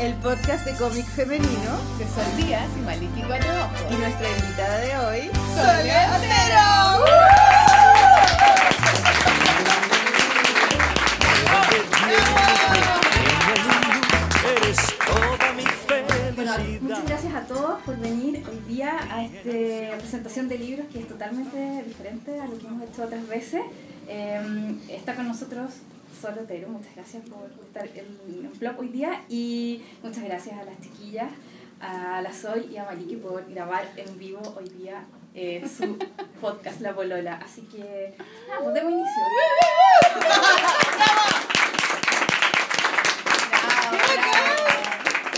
el podcast de cómic femenino de Sol Díaz y Maliki Cuatro Ojos. y nuestra invitada de hoy, Sole Otero. Eres toda mi Bueno, muchas gracias a todos por venir hoy día a esta presentación de libros que es totalmente diferente a lo que hemos hecho otras veces. Eh, está con nosotros Solo muchas gracias por estar en el blog hoy día y muchas gracias a las chiquillas, a la Soy y a Maliki por grabar en vivo hoy día eh, su podcast La Polola. Así que, nada, pues demos inicio.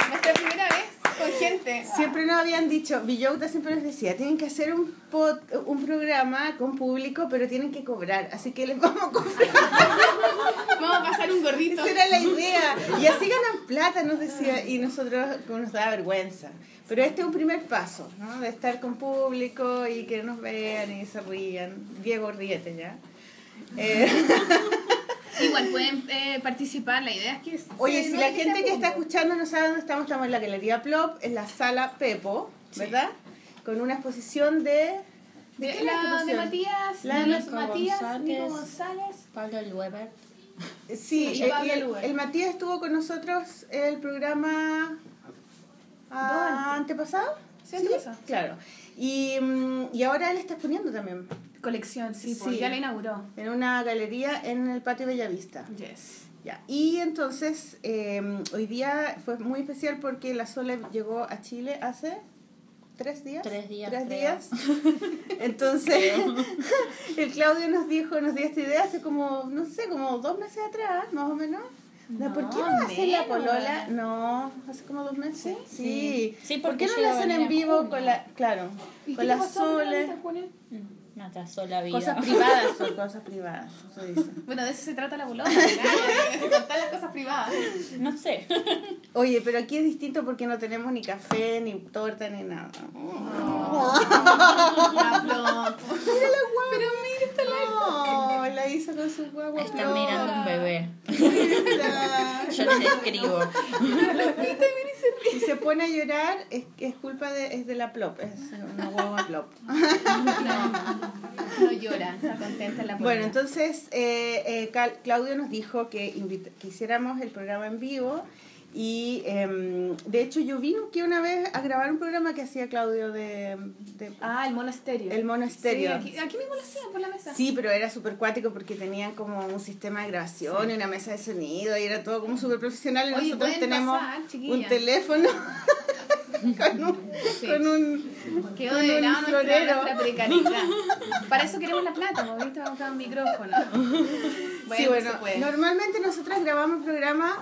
Nuestra primera vez Siempre nos habían dicho, Villota siempre nos decía, tienen que hacer un, pod- un programa con público, pero tienen que cobrar, así que les vamos a cobrar. Vamos a pasar un gorrito. Esa era la idea. Y así ganan plata, nos decía, y nosotros nos da vergüenza. Pero este es un primer paso, ¿no? De estar con público y que nos vean y se rían. Diego ríete ya. Eh, Igual pueden eh, participar, la idea es que... oye, si la que gente que está escuchando no sabe dónde estamos, estamos en la Galería Plop, en la sala Pepo, ¿verdad? Con una exposición de... ¿De De, la de? Matías, La de Nico Nico Matías, González. Nico González. Pablo Weber. Sí, Sí, eh, Pablo y el, Lugar. el Matías estuvo con nosotros en el programa ah, antepasado. Sí, antepasado. Claro. Y, mm, y ahora él está exponiendo también Colección, sí, Sí. porque ya la inauguró. en una galería en el patio Bellavista. Yes. Ya. Y entonces, eh, hoy día fue muy especial porque la Sole llegó a Chile hace tres días. Tres días, Tres creo. días. Entonces, el Claudio nos dijo, nos dio esta idea hace como, no sé, como dos meses atrás, más o menos. De, ¿Por qué no No, hacen la polola? No, hace como dos meses. Sí. Sí, ¿Por porque qué no la hacen en vivo junio. con la, claro, ¿Y con qué la pasó, Sole? Mónica, Julia? Una trazó la vida. Cosas privadas son cosas privadas, eso dice. Bueno, de eso se trata la bolona, de contar las cosas privadas. No sé. Oye, pero aquí es distinto porque no tenemos ni café, ni torta, ni nada. Ya pronto. Pero mira, la... La hizo con su guagua. Están flor. mirando un bebé. Mira. Yo les escribo. Si se pone a llorar, es, es culpa de, es de la plop, es una guagua plop. No llora, está contenta en la Bueno, bolona. entonces eh, eh, Claudio nos dijo que, invita- que hiciéramos el programa en vivo y em, de hecho yo vine que una vez a grabar un programa que hacía Claudio de, de Ah, el monasterio. El monasterio. Sí, aquí, aquí mismo lo hacían por la mesa. Sí, pero era súper cuático porque tenían como un sistema de grabación y una mesa de sonido y era todo como súper profesional y Oye, nosotros tenemos pasar, un teléfono con un, Sí. con un Quedó de lado nuestra, precariedad. Para eso queremos la plata, porque ahorita vamos a un micrófono. Sí, bueno, se puede. normalmente nosotras grabamos programas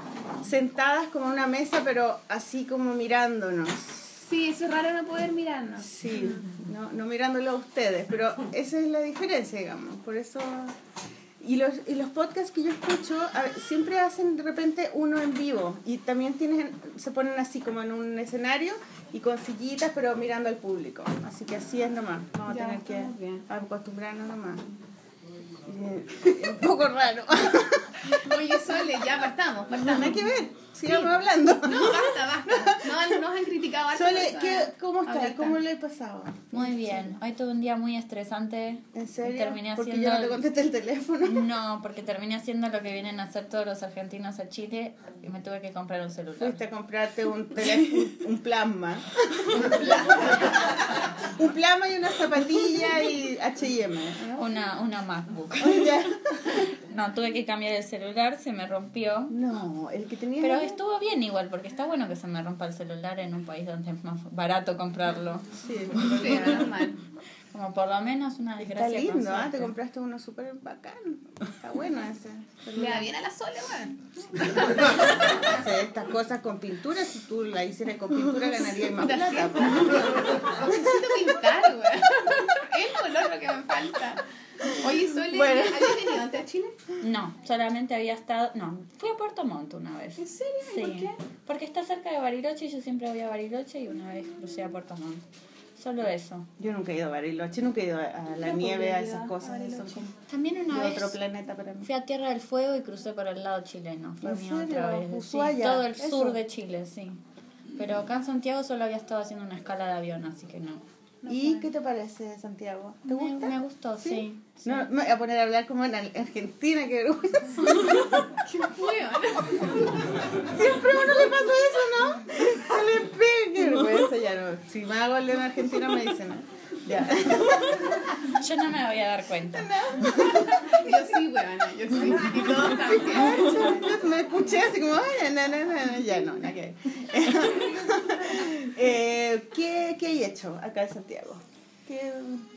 sentadas como en una mesa, pero así como mirándonos. Sí, eso es raro no poder mirarnos. Sí, no, no mirándolo a ustedes, pero esa es la diferencia, digamos. Por eso. Y los, y los podcasts que yo escucho a siempre hacen de repente uno en vivo y también tienen, se ponen así como en un escenario y con sillitas, pero mirando al público. Así que así es nomás. Vamos Ya, a tener que bien. acostumbrarnos nomás. Un poco raro. Oye, Sole, ya partamos, partamos. hay que ver, sigamos hablando. No, basta, basta. No, nos han criticado harto Sole, ¿qué. ¿cómo está? Ahorita. ¿Cómo le he pasado? Muy bien. Hoy tuve un día muy estresante. ¿En serio? Terminé Porque haciendo yo no te contesté el teléfono. No, porque terminé haciendo lo que vienen a hacer todos los argentinos a Chile y me tuve que comprar un celular. Fuiste a comprarte un, teléfono, un plasma. un plasma y una zapatilla y H&M. ¿no? Una, una MacBook. No, tuve que cambiar el celular, se me rompió. No, el que tenía... Pero estuvo bien igual, porque está bueno que se me rompa el celular en un país donde es más barato comprarlo. Sí. Como por lo menos una está desgracia. con lindo, ¿ah? Te compraste uno súper bacán. Está bueno ese. Le da bien a la Sole, weón. Estas cosas con pintura. Si tú la hicieras con pintura ganarías más plata. sí. Necesito pintar, weón. Es color lo que me falta. Oye, Sole, Bueno. ¿habías venido antes a Chile? No, solamente había estado. No, fui a Puerto Montt una vez. ¿En serio? ¿Y Sí, por qué? porque está cerca de Bariloche y yo siempre voy a Bariloche y una vez crucé a Puerto Montt. Solo eso. Yo nunca he ido a Bariloche, nunca he ido a la Yo nieve, a esas cosas. Como- También una vez otro planeta para mí. Fui a Tierra del Fuego y crucé por el lado chileno. Fue ¿En mi otra vez. Sí, todo el eso. sur de Chile, sí. Pero acá en Santiago solo había estado haciendo una escala de avión, así que no. ¿Y qué te parece, Santiago? ¿Te Me- gusta? Me, gustó, sí. sí. No, me voy a poner a hablar como en Argentina, que vergüenza. Qué. Siempre a uno le pasa eso, ¿no? Se le pega, qué vergüenza, ya no. Si me hago el en Argentina me dicen, ¿no? Ya. Yo no me voy a dar cuenta. Yo sí, weón, yo sí. Y todos también. Yo me escuché así como, ay, na, na, na, ya no, nada que eh, ¿qué, ¿Qué hay hecho acá en Santiago? ¿Qué,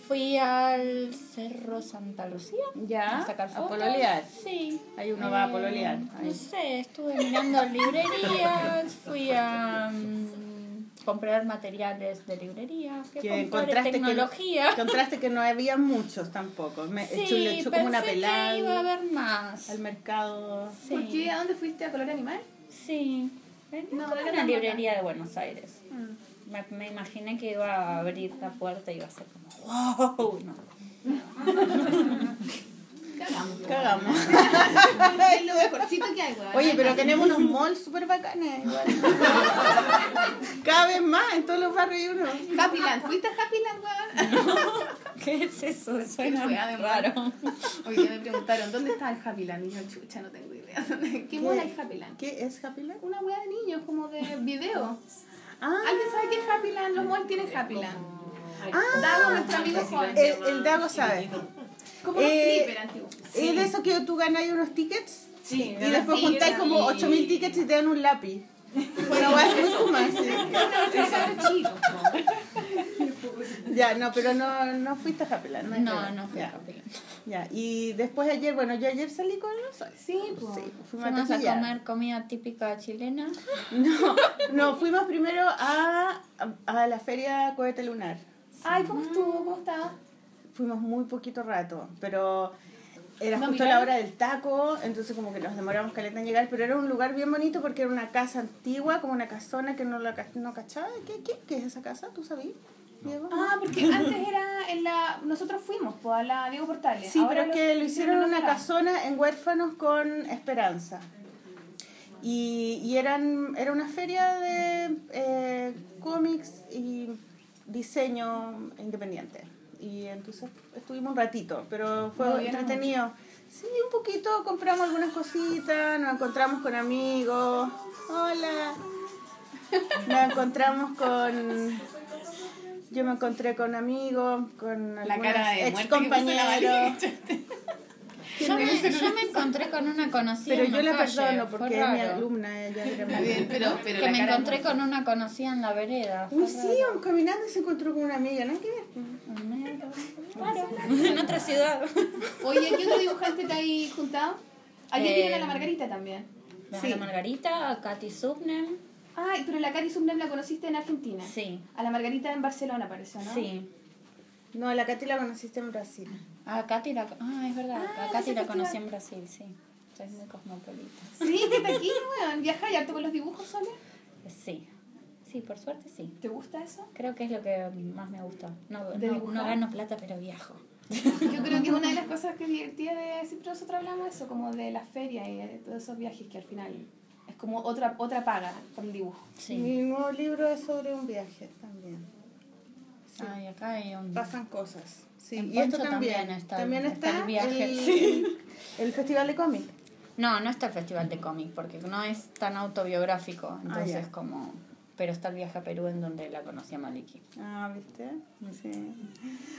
Fui al Cerro Santa Lucía. ¿Ya? A sacar ¿A fotos. pololear? Sí. Ahí uno va a Eh, pololear. Ahí. No sé, estuve mirando librerías, fui a mm, comprar materiales de librería, que comprar encontraste tecnología. que, encontraste que no había muchos tampoco. Me sí, echó, le echó como una pensé pelada que iba a haber más. al mercado. Sí. ¿Por qué? ¿A dónde fuiste a color animal? Sí. No, No, era una librería de Buenos Aires. Me, me imaginé que iba a abrir la puerta y iba a ser como wow. No. Cagamos. Cagamos. Es lo mejorcito que hay, weón. Oye, pero tenemos unos malls súper bacanes. igual. Cada vez más en todos los barrios hay uno. Happyland, ¿fuiste a Happyland, weón? ¿Qué es eso? Suena de raro. Oye, me preguntaron, ¿dónde está el Happyland? Y yo, chucha, no tengo idea. ¿Qué mola es Happyland? ¿Qué es Happy Land? Una wea de niños, como de video. Ah, ¿Alguien sabe qué es Happyland? Los malls tienen Happyland. ah Dago, nuestro amigo joven. el, el Dago sabe. Como Eh, flipper antiguos. ¿Es de eso que tú ganas unos tickets? Sí, Y después juntáis como 8000 tickets y te dan un lápiz. Bueno, va es muy suma, sí. chico. Ya, no, pero no, no fuiste a que No, ver. no fui ya, a Happyland. Ya, y después ayer, bueno, yo ayer salí con los Sí, pues. Sí, fuimos, Fuimos a a comer comida típica chilena. No, no, fuimos primero a, a, a la feria Cohete Lunar. Ay, ¿cómo estuvo? ¿Cómo estaba? Fuimos muy poquito rato, pero era ¿No justo miraron? la hora del taco, entonces como que nos demoramos caleta en llegar, pero era un lugar bien bonito porque era una casa antigua, como una casona que no la ca- no cachaba. ¿Qué, qué, qué es esa casa? ¿Tú sabías, Diego? Ah, porque antes era en la... Nosotros fuimos pues, a la Diego Portales. Sí, Ahora pero es que lo hicieron en una casona en huérfanos con esperanza. Y, y eran, era una feria de eh, cómics y diseño independiente. Y entonces estuvimos un ratito, pero fue entretenido. Sí, un poquito, compramos algunas cositas, nos encontramos con amigos. Hola. Nos encontramos con... Yo me encontré con amigos, con La cara de ex compañeros. Yo me, yo me encontré con una conocida Pero en yo la la calle, perdono porque es mi alumna, ella era mi bien, pero, pero Que me encontré con una conocida en la vereda. Uy, sí, caminando y se encontró con una amiga, ¿no? ¿Qué ver? Claro, en otra ciudad. Oye, ¿qué otro dibujante te hay juntado? Ayer Eh, vieron a la Margarita también. A Sí. la Margarita, a Katy Subner. Ay, pero la Cari Sumnem la conociste en Argentina. Sí, A la Margarita en Barcelona, parece, ¿no? sí. No, la Katy la conociste en Brasil. A Katy la, ah, es verdad, Ah, a Katy la conocí en Brasil, sí. Soy muy cosmopolita. Sí, está aquí, weón. Viaja y harto con los dibujos, Sole. Sí, sí, por suerte sí. ¿Te gusta eso? Creo que es lo que más me gusta. No, ¿De no, no gano plata, pero viajo. Yo creo que una de las cosas que es divertida de siempre nosotros hablamos eso, como de la feria y de todos esos viajes que al final es como otra otra paga por el dibujo. Sí. Mi nuevo libro es sobre un viaje también. Sí. Ay, acá hay un... Pasan cosas. Sí, En y esto también. también está el- También está está, el viaje. el, Sí. el Festival de Cómic. No, no está el Festival de Cómic, porque no es tan autobiográfico. Entonces, Ah, ya. como... Pero está el viaje a Perú en donde la conocí a Maliki. Ah, ¿viste? Sí.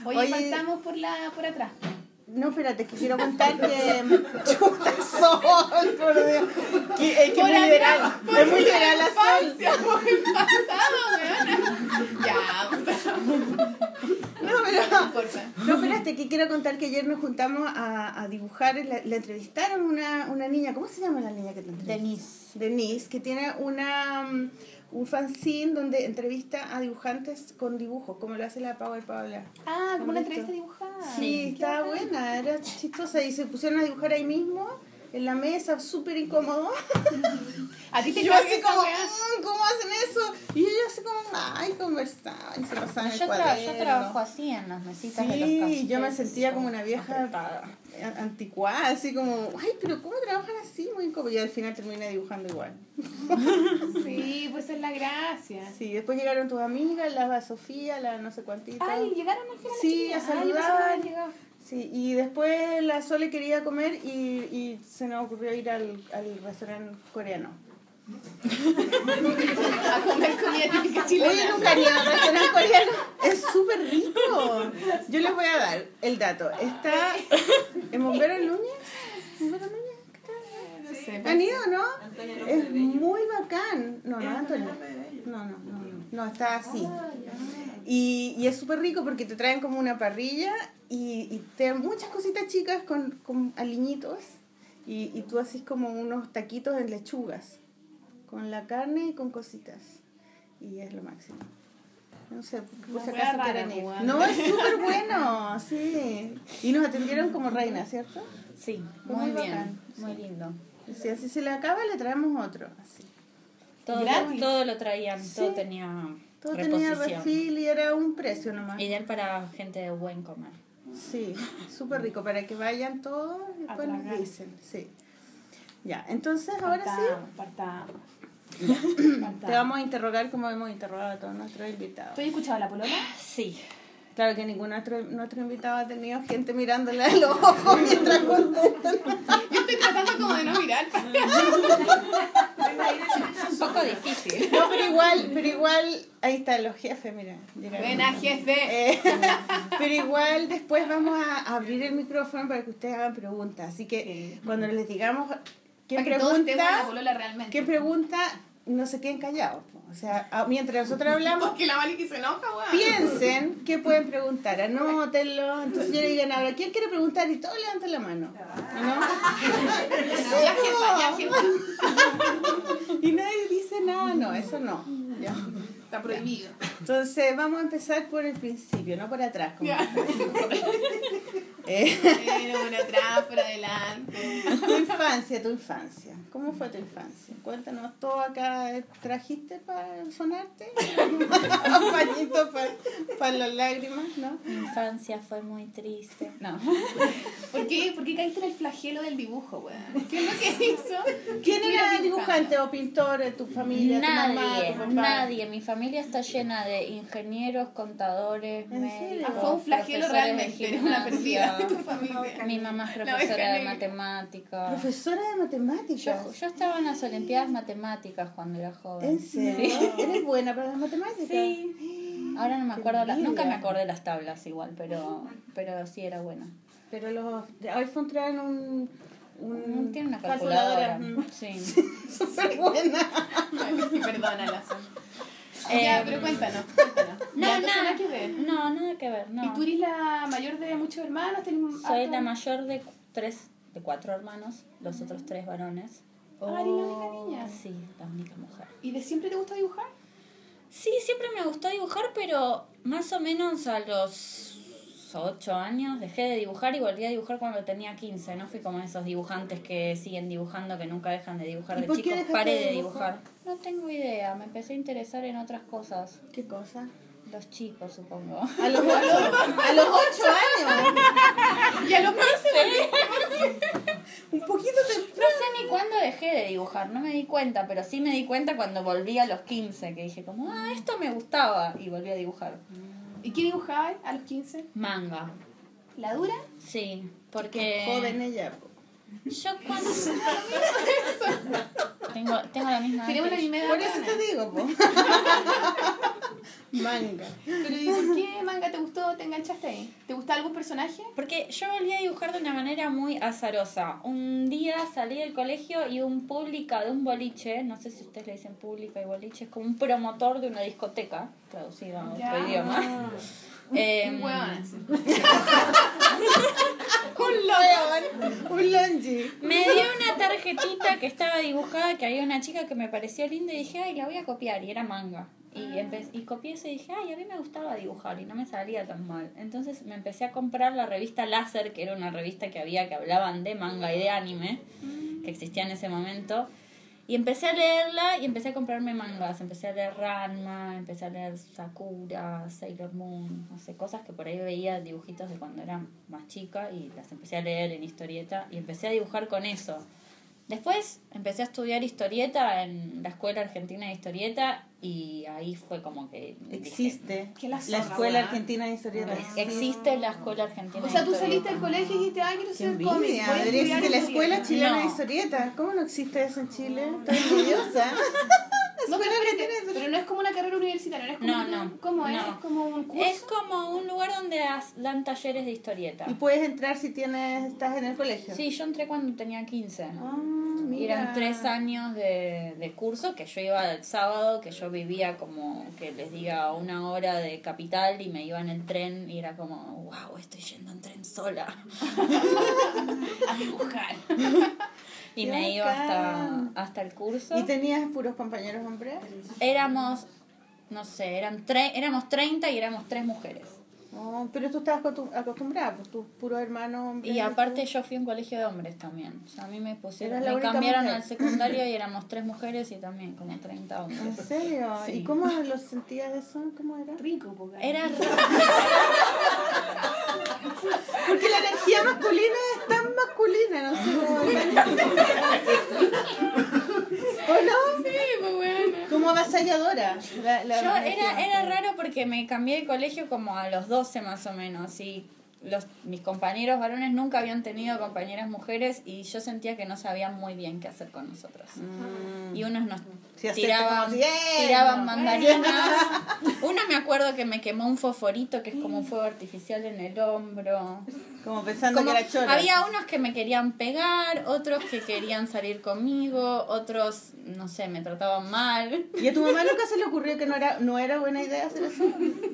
Oye, Oye- faltamos por la por atrás. No, espérate, que quiero contar que... ¡Chuta sol, por Dios! Que, es que es Por muy liberal. Es muy liberal la sol. por el pasado, weón. Ya. No, No pero... importa. No, espérate, que quiero contar que ayer nos juntamos a, a dibujar, la, la entrevistaron una, una niña, ¿cómo se llama la niña que te entrevistó? Denise. Denise, que tiene una, mm, un fanzine donde entrevista a dibujantes con dibujos, como lo hace la Power Paula. Ah, como una entrevista dibujada. Sí, estaba buena, era chistosa y se pusieron a dibujar ahí mismo. en la mesa, súper incómodo. A ti te yo así como. "Mm, ¿cómo hacen eso? Y ellos así como, ay, conversaban y se pasaban el Yo, tra- cuaderno. yo trabajo así en las mesitas de los Sí, yo me sentía como una vieja apretada. Anticuada, así como, ay, pero ¿cómo trabajan así? Muy incómodo. Y al final terminé dibujando igual. Sí, pues es la gracia. Sí, después llegaron tus amigas, la Sofía, la no sé cuantita. Ay, llegaron al final. Sí, a saludar. Sí, y después la Sole quería comer y, y se nos ocurrió ir al, al restaurante coreano. A comer comida típica chilena. Oye, nunca he ido al restaurante coreano. Es súper rico. Yo les voy a dar el dato. Está en Bombero Núñez. ¿Bombero Núñez? ¿Han ido, no? Es muy bacán. No, no, Antonio. No, no, no. No, no está así. Y, y es súper rico porque te traen como una parrilla y, y te dan muchas cositas chicas con, con aliñitos. Y, y tú haces como unos taquitos en lechugas. Con la carne y con cositas. Y es lo máximo. No sé, por si acaso quieren ir. No, es súper bueno, sí. Y nos atendieron como reina, ¿cierto? Sí, muy muy bien, bacán, muy lindo. Si así se le acaba, le traemos otro. Así. Todo, Gratis. todo lo traían, Sí. todo tenía Todo tenía refil y era un precio nomás. Ideal para gente de buen comer. Sí, súper rico, para que vayan todos y después nos dicen. Sí. Ya, entonces ahora sí Partamos, partamos. te vamos a interrogar como hemos interrogado a todos nuestros invitados. ¿Tú has escuchado la polola? Sí. Claro que ninguno de nuestro, nuestro invitado ha tenido gente mirándole a los ojos mientras contestan. Yo estoy tratando como de no mirar. Es un poco difícil. No, pero igual, pero igual, ahí están los jefes, mira. Buena, jefe. Eh, pero igual después vamos a abrir el micrófono para que ustedes hagan preguntas. Así que Sí. cuando les digamos qué pregunta, qué pregunta, no se queden callados. O sea, a- mientras nosotros hablamos, Porque la Maliki se enoja, weón. piensen qué pueden preguntar, anótenlo. Entonces yo le digan ahora, ¿quién quiere preguntar? Y todos levanten la mano. ¿No? Ya, jefa, ya, jefa. Y nadie dice nada, no, eso no. Ya. Está prohibido. Entonces vamos a empezar por el principio, no por atrás. Como. Eh, por atrás, por adelante. tu infancia, tu infancia. ¿Cómo fue tu infancia? Cuéntanos todo acá. ¿Trajiste para sonarte? Un pañito para las lágrimas, ¿no? Mi infancia fue muy triste. No. ¿Por qué, ¿Por qué caíste en el flagelo del dibujo, weón? ¿Qué es lo que hizo? ¿Quién ¿Qué era dibujante o pintor en tu familia? tu mamá, Nadie, tu papá? nadie. Mi familia está llena de ingenieros, contadores. Ah, fue un flagelo de realmente, una perdida de tu gimnasia. familia. Mi mamá es profesora de matemáticas. Profesora de matemáticas. Yo, yo estaba en las Olimpiadas Matemáticas cuando era joven. ¿En serio? ¿Eres buena para las matemáticas? Sí. Ahora no me acuerdo, la- nunca me acordé las tablas igual, pero, pero sí era buena. Pero los de iPhone traen un... un Tiene una calculadora. Mm. Sí. Súper buena. Perdónala. Eh, ya, pero cuéntanos, cuéntanos. No, Ya, nada que ver. No, nada que ver, no. ¿Y tú eres la mayor de muchos hermanos? ¿Tenés Soy harto? la mayor de tres, de cuatro hermanos, los otros tres varones. Ah, eres la única niña. Sí, la única mujer. ¿Y de siempre te gusta dibujar? Sí, siempre me gustó dibujar, pero más o menos a los ocho años dejé de dibujar y volví a dibujar cuando tenía 15. No fui como esos dibujantes que siguen dibujando, que nunca dejan de dibujar ¿Y de chicos. Paré de dibujar? dibujar. No tengo idea, me empecé a interesar en otras cosas. ¿Qué cosa? Los chicos, supongo. A los ocho, a los ocho años. Y a los Un poquito No sé ni cuándo dejé de dibujar, no me di cuenta, pero sí me di cuenta cuando volví a los 15, que dije como, ah, esto me gustaba, y volví a dibujar. ¿Y qué dibujabas a los 15? Manga. ¿La dura? Sí, porque... joven ella. Yo cuando... tengo, tengo la misma... Tenemos la misma edad. Por eso te digo, po. Manga. Pero ¿y por qué manga te gustó? ¿Te enganchaste ahí? ¿Te gusta algún personaje? Porque yo volví a dibujar de una manera muy azarosa. Un día salí del colegio y un pública de un boliche, no sé si ustedes le dicen pública y boliche, es como un promotor de una discoteca, traducido a otro Ya. idioma. Em, Un longi. me dio una tarjetita que estaba dibujada, que había una chica que me pareció linda y dije, ay, la voy a copiar, y era manga. Y, empe- y copié eso y dije, ay, a mí me gustaba dibujar y no me salía tan mal. Entonces me empecé a comprar la revista Láser, que era una revista que había que hablaban de manga y de anime. que existía en ese momento. Y empecé a leerla y empecé a comprarme mangas. Empecé a leer Ranma, empecé a leer Sakura, Sailor Moon, no sé, cosas que por ahí veía dibujitos de cuando era más chica y las empecé a leer en historieta y empecé a dibujar con eso. Después empecé a estudiar historieta en la Escuela Argentina de Historieta y ahí fue como que... dije, Existe Que la la zorra, Escuela. Argentina de Historieta. Existe la Escuela Argentina O sea, de tú saliste Historieta. del colegio y dijiste, ay, quiero Qué ser cómic. Debería existir la Escuela historieta". Chilena No. de Historieta. ¿Cómo no existe eso en Chile? Estoy orgullosa. No, Argentina de pero no es como una carrera universitaria, no es como, No, no, ¿cómo es? no. Es como un curso. Es como un lugar donde dan talleres de historieta. Y puedes entrar si tienes estás en el colegio. Sí, yo entré cuando tenía 15. Ah, Y mira. eran tres años de, de curso que yo iba el sábado, que yo vivía como, que les diga, una hora de capital y me iba en el tren y era como, wow, estoy yendo en tren sola. a dibujar. Y me iba hasta, hasta el curso. ¿Y tenías puros compañeros hombres? Éramos, no sé, eran tre éramos 30 y éramos tres mujeres. Oh, pero tú estabas acostum- acostumbrada, pues tus puros hermanos hombres. Y aparte yo fui a un colegio de hombres también. O sea, a mí me pusieron, me cambiaron mujer. al secundario y éramos tres mujeres y también como 30 ¿En hombres. serio? Sí. ¿Y cómo lo sentías eso? ¿Cómo era? Rico, porque Era Porque la energía masculina es tan masculina, no sé cómo. ¿O no? Sí, pues bueno. Como avasalladora. La, la Yo era, era raro porque me cambié de colegio como a los 12 más o menos y los, mis compañeros varones nunca habían tenido compañeras mujeres y yo sentía que no sabían muy bien qué hacer con nosotros. Mm. Y unos nos tiraban, mandarinas. Uno me acuerdo que me quemó un fosforito que es como un fuego artificial en el hombro. Como pensando Como- que era choro. había unos que me querían pegar, otros que querían salir conmigo, otros, no sé, me trataban mal. ¿Y a tu mamá nunca se le ocurrió que no era, no era buena idea hacer eso?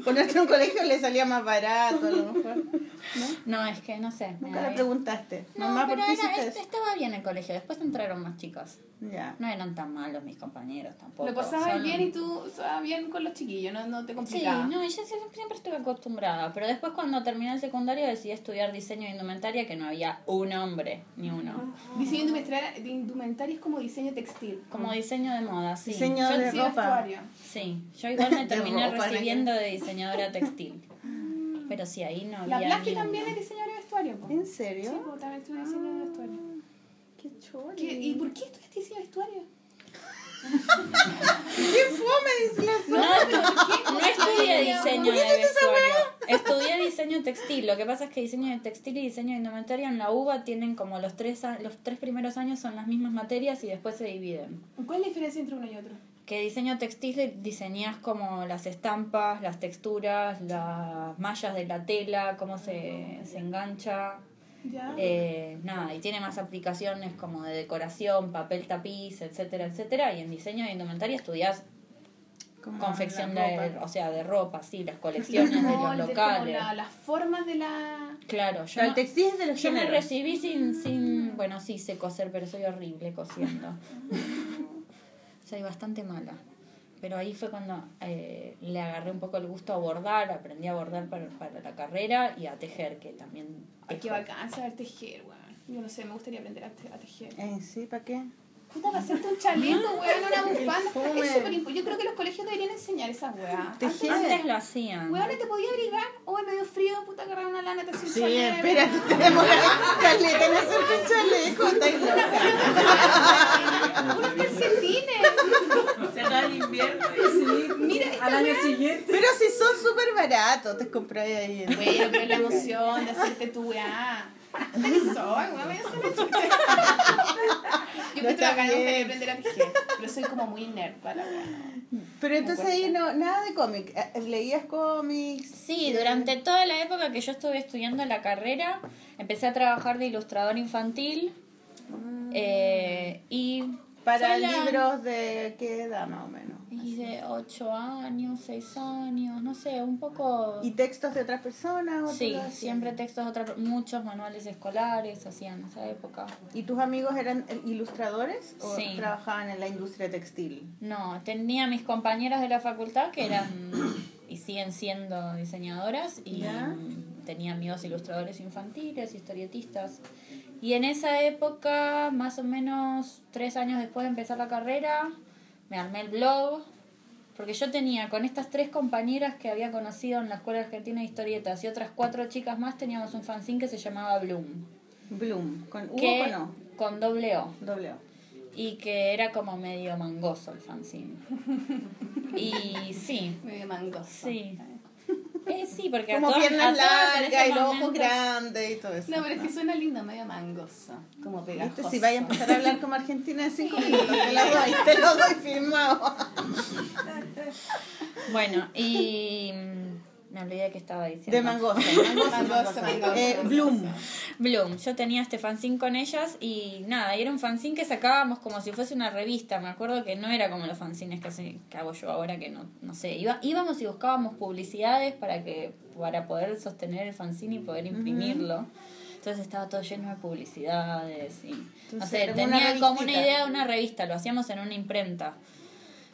Ponerte en un colegio le salía más barato, a lo mejor. No, es que no sé. me Nunca le preguntaste. No, Mamá, ¿por pero qué era- hiciste est- eso? estaba bien el colegio. Después entraron más chicas. Ya. No eran tan malos mis compañeros tampoco. Lo pasabas Solo- bien y tú estabas bien con los chiquillos, no, no te Sí, complicaba. no, yo siempre, siempre estuve acostumbrada. Pero después cuando terminé el secundario decidí estudiar diseño de indumentaria que no había un hombre, ni uno. Diseño de indumentaria, es como diseño textil. Como diseño de moda, sí. Diseño Yo de ropa. vestuario. Sí, yo igual me terminé ropa, recibiendo de diseñadora textil. Pero sí, ahí no La había Blasky ni también es diseñadora de vestuario. po. ¿En Sí, serio? po, también estudié diseño de vestuario. Qué choro. ¿Qué- ¿Y por qué estudiaste diseño de vestuario? ¿Qué fome? Dice la No, estu- no estudié diseño ¿Por qué de vestuario. Estudié diseño textil. Lo que pasa es que diseño de textil y diseño de indumentaria en la UBA tienen como los tres, los tres primeros años son las mismas materias y después se dividen. ¿Cuál es la diferencia entre uno y otro? Que diseño textil diseñas como las estampas, las texturas, las mallas de la tela, cómo se, se engancha. Ya. Eh, nada, y tiene más aplicaciones como de decoración, papel tapiz, etcétera, etcétera. Y en diseño de indumentaria estudias Como confección de, ropa. o sea, de ropa, sí, las colecciones de los locales. Como la- las formas de la... Claro, yo, el textil es de los yo me recibí sin, sin, bueno, sí sé coser, pero soy horrible cosiendo. soy bastante mala. Pero ahí fue cuando eh, le agarré un poco el gusto a bordar, aprendí a bordar para, para la carrera y a tejer, que también... Ay, qué tejo. bacán saber tejer, weón. Yo no sé, me gustaría aprender a, te- a tejer. Eh, sí, ¿para qué? Puta, para hacerte un chaleco, weón, una bufanda. Es súper impo- Yo creo que los colegios deberían enseñar esas weas. Tejer. Antes lo hacían. Weón, te podía abrigar. Hoy me dio frío, puta, agarrar una lana, te hacía un Sí, chaleco. espérate, tenemos caleta en hacerte un chaleco. Unos calcetines. El invierno. Mira, Al año siguiente. Pero si son súper baratos, te compráis ahí. en- Bueno, pero la emoción de hacerte tu weá. ¿Qué soy. Yo No que gustaría bien. aprender a tejer. Pero soy como muy nerd para la weá. Pero entonces ahí no, nada de cómic. Eh, ¿Leías cómics? Sí, durante toda la época que yo estuve estudiando la carrera, empecé a trabajar de ilustrador infantil eh, y... Para libros de qué edad más o menos. Y de 8 años, 6 años, no sé, un poco... ¿Y textos de otras personas? o Sí, siempre textos de otra, muchos manuales escolares hacían en esa época. ¿Y tus amigos eran eh, ilustradores o Sí. trabajaban en la industria textil? No, tenía mis compañeras de la facultad que eran y siguen siendo diseñadoras y Ya. tenía amigos ilustradores infantiles, historietistas Y en esa época, más o menos tres años después de empezar la carrera, me armé el blog. Porque yo tenía con estas tres compañeras que había conocido en la Escuela Argentina de Historietas y otras cuatro chicas más, teníamos un fanzine que se llamaba Bloom. Bloom. ¿Con U que, o con O? con doble O. Doble O. Y que era como medio mangoso el fanzine. Y sí, Medio mangoso. sí. Eh, sí, porque Como a piernas en ese largas y los ojos grandes y todo eso. No, pero es que suena lindo, medio mangoso. Como pegajoso. ¿Viste? Si vaya a empezar a hablar como argentina en cinco minutos, te lo doy, te lo doy firmado. Bueno, y me olvidé que estaba diciendo. De mangosa. Mangosa, Mangosa, mangosa. Eh, Bloom. Bloom, yo tenía este fanzine con ellas y nada, y era un fanzine que sacábamos como si fuese una revista. Me acuerdo que no era como los fanzines que, hace- que hago yo ahora, que no, no sé. Iba, íbamos y buscábamos publicidades para que para poder sostener el fanzine y poder imprimirlo. Entonces estaba todo lleno de publicidades y no Entonces sé, como una tenía como una idea de una revista, lo hacíamos en una imprenta.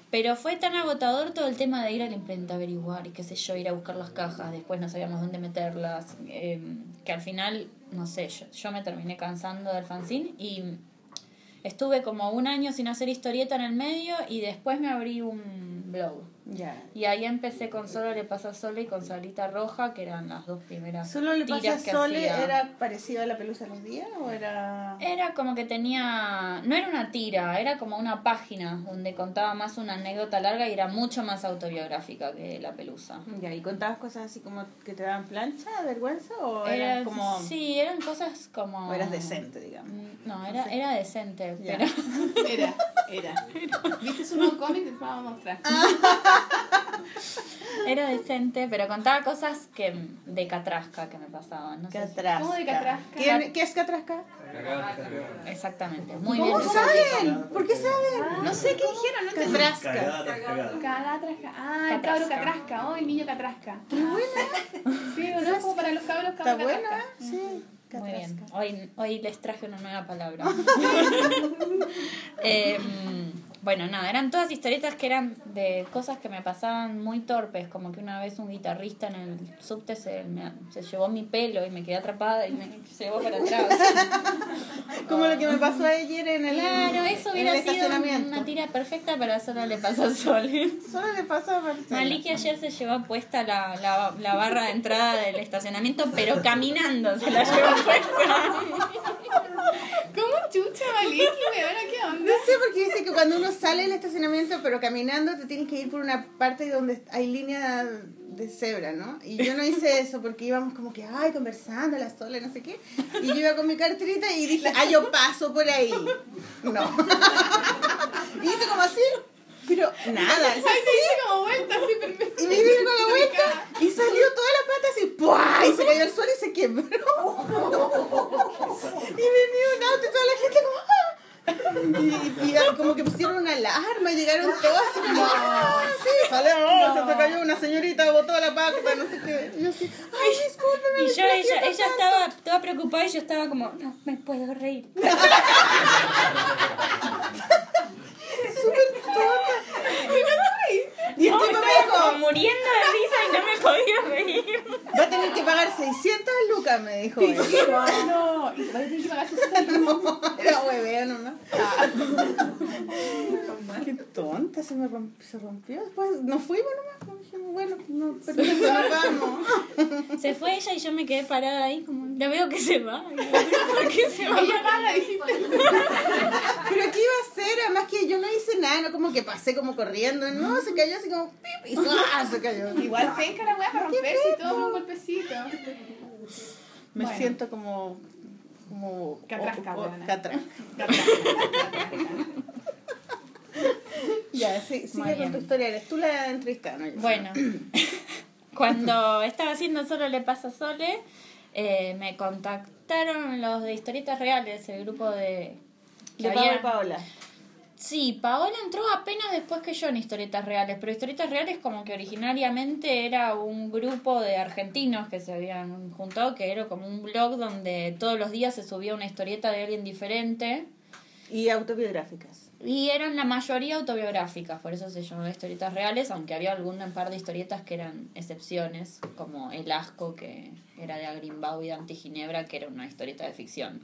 Pero fue tan agotador todo el tema de ir a la imprenta averiguar y qué sé yo, ir a buscar las cajas, después no sabíamos dónde meterlas, eh, que al final, no sé, yo, yo me terminé cansando del fanzine y estuve como un año sin hacer historieta en el medio y después me abrí un blog. Ya. Y ahí empecé con Solo le pasa a Sole y con Salita Roja, que eran las dos primeras ¿Solo le pasa a tiras que Sole? hacía. ¿Era parecido a la pelusa de los días o era.? Era como que tenía, no era una tira, era como una página donde contaba más una anécdota larga y era mucho más autobiográfica que la pelusa. Ya, ¿y contabas cosas así como que te daban plancha, vergüenza? ¿O Era, eras como.? Sí, eran cosas como... O eras decente, digamos. Mm, No, era, era decente, pero... Era, era. ¿Viste su nuevo cómic? Te vamos a mostrar. Era decente, pero contaba cosas que de catrasca que me pasaban. No sé si- Catrasca. ¿Cómo de catrasca? ¿Quién- ¿Qué es catrasca? Exactamente, muy ¿Cómo bien. saben? ¿Por qué saben? No sé qué dijeron, no entendí. Catrasca. Catrasca. Ah, el Catrasca. cabro catrasca. Oh, el niño catrasca. Qué buena. Sí, ¿o ¿no? Como para los cabros Está cabros buena, catrasca. sí. Muy bien. Catrasca. Hoy, hoy les traje una nueva palabra. Em, bueno, nada, eran todas historietas que eran de cosas que me pasaban muy torpes, como que una vez un guitarrista en el subte se, me- se llevó mi pelo y me quedé atrapada y me llevó para atrás. Como lo que me pasó ayer en el, Claro, eso el hubiera sido una tira perfecta, pero eso no le pasó a Sol. Solo le pasó a Marcela. Maliki ayer se llevó puesta la, la, la barra de entrada del estacionamiento, pero caminando se la llevó puesta. ¿Cómo chucha, Maliki? ¿Qué onda? No sé, porque dice que cuando uno sale del estacionamiento, pero caminando, te tienes que ir por una parte donde hay línea de cebra, ¿no? Y yo no hice eso porque íbamos como que, ay, conversando, la sola, no sé qué. Y yo iba con mi carterita y dije, ah, yo paso por ahí. No. Y hice como así, pero nada. Ay, te hice como vuelta, así, perfecto. Y me con la vuelta y salió toda la pata así, ¡pua! Y se cayó al suelo y se quebró. Y venía un auto y toda la gente como, ¡ah! Y, y como que pusieron una alarma y llegaron todos así como, ¡ah! Sí, sale, oh, se cayó una señorita, botó la pata, no sé qué. Y yo así, ¡ay, discúlpeme! Y me yo, ella, ella tanto". estaba toda preocupada y yo estaba como, no me puedo reír. súper tonta. Y No, tipo me estaba dijo, muriendo de risa y no me podía reír. va a tener que pagar 600 lucas, me dijo. él. No, y vas a tener que pagar 60 Era hueveo nomás. Qué tonta, se me rompió, se rompió. Después nos fuimos nomás. dijimos, Bueno, no, permiso, nos vamos. Se fue ella y yo me quedé parada ahí como, la veo que se va. ¿Por qué se va? Ella paga, dijiste. Pero ¿qué iba a hacer? Además que yo no hice nada, no como que pasé como corriendo. No, se cayó así como pip y ¡ah! se cayó. Igual penca la weá para romperse y todo un golpecito. Me Bueno. siento como. como. Catrasca, huevona. catrasca. Ya, sí, sigue Muy con bien. tu historia. Eres tú la entrevistada, ¿no? Bueno, cuando estaba haciendo Solo le pasa a Sole, eh, me contactaron los de Historietas Reales, el grupo de... De Paola. Sí, Paola entró apenas después que yo en Historietas Reales, pero Historietas Reales como que originariamente era un grupo de argentinos que se habían juntado, que era como un blog donde todos los días se subía una historieta de alguien diferente. Y autobiográficas. Y eran la mayoría autobiográficas, por eso se llamaba historietas reales, aunque había algún par de historietas que eran excepciones, como El Asco, que era de Agrimbau y Dante Ginebra, que era una historieta de ficción.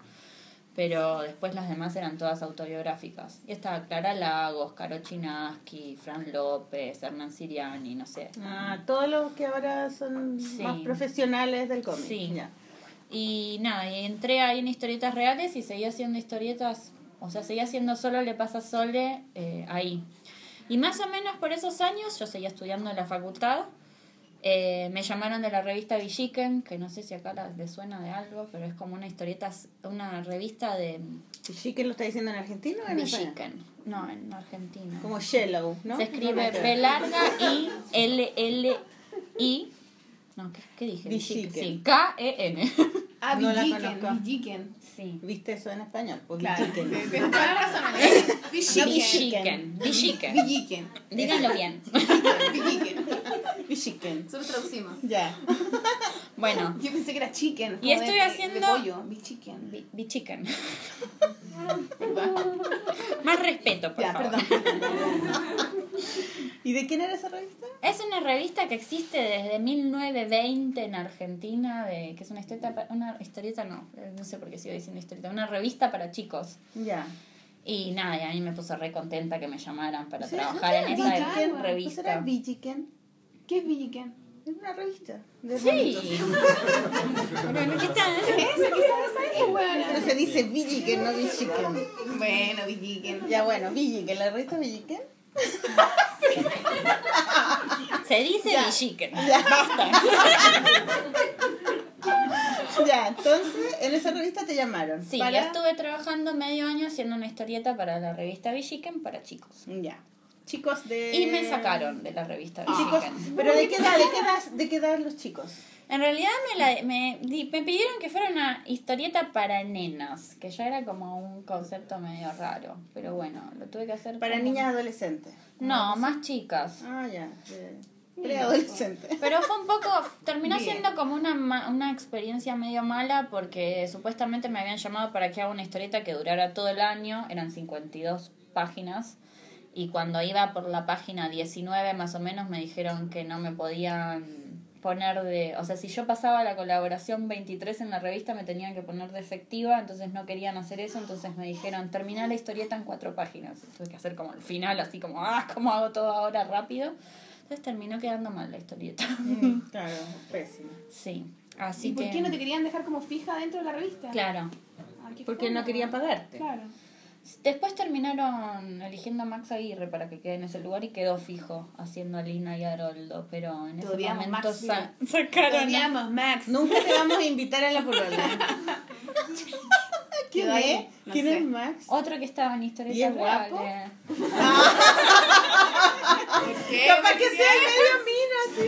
Pero después las demás eran todas autobiográficas. Y estaba Clara Lagos, Caro Chinaski, Fran López, Hernán Siriani, no sé. Ah, todos los que ahora son Sí. más profesionales del cómic. Sí. Ya. Y nada, y entré ahí en historietas reales y seguía haciendo historietas, o sea, seguía haciendo solo Le pasa a Sole eh, ahí. Y más o menos por esos años, yo seguía estudiando en la facultad, eh, me llamaron de la revista Villiquen, que no sé si acá la- les suena de algo, pero es como una historieta, una revista de ¿Sí que lo está diciendo en argentino o en español? Villiquen, no, en Argentina. Como Shellow, ¿no? Se escribe B larga I L L I. No, ¿qué, qué dije? Villiquen. Sí, K E N. Ah, No Villiquen. Villiquen. Sí. ¿Viste eso en español? Pues Claro. Villiquen. Villiquen. Villiquen. Villiquen. Villiquen. Díganlo bien. Villiquen. Villiquen. Nosotros traducimos. Ya. Bueno, Yo pensé que era chicken. Y estoy de- haciendo- De pollo, Villiquen. vi- Villiquen. Más respeto, por Ya, favor. perdón. ¿Y de quién era esa revista? Es una revista que existe desde 1920 en Argentina, de, que es una historieta, una historieta no, no sé por qué sigo diciendo historieta, una revista para chicos. Ya. Y nada, y a mí me puso re contenta que me llamaran para Sí, trabajar ¿no en esa Villiquen? ¿No será revista. Villiquen? ¿Qué es Villiquen? Es una revista. De Sí. Bueno, ¿qué tal? Pero se dice Villiquen, no Villiquen. Bueno, Villiquen. Ya bueno, Villiquen, la revista Villiquen. Se dice. Villiquen. Ya. Basta. Ya, entonces en esa revista te llamaron. Sí, para... yo estuve trabajando medio año haciendo una historieta para la revista Villiquen para chicos. Ya. Chicos de. Y me sacaron de la revista Chicos, Villiquen. pero ¿de qué edad? ¿De qué edad, de qué edad los chicos? En realidad me, la, me, me pidieron que fuera una historieta para nenas, que ya era como un concepto medio raro. Pero bueno, lo tuve que hacer Para como- niñas adolescentes. No, más chicas. Ah, ya. de Preadolescentes. Pero fue un poco, terminó Bien. siendo como una, una experiencia medio mala porque supuestamente me habían llamado para que haga una historieta que durara todo el año, eran 52 páginas, y cuando iba por la página 19 más o menos me dijeron que no me podían poner de, o sea, si yo pasaba la colaboración 23 en la revista me tenían que poner de efectiva, entonces no querían hacer eso, entonces me dijeron, termina la historieta en cuatro páginas, tuve que hacer como el final, así como, ah, ¿cómo hago todo ahora rápido? Entonces terminó quedando mal la historieta. Mm, claro, pésimo. Sí, así ¿Y por que... qué no te querían dejar como fija dentro de la revista? Claro. Qué Porque no querían pagarte. Claro. Después terminaron eligiendo a Max Aguirre para que quede en ese lugar y quedó fijo haciendo a Lina y a Haroldo, pero en ese momento Max, sa- sacaron a- odiamos, Max. Nunca te vamos a invitar a la polola. ¿Quién es? no ¿Quién sé. es Max? Otro que estaba en ¿Y historietas es guapo? reales. ¿Por qué? Capaz ¿Por que qué? sea medio mino así.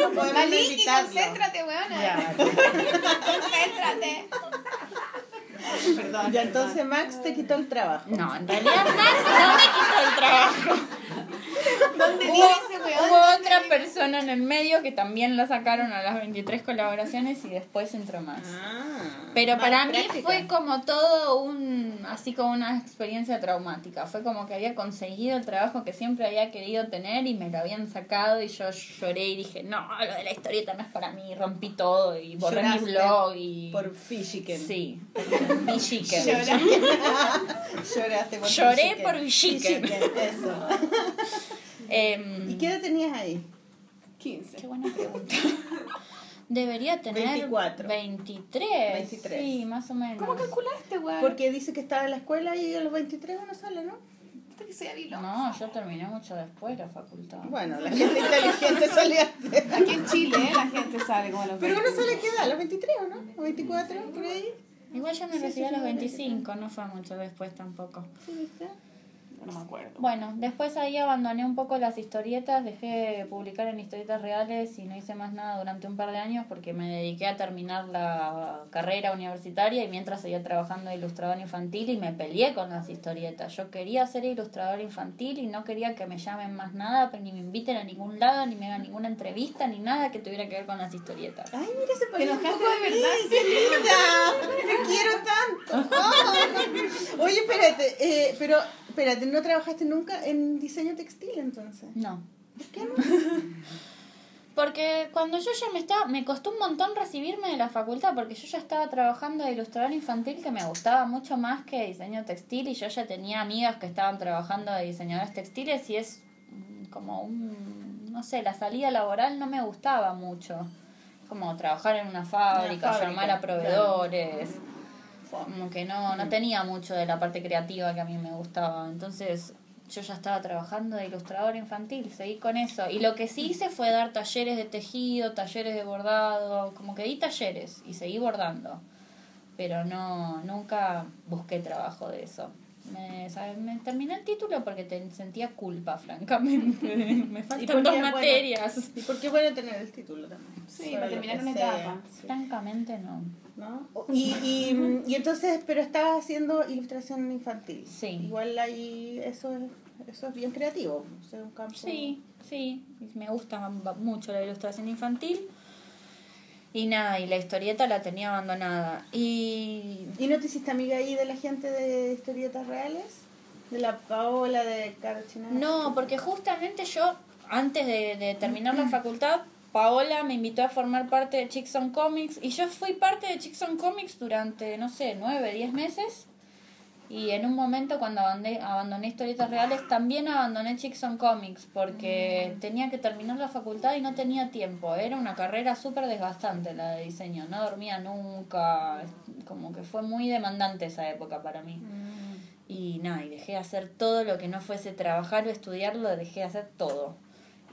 No podemos Maliki, invitarlo. concéntrate, weona. Ya, Concéntrate. Perdón. ya entonces Max te quitó el trabajo. No, en realidad Max no me quitó el trabajo. ¿Dónde vive Hubo, ese weón? hubo ¿Dónde otra vive? persona en el medio que también la sacaron a las 23 colaboraciones y después entró más. Ah, Pero para mí fue como todo un, así como una experiencia traumática. Fue como que había conseguido el trabajo que siempre había querido tener y me lo habían sacado y yo lloré y dije, no, lo de la historieta no es para mí, rompí todo y borré mi Lloraste blog y... Por Fishiken. Sí, Villiquen. Lloraste por Lloré Fishiken. por. Fishiken, Eso. Em, ¿Y qué edad tenías ahí? 15. Qué buena pregunta. Debería tener 24. 23. 23. Sí, más o menos. ¿Cómo calculaste, weón? Porque dice que estaba en la escuela y a los 23 uno sale, ¿no? Que. No, yo terminé mucho después la facultad. Bueno, la gente inteligente sale antes. Aquí en Chile, ¿eh? la gente sale como a los Pero uno 20. sale a qué edad, a los 23 o no? ¿O 24 por ahí? Igual yo me Sí, recibí sí, a los sí, 25, no fue mucho después tampoco. Sí, ¿viste? No me acuerdo. Bueno, después ahí abandoné un poco las historietas, dejé de publicar en historietas reales y no hice más nada durante un par de años porque me dediqué a terminar la carrera universitaria y mientras seguía trabajando de ilustrador infantil y me peleé con las historietas. Yo quería ser ilustrador infantil y no quería que me llamen más nada, pero ni me inviten a ningún lado, ni me hagan ninguna entrevista, ni nada que tuviera que ver con las historietas. Ay, mira, se parece un poco de verdad, qué linda. Te quiero tanto. Ay. Oye, espérate, eh, pero espérate, ¿no trabajaste nunca en diseño textil entonces? No. ¿Por qué no? Porque cuando yo ya me estaba, me costó un montón recibirme de la facultad, porque yo ya estaba trabajando de ilustrador infantil que me gustaba mucho más que diseño textil y yo ya tenía amigas que estaban trabajando de diseñadores textiles y es como un, no sé, la salida laboral no me gustaba mucho. Como trabajar en una fábrica, fábrica, llamar a proveedores. Como que no, no tenía mucho de la parte creativa que a mí me gustaba. Entonces yo ya estaba trabajando de ilustrador infantil, seguí con eso. Y lo que sí hice fue dar talleres de tejido, talleres de bordado, como que di talleres y seguí bordando. Pero no, nunca busqué trabajo de eso. Me, ¿sabes? me terminé el título porque te sentía culpa, francamente. me faltan dos es bueno. materias. Y porque es bueno tener el título también. Sí, Para terminar una etapa. sí. Francamente no. ¿No? Y, y, y entonces, pero estabas haciendo ilustración infantil. Sí. Igual ahí eso es, eso es bien creativo. O sea, un campo. Sí, sí, me gusta mucho la ilustración infantil. Y nada, y la historieta la tenía abandonada. Y ¿Y no te hiciste amiga ahí de la gente de historietas reales? De la Paola, de Caro Chinara. no, porque justamente yo, antes de, de terminar la facultad, Paola me invitó a formar parte de Chicks on Comics y yo fui parte de Chicks on Comics durante, no sé, nueve, diez meses. Y en un momento cuando abandoné, abandoné historietas reales, también abandoné Chicks on Comics porque tenía que terminar la facultad y no tenía tiempo. Era una carrera súper desgastante la de diseño, no dormía nunca, como que fue muy demandante esa época para mí. Y nada, y dejé de hacer todo lo que no fuese trabajar o estudiar, lo dejé de hacer todo.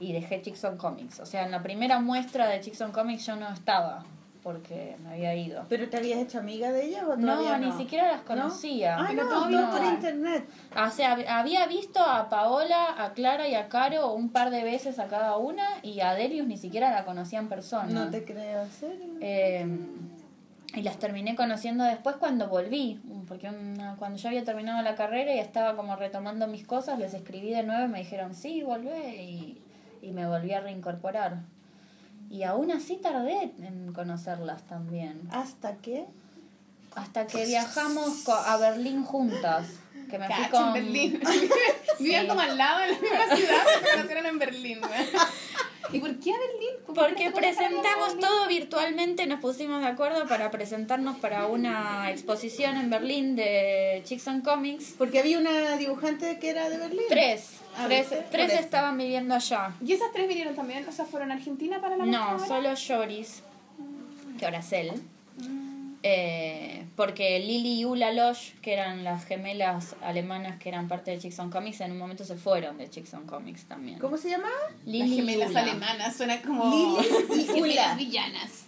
Y dejé Chicks on Comics. O sea, en la primera muestra de Chicks on Comics yo no estaba porque me había ido. ¿Pero te habías hecho amiga de ellas o No, no? ni siquiera las conocía. Ah, Pero no, todo por internet. O sea, hab- había visto a Paola, a Clara y a Caro un par de veces a cada una y a Delius ni siquiera la conocía en persona. No te creo, ¿en serio? Eh, y las terminé conociendo después cuando volví, porque una- cuando yo había terminado la carrera y estaba como retomando mis cosas, les escribí de nuevo y me dijeron, sí, volvé, y, y me volví a reincorporar. Y aún así tardé en conocerlas también, ¿Hasta qué? hasta que viajamos a Berlín juntas, que me fui Cacho, con... en Berlín. Vivían como al lado en la misma ciudad, pero se conocieron en Berlín. ¿Y por qué a Berlín? ¿Por Porque presentamos todo virtualmente, nos pusimos de acuerdo para presentarnos para una exposición en Berlín de Chicks and Comics. Porque había una dibujante que era de Berlín. Tres, Ah, tres, tres estaban viviendo allá. ¿Y esas tres vinieron también? O sea, ¿fueron a Argentina para la No, solo Joris, que ahora es él. Eh, porque Lily y Ula Losh, que eran las gemelas alemanas que eran parte de Chicks on Comics, en un momento se fueron de Chicks on Comics también. ¿Cómo se llamaba? Las Lily y gemelas Ula. alemanas, suena como... Lili y Ula. villanas.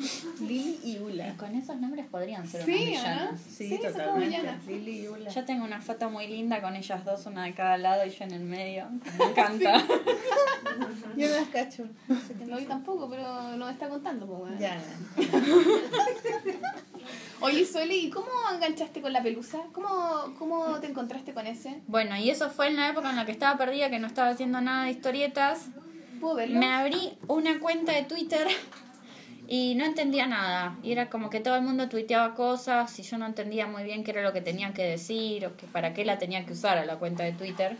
Lili y Ula. Y con esos nombres podrían ser Sí, unas ¿o no? villanas. Sí, Sí, totalmente. villanas. Lili y Ula. Yo tengo una foto muy linda con ellas dos, una de cada lado y yo en el medio. Me encanta. Yo no las cacho. No vi tampoco, pero nos está contando, pues, güey. Ya. Oye, Soli, ¿y cómo enganchaste con la pelusa? ¿Cómo, ¿Cómo te encontraste con ese? Bueno, y eso fue en la época en la que estaba perdida, que no estaba haciendo nada de historietas. ¿Puedo verlo? Me abrí una cuenta de Twitter y no entendía nada. Y era como que todo el mundo tuiteaba cosas y yo no entendía muy bien qué era lo que tenía que decir o que para qué la tenía que usar a la cuenta de Twitter.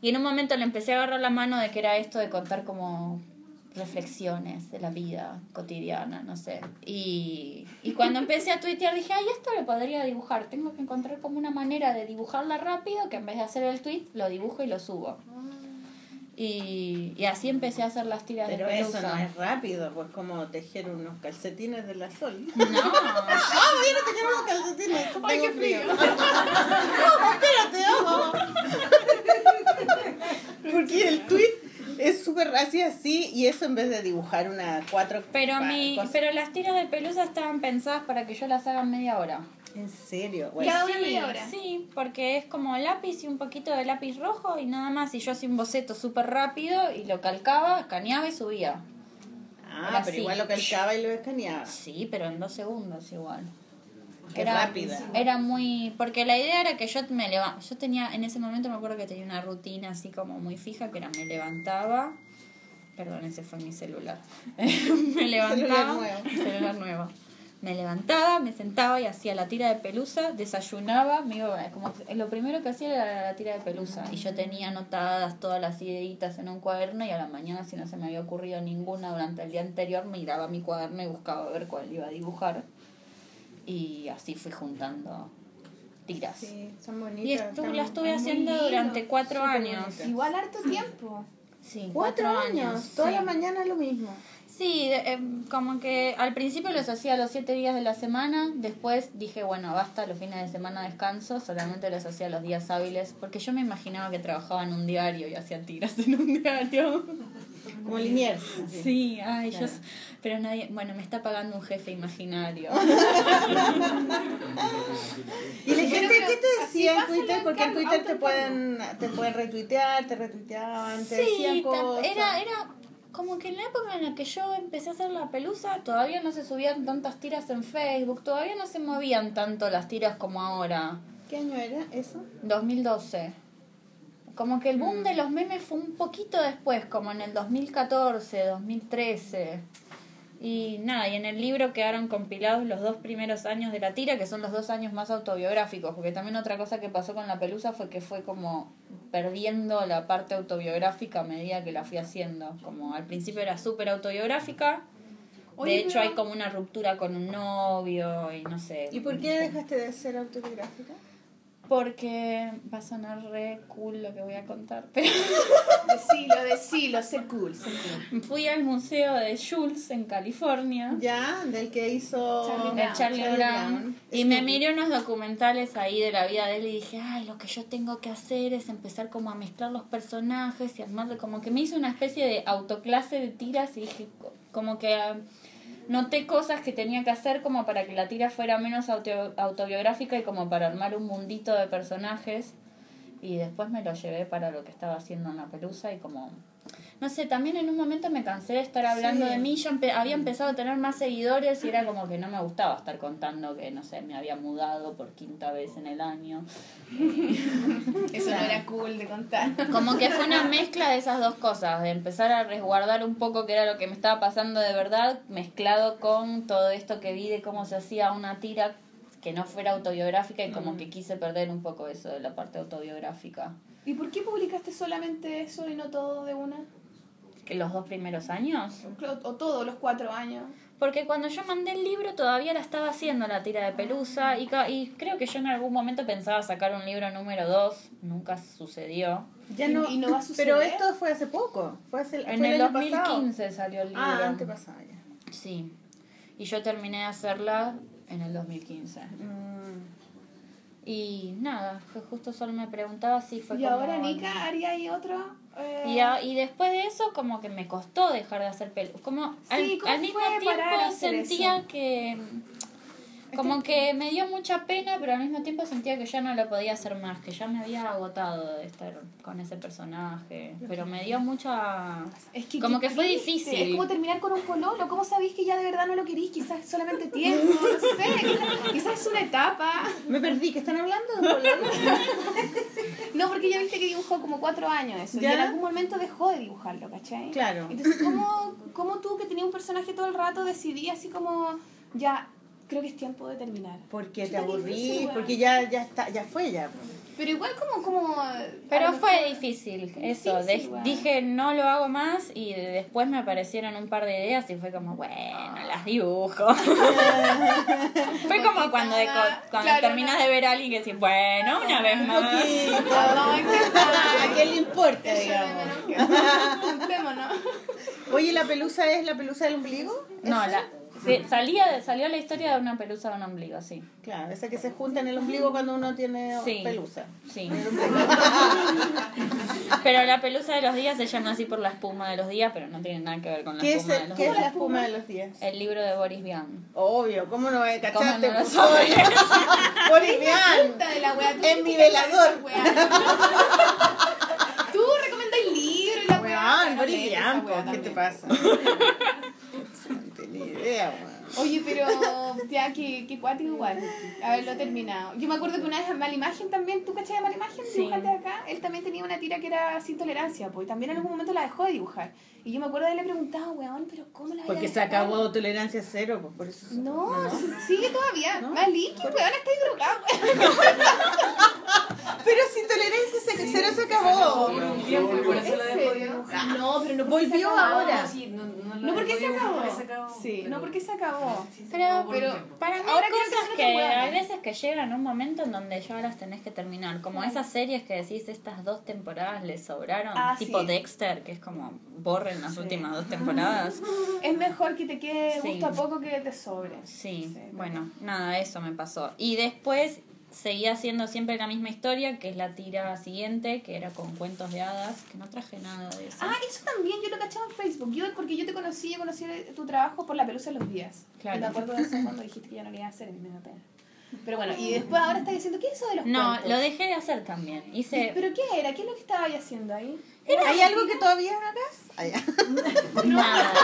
Y en un momento le empecé a agarrar la mano de que era esto de contar como reflexiones de la vida cotidiana, no sé. Y, y cuando empecé a tuitear dije, ay, esto lo podría dibujar. Tengo que encontrar como una manera de dibujarla rápido que en vez de hacer el tweet lo dibujo y lo subo. Y, y así empecé a hacer las tiras Pero de eso pelusa. no es rápido, pues como tejer unos calcetines de la sol. No, ¡Ah, mira, tejer unos calcetines! ¡Ay, qué frío! Espérate, ojo. Porque el tweet es súper así, así, y eso en vez de dibujar una cuatro pero, mi, cosas- pero las tiras de pelusa estaban pensadas para que yo las haga en media hora. En serio, bueno. Cada una Sí, media hora. Sí, porque es como lápiz y un poquito de lápiz rojo y nada más. Y yo hacía un boceto súper rápido y lo calcaba, escaneaba y subía. Ah, Era pero así. igual lo calcaba y lo escaneaba. Sí, pero en dos segundos igual. Qué rápida. Era muy... Porque la idea era que yo me levantaba... Yo tenía... En ese momento me acuerdo que tenía una rutina así como muy fija, que era me levantaba... Perdón, ese fue mi celular. me levantaba... nuevo. Celular nuevo. Me levantaba, me sentaba y hacía la tira de pelusa, desayunaba, me iba, como lo primero que hacía era la tira de pelusa. Y yo tenía anotadas todas las ideitas en un cuaderno y a la mañana, si no se me había ocurrido ninguna durante el día anterior, miraba mi cuaderno y buscaba ver cuál iba a dibujar. Y así fui juntando tiras. Sí, son bonitas. Y esto están- la estuve haciendo lindo, durante cuatro años. bonita. Igual harto tiempo. Sí, Cuatro años, toda sí. la mañana lo mismo. Sí, de- em, como que al principio los hacía los siete días de la semana, después dije, bueno, basta, los fines de semana descanso, solamente los hacía los días hábiles, porque yo me imaginaba que trabajaba en un diario y hacía tiras en un diario. Como Liniers. Sí, ay, yo, Claro. s- pero nadie, bueno, me está pagando un jefe imaginario. ¿Y la Yo gente qué te decía en Twitter? Porque en Twitter te pueden, te pueden retuitear, te retuiteaban, te decían Sí, ta- cosas. era, era como que en la época en la que yo empecé a hacer la pelusa, todavía no se subían tantas tiras en Facebook, todavía no se movían tanto las tiras como ahora. ¿Qué año era eso? 2012. Como que el boom de los memes fue un poquito después, como en el 2014, 2013. Y nada, y en el libro quedaron compilados los dos primeros años de la tira, que son los dos años más autobiográficos, porque también otra cosa que pasó con la pelusa fue que fue como perdiendo la parte autobiográfica a medida que la fui haciendo. Como al principio era súper autobiográfica, Oye, de hecho pero- hay como una ruptura con un novio y no sé. ¿Y por qué dejaste de ser autobiográfica? Porque va a sonar re cool lo que voy a contar, pero Decilo, decilo, sé cool, sé cool. fui al museo de Jules en California, Ya, del que hizo Charlie Brown. Charlie Charlie Brown, Brown. y me miré unos documentales ahí de la vida de él y dije, ay, lo que yo tengo que hacer es empezar como a mezclar los personajes y armarle, como que me hice una especie de autoclase de tiras y dije, co- como que... Noté cosas que tenía que hacer como para que la tira fuera menos auto- autobiográfica y como para armar un mundito de personajes. Y después me lo llevé para lo que estaba haciendo en la pelusa y como... No sé, también en un momento me cansé de estar hablando Sí. de mí. Yo empe- había empezado a tener más seguidores y era como que no me gustaba estar contando que, no sé, me había mudado por quinta vez en el año. Eso no era cool de contar. Como que fue una mezcla de esas dos cosas, de empezar a resguardar un poco que era lo que me estaba pasando de verdad, mezclado con todo esto que vi de cómo se hacía una tira que no fuera autobiográfica y como que quise perder un poco eso de la parte autobiográfica. ¿Y por qué publicaste solamente eso y no todo de una? Que los dos primeros años. O, o todo, los cuatro años. Porque cuando yo mandé el libro todavía la estaba haciendo la tira de pelusa y, ca- y creo que yo en algún momento pensaba sacar un libro número 2, nunca sucedió. Ya no, y no va a Pero suceder. esto fue hace poco. Fue, hace, En fue el año pasado. 2015 salió el libro. Ah, antes pasaba ya. Sí. Y yo terminé de hacerla en el 2015. Mm. Y nada, justo solo me preguntaba si fue y como- ahora, Nika, haría ahí otro. Eh, Y, a- y después de eso como que me costó dejar de hacer pelo. Como al, Sí, ¿cómo al mismo tiempo sentía eso? que como que me dio mucha pena, pero al mismo tiempo sentía que ya no lo podía hacer más, que ya me había agotado de estar con ese personaje. Pero me dio mucha... Es que, como que fue difícil. Es como terminar con un pololo. ¿Cómo sabéis que ya de verdad no lo querís? Quizás solamente tiempo, no sé. Quizás, quizás es una etapa. Me perdí, ¿qué están hablando? de un pololo? No, porque ya viste que dibujó como cuatro años eso. ¿Ya? Y en algún momento dejó de dibujarlo, ¿cachai? Claro. Entonces, ¿cómo, ¿cómo tú que tenías un personaje todo el rato decidí así como, ya, creo que es tiempo de terminar? Porque te qué aburrí, porque ya, ya está, ya fue ya. Pero igual como... como Pero fue mejor- difícil eso. Difícil, de- weón. dije no lo hago más y después me aparecieron un par de ideas y fue como, bueno, las dibujo. fue como cuando, de cuando Claro, terminas no. de ver a alguien que dices, bueno, una vez más. No, que ¿A quién le importa, Eso digamos? Oye, ¿la pelusa es la pelusa del ombligo? No, la, sí, salía, salió la historia de una pelusa de un ombligo, sí. Claro, esa que se junta en el ombligo cuando uno tiene Sí. pelusa. Sí. El. Pero la pelusa de los días se llama así por la espuma de los días, pero no tiene nada que ver con la ¿Qué es, espuma de el- los qué es días. la espuma de los días? El libro de Boris Vian. Obvio, ¿cómo no me ¿Cómo cachaste? no de wea, tú En mi velador. Tú recomendáis libros y la pero Boris Vian, ¿qué te pasa? No tenía idea, weón. Oye, pero ya que, que cuático igual. Haberlo terminado. Yo me acuerdo que una vez Mala Imagen también, ¿tú cachai de Mala Imagen? Sí. Dibujante de acá. Él también tenía una tira que era sin tolerancia, pues. y También en algún momento la dejó de dibujar. Y yo me acuerdo de haberle preguntado, weón, pero ¿cómo la Porque se acabó tolerancia cero, pues por eso. se- No, sí- sigue todavía. ¿No? Maliki, weón, estáis drogado. Pero sin tolerancia se- cero se acabó. Por un tiempo, y por eso la ¿En dejó serio? dibujar. No, pero no se Volvió acabó. ahora. Sí, no, no, No porque se acabó. acabó. Sí, pero- no porque se acabó. Sí, Pero-. Para mí Ahora que cosas que hay veces que llegan un momento en donde ya las tenés que terminar. Como esas series que decís, estas dos temporadas les sobraron. Ah, tipo sí. Dexter, que es como borren las últimas dos temporadas. Es mejor que te quede Sí. gusto a poco que te sobre. Sí, Sí, bueno, nada, eso me pasó. Y después seguía haciendo siempre la misma historia, que es la tira siguiente, que era con cuentos de hadas, que no traje nada de eso. Ah, eso también yo lo cachaba en Facebook. Yo, porque yo te conocí, yo conocí tu trabajo por la pelusa de los días. Claro. Me acuerdo de eso cuando dijiste que ya no lo ibas a hacer y me da pena. Pero bueno, y después ahora estás diciendo, ¿qué es eso de los no, cuentos? lo dejé de hacer también. Hice... ¿Pero qué era? ¿Qué es lo que estabas haciendo ahí? ¿Hay algo que todavía hagas? Allá. Nada.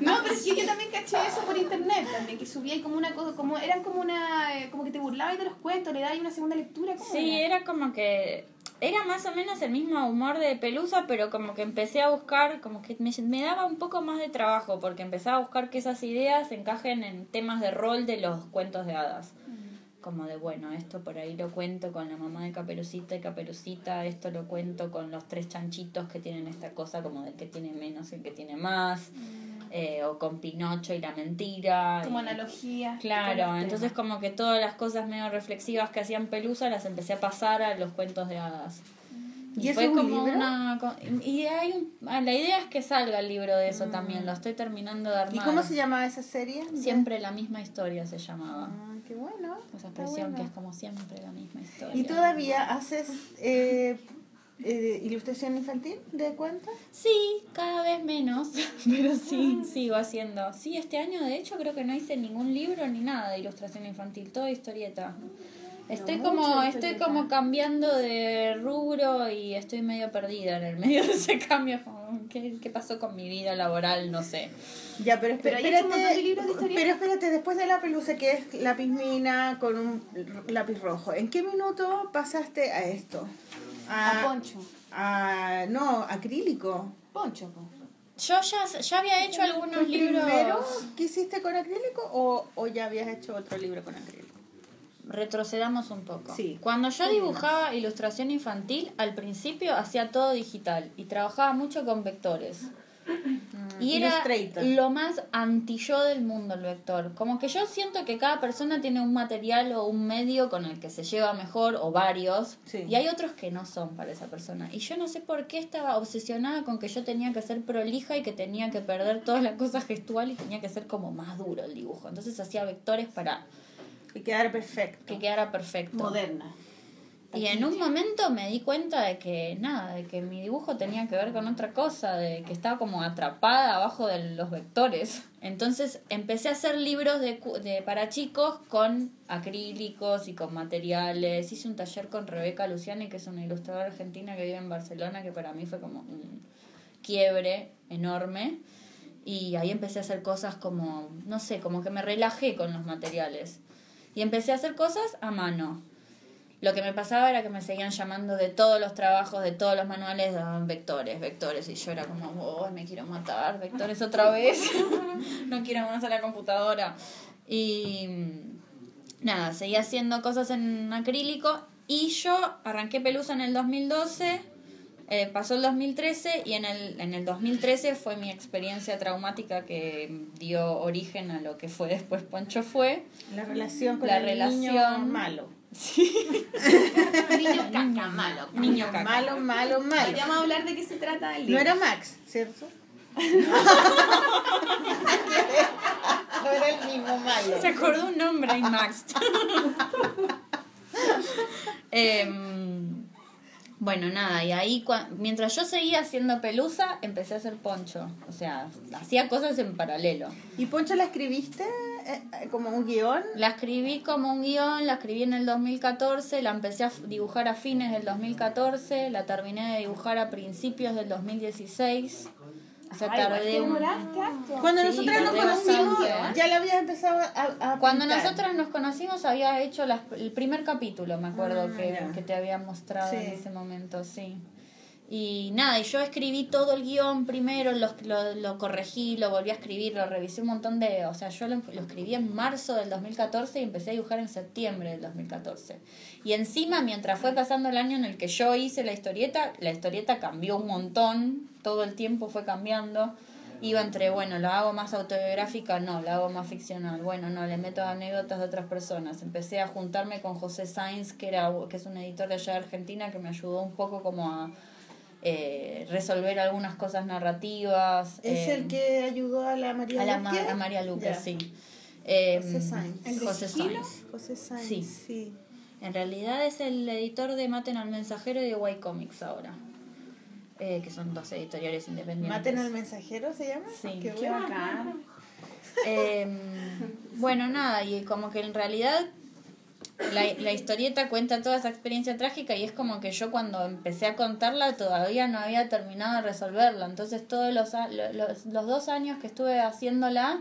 No, pero que yo también caché eso por internet también, que subía ahí como una cosa, como, eran como una, eh, como que te burlabas de los cuentos, le dabas una segunda lectura, ¿cómo Sí, era? era como que era más o menos el mismo humor de Pelusa, pero como que empecé a buscar, como que me, me daba un poco más de trabajo, porque empezaba a buscar que esas ideas encajen en temas de rol de los cuentos de hadas. Como de, bueno, esto por ahí lo cuento con la mamá de Caperucita y Caperucita, esto lo cuento con los tres chanchitos que tienen esta cosa como del que tiene menos y el que tiene más, eh, o con Pinocho y la mentira. Como y- analogía. Claro, entonces como que todas las cosas medio reflexivas que hacían Pelusa las empecé a pasar a los cuentos de hadas. ¿Y eso es un libro? una y hay un, ah, la idea es que salga el libro de eso también, lo estoy terminando de armar. ¿Y cómo se llamaba esa serie? Siempre la misma historia se llamaba. Ah, bueno. Esa bueno. que es como siempre la misma historia. ¿Y todavía haces eh, eh, ilustración infantil de cuentos? Sí, cada vez menos, pero sí, sigo haciendo. Sí, este año de hecho creo que no hice ningún libro ni nada de ilustración infantil, todo historieta. Estoy como, estoy como cambiando de rubro y estoy medio perdida en el medio de ese cambio. ¿Qué, qué pasó con mi vida laboral? No sé. Ya, pero, Pero espérate, hay hecho un montón de libros de historieta. pero espérate, después de la pelusa que es lápiz mina con un lápiz rojo, ¿en qué minuto pasaste a esto? A Poncho. a- no, acrílico. Poncho, po. Yo ya, ya había hecho algunos ¿Fue libros. primero que hiciste con acrílico o, o ya habías hecho otro libro con acrílico? Retrocedamos un poco. Sí. Cuando yo dibujaba ilustración infantil, al principio hacía todo digital y trabajaba mucho con vectores. Y era lo más anti yo del mundo el vector. Como que yo siento que cada persona tiene un material o un medio con el que se lleva mejor o varios. Sí. Y hay otros que no son para esa persona. Y yo no sé por qué estaba obsesionada con que yo tenía que ser prolija y que tenía que perder toda la cosa gestual y tenía que ser como más duro el dibujo. Entonces hacía vectores para Y quedar perfecto. que quedara perfecto. Moderna. Y en un momento me di cuenta de que nada, de que mi dibujo tenía que ver con otra cosa, de que estaba como atrapada abajo de los vectores. Entonces empecé a hacer libros de, cu- de para chicos con acrílicos y con materiales. Hice un taller con Rebeca Luciani, que es una ilustradora argentina que vive en Barcelona, que para mí fue como un quiebre enorme. Y ahí empecé a hacer cosas como, no sé, como que me relajé con los materiales. Y empecé a hacer cosas a mano. Lo que me pasaba era que me seguían llamando de todos los trabajos, de todos los manuales, vectores, vectores. Y yo era como, oh, me quiero matar, vectores otra vez. no quiero más a la computadora. Y nada, seguí haciendo cosas en acrílico. Y yo arranqué Pelusa en el 2012. Eh, pasó el 2013 y en el, en el 2013 fue mi experiencia traumática que dio origen a lo que fue después Poncho fue. La relación con La el niño relación- malo. Niño caca, malo. Niño caca. Malo, malo, malo. Vamos a hablar de qué se trata el No era Max, ¿cierto? no era el mismo malo. Se acordó un nombre y Max. Em, bueno, nada, y ahí mientras yo seguía haciendo pelusa, empecé a hacer poncho. O sea, hacía cosas en paralelo. ¿Y Poncho la escribiste eh, eh, como un guion? La escribí como un guion, la escribí en el 2014, la empecé a dibujar a fines del 2014, la terminé de dibujar a principios del 2016. O sea, Ay, igual tardé te un... demoraste harto. Cuando Sí, nosotras nos conocimos, bastante. ya la habías empezado a, a Cuando pintar. nosotras nos conocimos había hecho las- el primer capítulo, me acuerdo Ah, que, te había mostrado Sí. en ese momento, sí. Y nada, y yo escribí todo el guion primero, lo, lo, lo corregí, lo volví a escribir, lo revisé un montón de... O sea, yo lo, lo escribí en marzo del 2014 y empecé a dibujar en septiembre del 2014. Y encima, mientras fue pasando el año en el que yo hice la historieta, la historieta cambió un montón, todo el tiempo fue cambiando. Iba entre, bueno, la hago más autobiográfica, no, la hago más ficcional, bueno, no, le meto anécdotas de otras personas. Empecé a juntarme con José Sainz, que, era, que es un editor de allá de Argentina, que me ayudó un poco como a eh, resolver algunas cosas narrativas. Es eh, el que ayudó a la María a, la, Ma- Luque? a María Luque, sí. Eh, José Sainz. ¿El de José? Sainz. José Sainz. Sí. sí. En realidad es el editor de Maten al Mensajero y de White Comics ahora. Eh, que son dos editoriales independientes. ¿Maten al mensajero se llama? Sí. Qué Qué bueno. bacán. Eh, bueno, nada, y como que en realidad la, la historieta cuenta toda esa experiencia trágica y es como que yo cuando empecé a contarla todavía no había terminado de resolverla. Entonces todos los, los, los dos años que estuve haciéndola,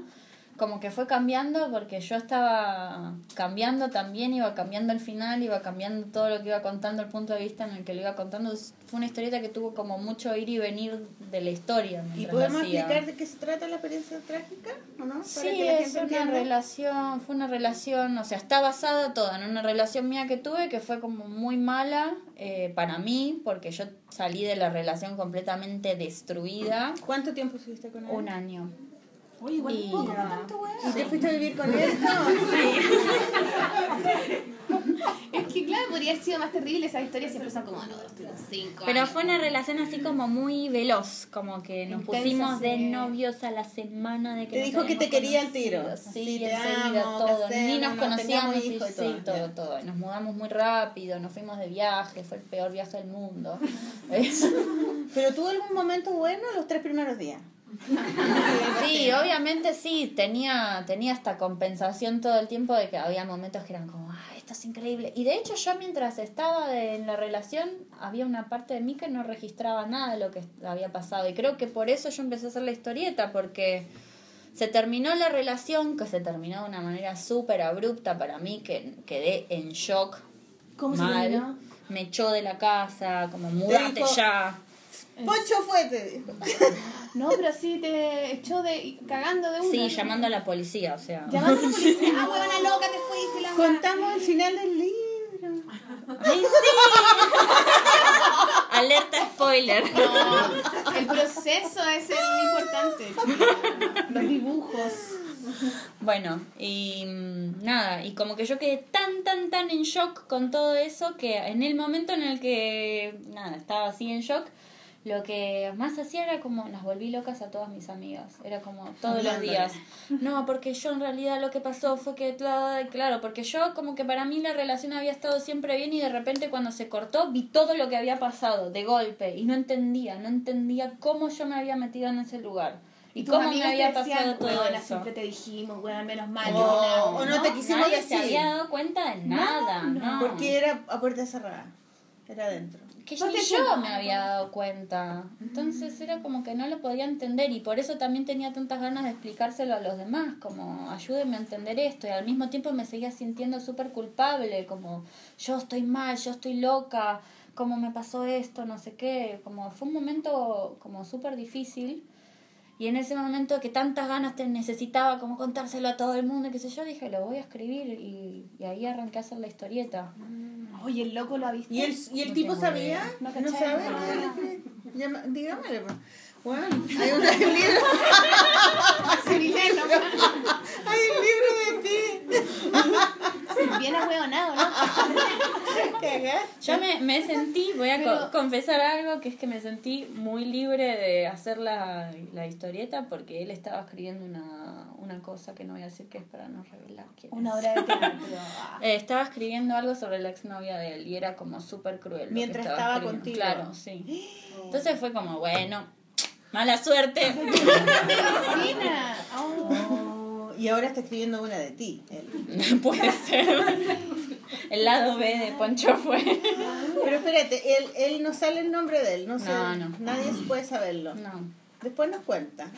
como que fue cambiando porque yo estaba cambiando también, iba cambiando el final, iba cambiando todo lo que iba contando, el punto de vista en el que lo iba contando. Fue una historieta que tuvo como mucho ir y venir de la historia. ¿Y podemos hacía. explicar de qué se trata la experiencia trágica? ¿O no? Para Sí, que la es una entienda. relación, fue una relación, o sea, está basada toda en una relación mía que tuve que fue como muy mala eh, para mí, porque yo salí de la relación completamente destruida. ¿Cuánto tiempo estuviste con él? Un año. Oye, igual Y- poco, no tanto, weón. ¿Y te fuiste a vivir con él? No. Es que, claro, podría haber sido más terrible. Esas historias siempre son como, no, estuvimos cinco Pero años. fue una relación así como muy veloz, como que nos Intensa, pusimos de sí. novios a la semana de que Te nos dijo que te quería al tiro. Sí, Sí, te enseguida amo, todo. Ni nos conocíamos, y- hijos y sí, todo, todo, Nos mudamos muy rápido, nos fuimos de viaje, fue el peor viaje del mundo. Pero tuvo algún momento bueno los tres primeros días. Sí, obviamente sí, tenía, tenía esta compensación todo el tiempo de que había momentos que eran como, ah, esto es increíble. Y de hecho yo mientras estaba de- en la relación, había una parte de mí que no registraba nada de lo que había pasado. Y creo que por eso yo empecé a hacer la historieta, porque se terminó la relación, que se terminó de una manera súper abrupta para mí, que quedé en shock. ¿Cómo se mal. Me echó de la casa, como mudate ya. Poncho fue, te dijo. No, pero sí te echó de cagando de una. Sí, llamando a la policía, o sea. Llamando a la policía. Ah, huevona loca, te fuiste, la. Contamos el final del libro. ¡Ay, sí! Alerta spoiler. No, el proceso es el importante. Los dibujos. Bueno, y mm, nada, y como que yo quedé tan, tan, tan en shock con todo eso que en el momento en el que, nada, estaba así en shock, lo que más hacía era como las volví locas a todas mis amigas. Era como todos los días. No, porque yo en realidad lo que pasó fue que, cla- claro, porque yo como que para mí la relación había estado siempre bien y de repente cuando se cortó vi todo lo que había pasado de golpe y no entendía, no entendía cómo yo me había metido en ese lugar. Y, cómo me había decían, pasado todo "Huevona, eso. siempre te dijimos, weón, menos mal. O- Luna". o no te quisimos nadie decir. se había dado cuenta de nada, no. Porque era a puerta cerrada. Era adentro. Que No ni yo me había dado cuenta. Entonces era como que no lo podía entender y por eso también tenía tantas ganas de explicárselo a los demás, como ayúdenme a entender esto y al mismo tiempo me seguía sintiendo súper culpable, como yo estoy mal, yo estoy loca, cómo me pasó esto, no sé qué, como fue un momento como súper difícil. Y en ese momento que tantas ganas te necesitaba como contárselo a todo el mundo, y qué sé yo, dije, lo voy a escribir y, y ahí arranqué a hacer la historieta. Oye, el loco lo ha visto. ¿Y el, y el No tipo sabía? idea. No ¿No, sabe? Bueno, hay un, hay un libro, hay un libro de ti. bien ahueonado, ¿no? Yo me, me sentí, voy a co- confesar algo, que es que me sentí muy libre de hacer la, la historieta porque él estaba escribiendo una, una cosa que no voy a decir que es para no revelar quién Una es. obra de teatro. Eh, estaba escribiendo algo sobre la exnovia de él y era como súper cruel. Mientras estaba escribiendo. contigo. Claro, sí. Entonces fue como, bueno, mala suerte. Medicina. Oh. Y ahora está escribiendo una de ti. él. Puede ser. El lado B de Poncho fue. Pero espérate, él, él no sale el nombre de él, no sé. No, no. Nadie puede saberlo. No. Después nos cuenta.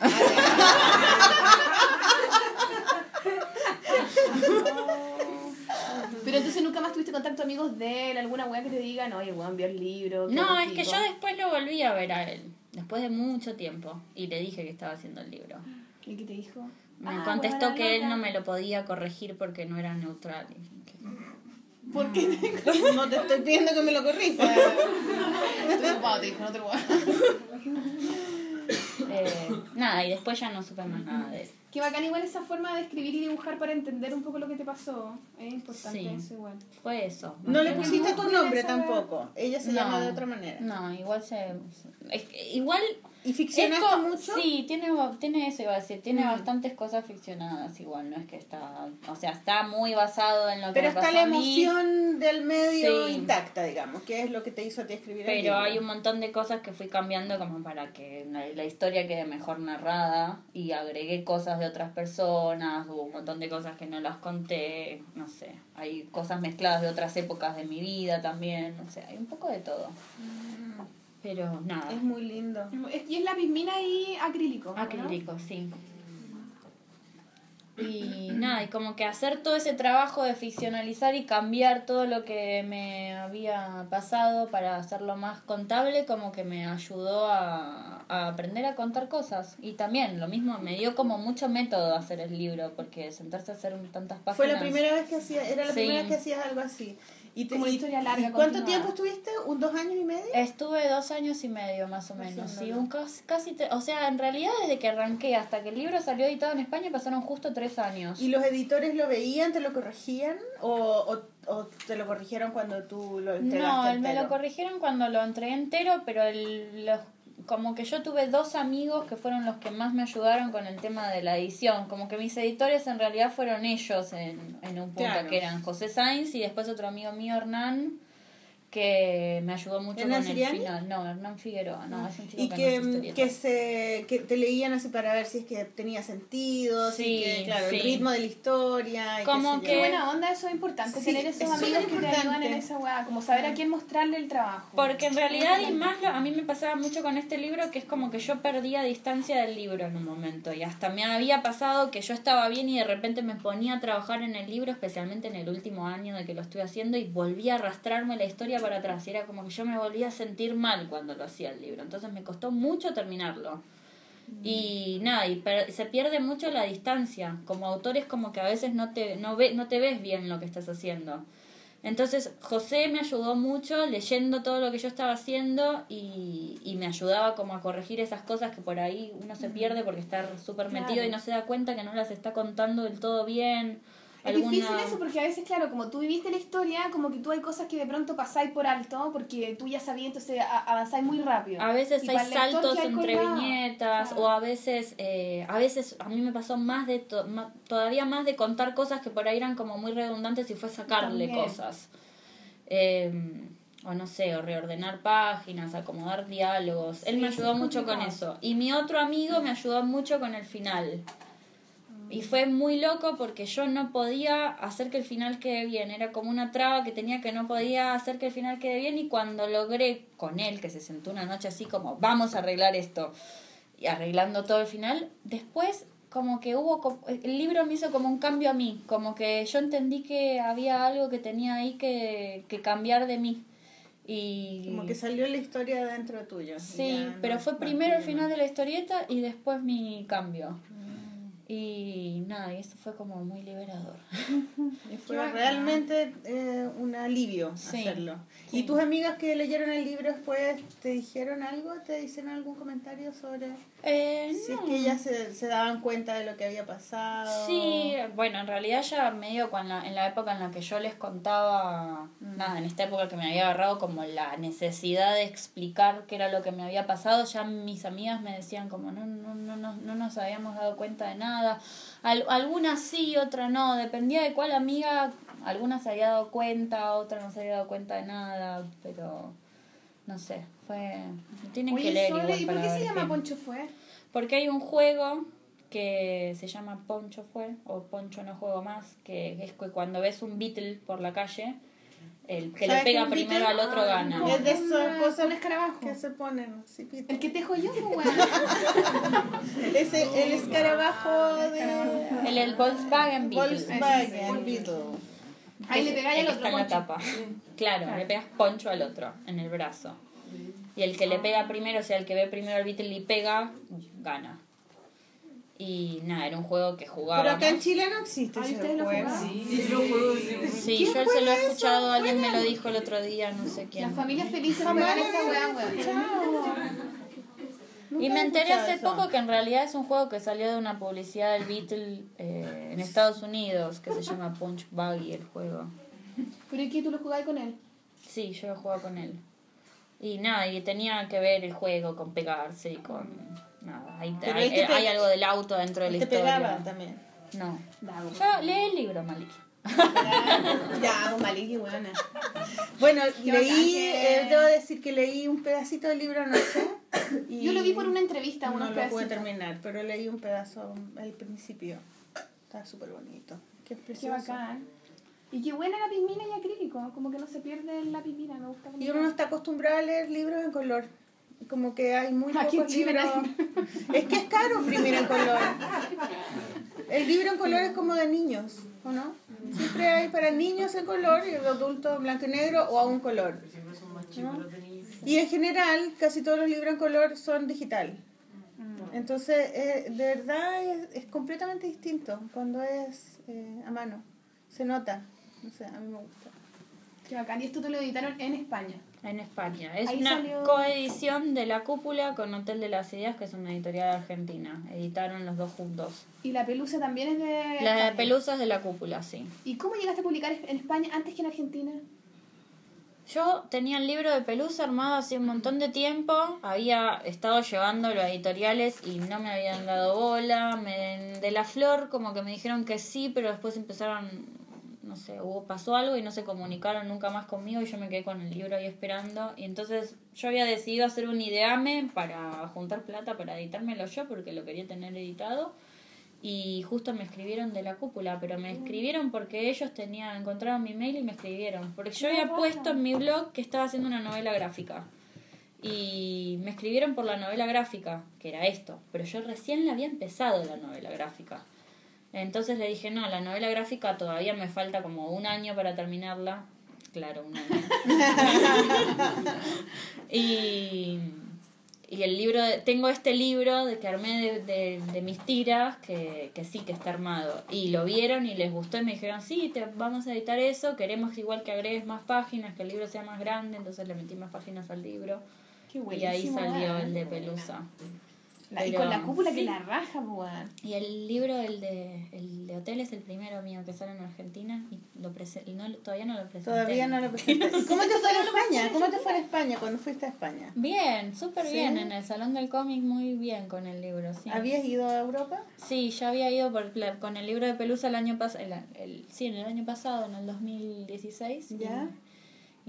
Pero entonces nunca más tuviste contacto amigos de él, alguna weá que te digan, oye, weón, vio el libro. No, es que rico". yo después lo volví a ver a él, después de mucho tiempo, y le dije que estaba haciendo el libro. ¿Y qué te dijo? Me Ah, contestó que él no me lo podía corregir porque no era neutral. ¿Por qué? No te estoy pidiendo que me lo corrijas. Estoy ocupado, te dijo, no te lo voy a- eh, nada, y después ya no supe más nada de él. Qué bacán igual esa forma de escribir y dibujar para entender un poco lo que te pasó. Es importante Sí. eso igual. Fue eso. No le pusiste tu nombre tampoco. Ella se No. llama de otra manera. No, igual se... es que igual... ¿Y ficcionaste mucho? Sí, tiene, tiene eso, iba a decir, tiene Mm. bastantes cosas ficcionadas igual, no es que está... O sea, está muy basado en lo que Pero está pasó la emoción del medio Sí. intacta, digamos, que es lo que te hizo a ti escribir el Pero libro. hay un montón de cosas que fui cambiando como para que la, la historia quede mejor narrada y agregué cosas de otras personas, hubo un montón de cosas que no las conté, no sé, hay cosas mezcladas de otras épocas de mi vida también, no sé, hay un poco de todo. Pero nada, Es muy lindo. Y es lápiz mina y acrílico. ¿no? acrílico, sí. Y nada, y como que hacer todo ese trabajo de ficcionalizar y cambiar todo lo que me había pasado para hacerlo más contable, como que me ayudó a, a aprender a contar cosas. Y también lo mismo, me dio como mucho método hacer el libro, porque sentarse a hacer un- tantas páginas. Fue la primera vez que hacía, era la Sí. primera vez que hacías algo así. Y te- Como y- historia larga, ¿y ¿Cuánto continuada. tiempo estuviste? ¿Un dos años y medio? Estuve dos años y medio más o menos, sí, un casi, casi te- o sea, en realidad desde que arranqué hasta que el libro salió editado en España pasaron justo tres años. ¿Y los editores lo veían, te lo corregían? ¿O, o, o te lo corrigieron cuando tú lo entregaste No, me entero? lo corrigieron cuando lo entregué entero, pero el, los- como que yo tuve dos amigos que fueron los que más me ayudaron con el tema de la edición. Como que mis editores en realidad fueron ellos en, en un punto, Claro. que eran José Sainz y después otro amigo mío, Hernán, que me ayudó mucho ¿Hernán con el Siriani? final. No, Hernán Figueroa, no, es un chico Y que, que, se, que te leían así para ver si es que tenía sentido, si Sí, que, claro, sí. el ritmo de la historia. y Como que- buena onda, eso es importante. Sí, tener esos es amigos que te ayudan en esa weá. Como saber a quién mostrarle el trabajo. Porque en realidad, y más lo- a mí me pasaba mucho con este libro, que es como que yo perdía distancia del libro en un momento. Y hasta me había pasado que yo estaba bien y de repente me ponía a trabajar en el libro, especialmente en el último año de que lo estuve haciendo, y volvía a arrastrarme la historia para atrás. Y era como que yo me volvía a sentir mal cuando lo hacía el libro. Entonces me costó mucho terminarlo. Y nada, y per- se pierde mucho la distancia. Como autor es como que a veces no te, no ve, no te ves bien lo que estás haciendo. Entonces José me ayudó mucho leyendo todo lo que yo estaba haciendo y, y me ayudaba como a corregir esas cosas que por ahí uno se pierde porque está súper metido Claro. y no se da cuenta que no las está contando del todo bien. Es Alguna- difícil eso porque a veces, claro, como tú viviste la historia, como que tú hay cosas que de pronto pasáis por alto porque tú ya sabías, entonces avanzáis muy rápido. A veces Y hay saltos hay entre colgado. viñetas Claro. o a veces, eh, a veces a mí me pasó más de to- todavía más de contar cosas que por ahí eran como muy redundantes y fue sacarle También. cosas. Eh, o no sé, o reordenar páginas, acomodar diálogos. Él me ayudó mucho con eso. Y mi otro amigo me ayudó mucho con el final. Y fue muy loco porque yo no podía hacer que el final quede bien. Era como una traba que tenía que no podía hacer que el final quede bien. Y cuando logré con él, que se sentó una noche así como, vamos a arreglar esto, y arreglando todo el final, después como que hubo, el libro me hizo como un cambio a mí. Como que yo entendí que había algo que tenía ahí que, que cambiar de mí. Y Como que salió la historia dentro tuyo. Sí, pero no- fue no primero el final no. de la historieta y después mi cambio. Y nada, y eso fue como muy liberador. Y fue Qué realmente eh, un alivio Sí, hacerlo. sí. ¿Y tus amigas que leyeron el libro después te dijeron algo? ¿Te hicieron algún comentario sobre Eh, si es no. que ellas se, se daban cuenta de lo que había pasado? Sí, bueno, en realidad ya medio la, en la época en la que yo les contaba, nada, en esta época que me había agarrado como la necesidad de explicar qué era lo que me había pasado, ya mis amigas me decían como no, no, no, no, no nos habíamos dado cuenta de nada. Al, algunas sí, otra no, dependía de cuál amiga, algunas se había dado cuenta, otra no se había dado cuenta de nada, pero no sé, fue... Tienen que leer Sole, igual ¿y por qué se llama qué- Poncho Fue? porque hay un juego que se llama Poncho fue o Poncho no juego más, que es que cuando ves un Beatle por la calle El que le ¿Sabes pega primero al otro gana. Es de esas cosas Un escarabajo. que se ponen. El que tejo yo, weón. Es el, el escarabajo de El, el Volkswagen Beetle. Volkswagen Beetle. Ahí le pegáis el al que otro está en la tapa. Claro, le pegas poncho al otro, en el brazo. Y el que le pega primero, o sea, el que ve primero al Beatle y pega, gana. Y nada, era un juego que Pero jugábamos. acá en Chile no existe Ay, ese ustedes lo juego. jugaban. Sí, yo juego sí. Sí, ¿Quién yo se lo he eso? escuchado, alguien me lo dijo el otro día, no sé Las quién. familias felices juegan lo esa weá, weón. Y me enteré hace eso. poco que en realidad es un juego que salió de una publicidad del Beatle eh, en Estados Unidos, que se llama Punch Buggy el juego. Pero ¿y qué tú lo jugabas con él? Sí, yo he jugado con él. Y nada, y tenía que ver el juego con pegarse y con... Nada, hay, hay, pe- hay algo del auto dentro de la Te historia. pegaba también. No. Dago. Yo leí el libro, Maliki. Ya, Maliki, weona. Bueno, Qué leí, eh, debo decir que leí un pedacito del libro anoche. y Yo lo vi por una entrevista, No unos lo pude terminar, pero leí un pedazo al principio. Está súper bonito. Qué Qué precioso. bacán. Y qué buena la pigmina y acrílico, como que no se pierde la pigmina, me gusta. Y uno no está acostumbrado a leer libros en color. Como que hay muy Aquí pocos Chile libros. Es que es caro imprimir en color. El libro en color es como de niños, ¿o no? Siempre hay para niños en color y adultos blanco y negro o a un color. Siempre son más chicos los de niños. Y en general, casi todos los libros en color son digital. Entonces, eh, de verdad es, es completamente distinto cuando es eh, a mano. Se nota. No sé, a mí me gusta. Qué bacán. Y esto te lo editaron en España. En España. Es Ahí una salió- coedición de La Cúpula con Hotel de las Ideas, que es una editorial argentina. Editaron los dos juntos. Y la pelusa también es de. La España. Pelusas de La Cúpula, sí. ¿Y cómo llegaste a publicar en España antes que en Argentina? Yo tenía el libro de Pelusa armado hace un montón de tiempo. Había estado llevándolo a editoriales y no me habían dado bola. Me, de la flor, como que me dijeron que sí, pero después empezaron, no sé, hubo, pasó algo y no se comunicaron nunca más conmigo y yo me quedé con el libro ahí esperando. Y entonces yo había decidido hacer un ideame para juntar plata para editármelo yo porque lo quería tener editado. Y justo me escribieron de la cúpula, pero me escribieron porque ellos tenían, encontraron mi mail y me escribieron. Porque yo había puesto en mi blog que estaba haciendo una novela gráfica. Y me escribieron por la novela gráfica, que era esto. Pero yo recién la había empezado la novela gráfica. Entonces le dije, no, la novela gráfica todavía me falta como un año para terminarla. Claro, un año. y, y el libro, de- tengo este libro de que armé de, de, de mis tiras, que, que sí que está armado. Y lo vieron y les gustó y me dijeron, sí, te vamos a editar eso, queremos igual que agregues más páginas, que el libro sea más grande, entonces le metí más páginas al libro. Qué Y ahí salió weón. el de Pelusa. La- y con la cúpula que sí. la raja, weón. Y el libro, el de, el de hotel, es el primero mío que sale en Argentina y lo prese- y no, todavía no lo presenté. Todavía no lo presenté. ¿Y ¿Cómo te fue en España? ¿Cómo te fue en España cuando fuiste a España? Bien, súper ¿Sí? bien. En el Salón del Cómic muy bien con el libro, sí. ¿Habías ido a Europa? Sí, ya había ido por, la- con el libro de Pelusa el año pasado, el, el- sí, en el año pasado, en el 2016. y- Ya. Y,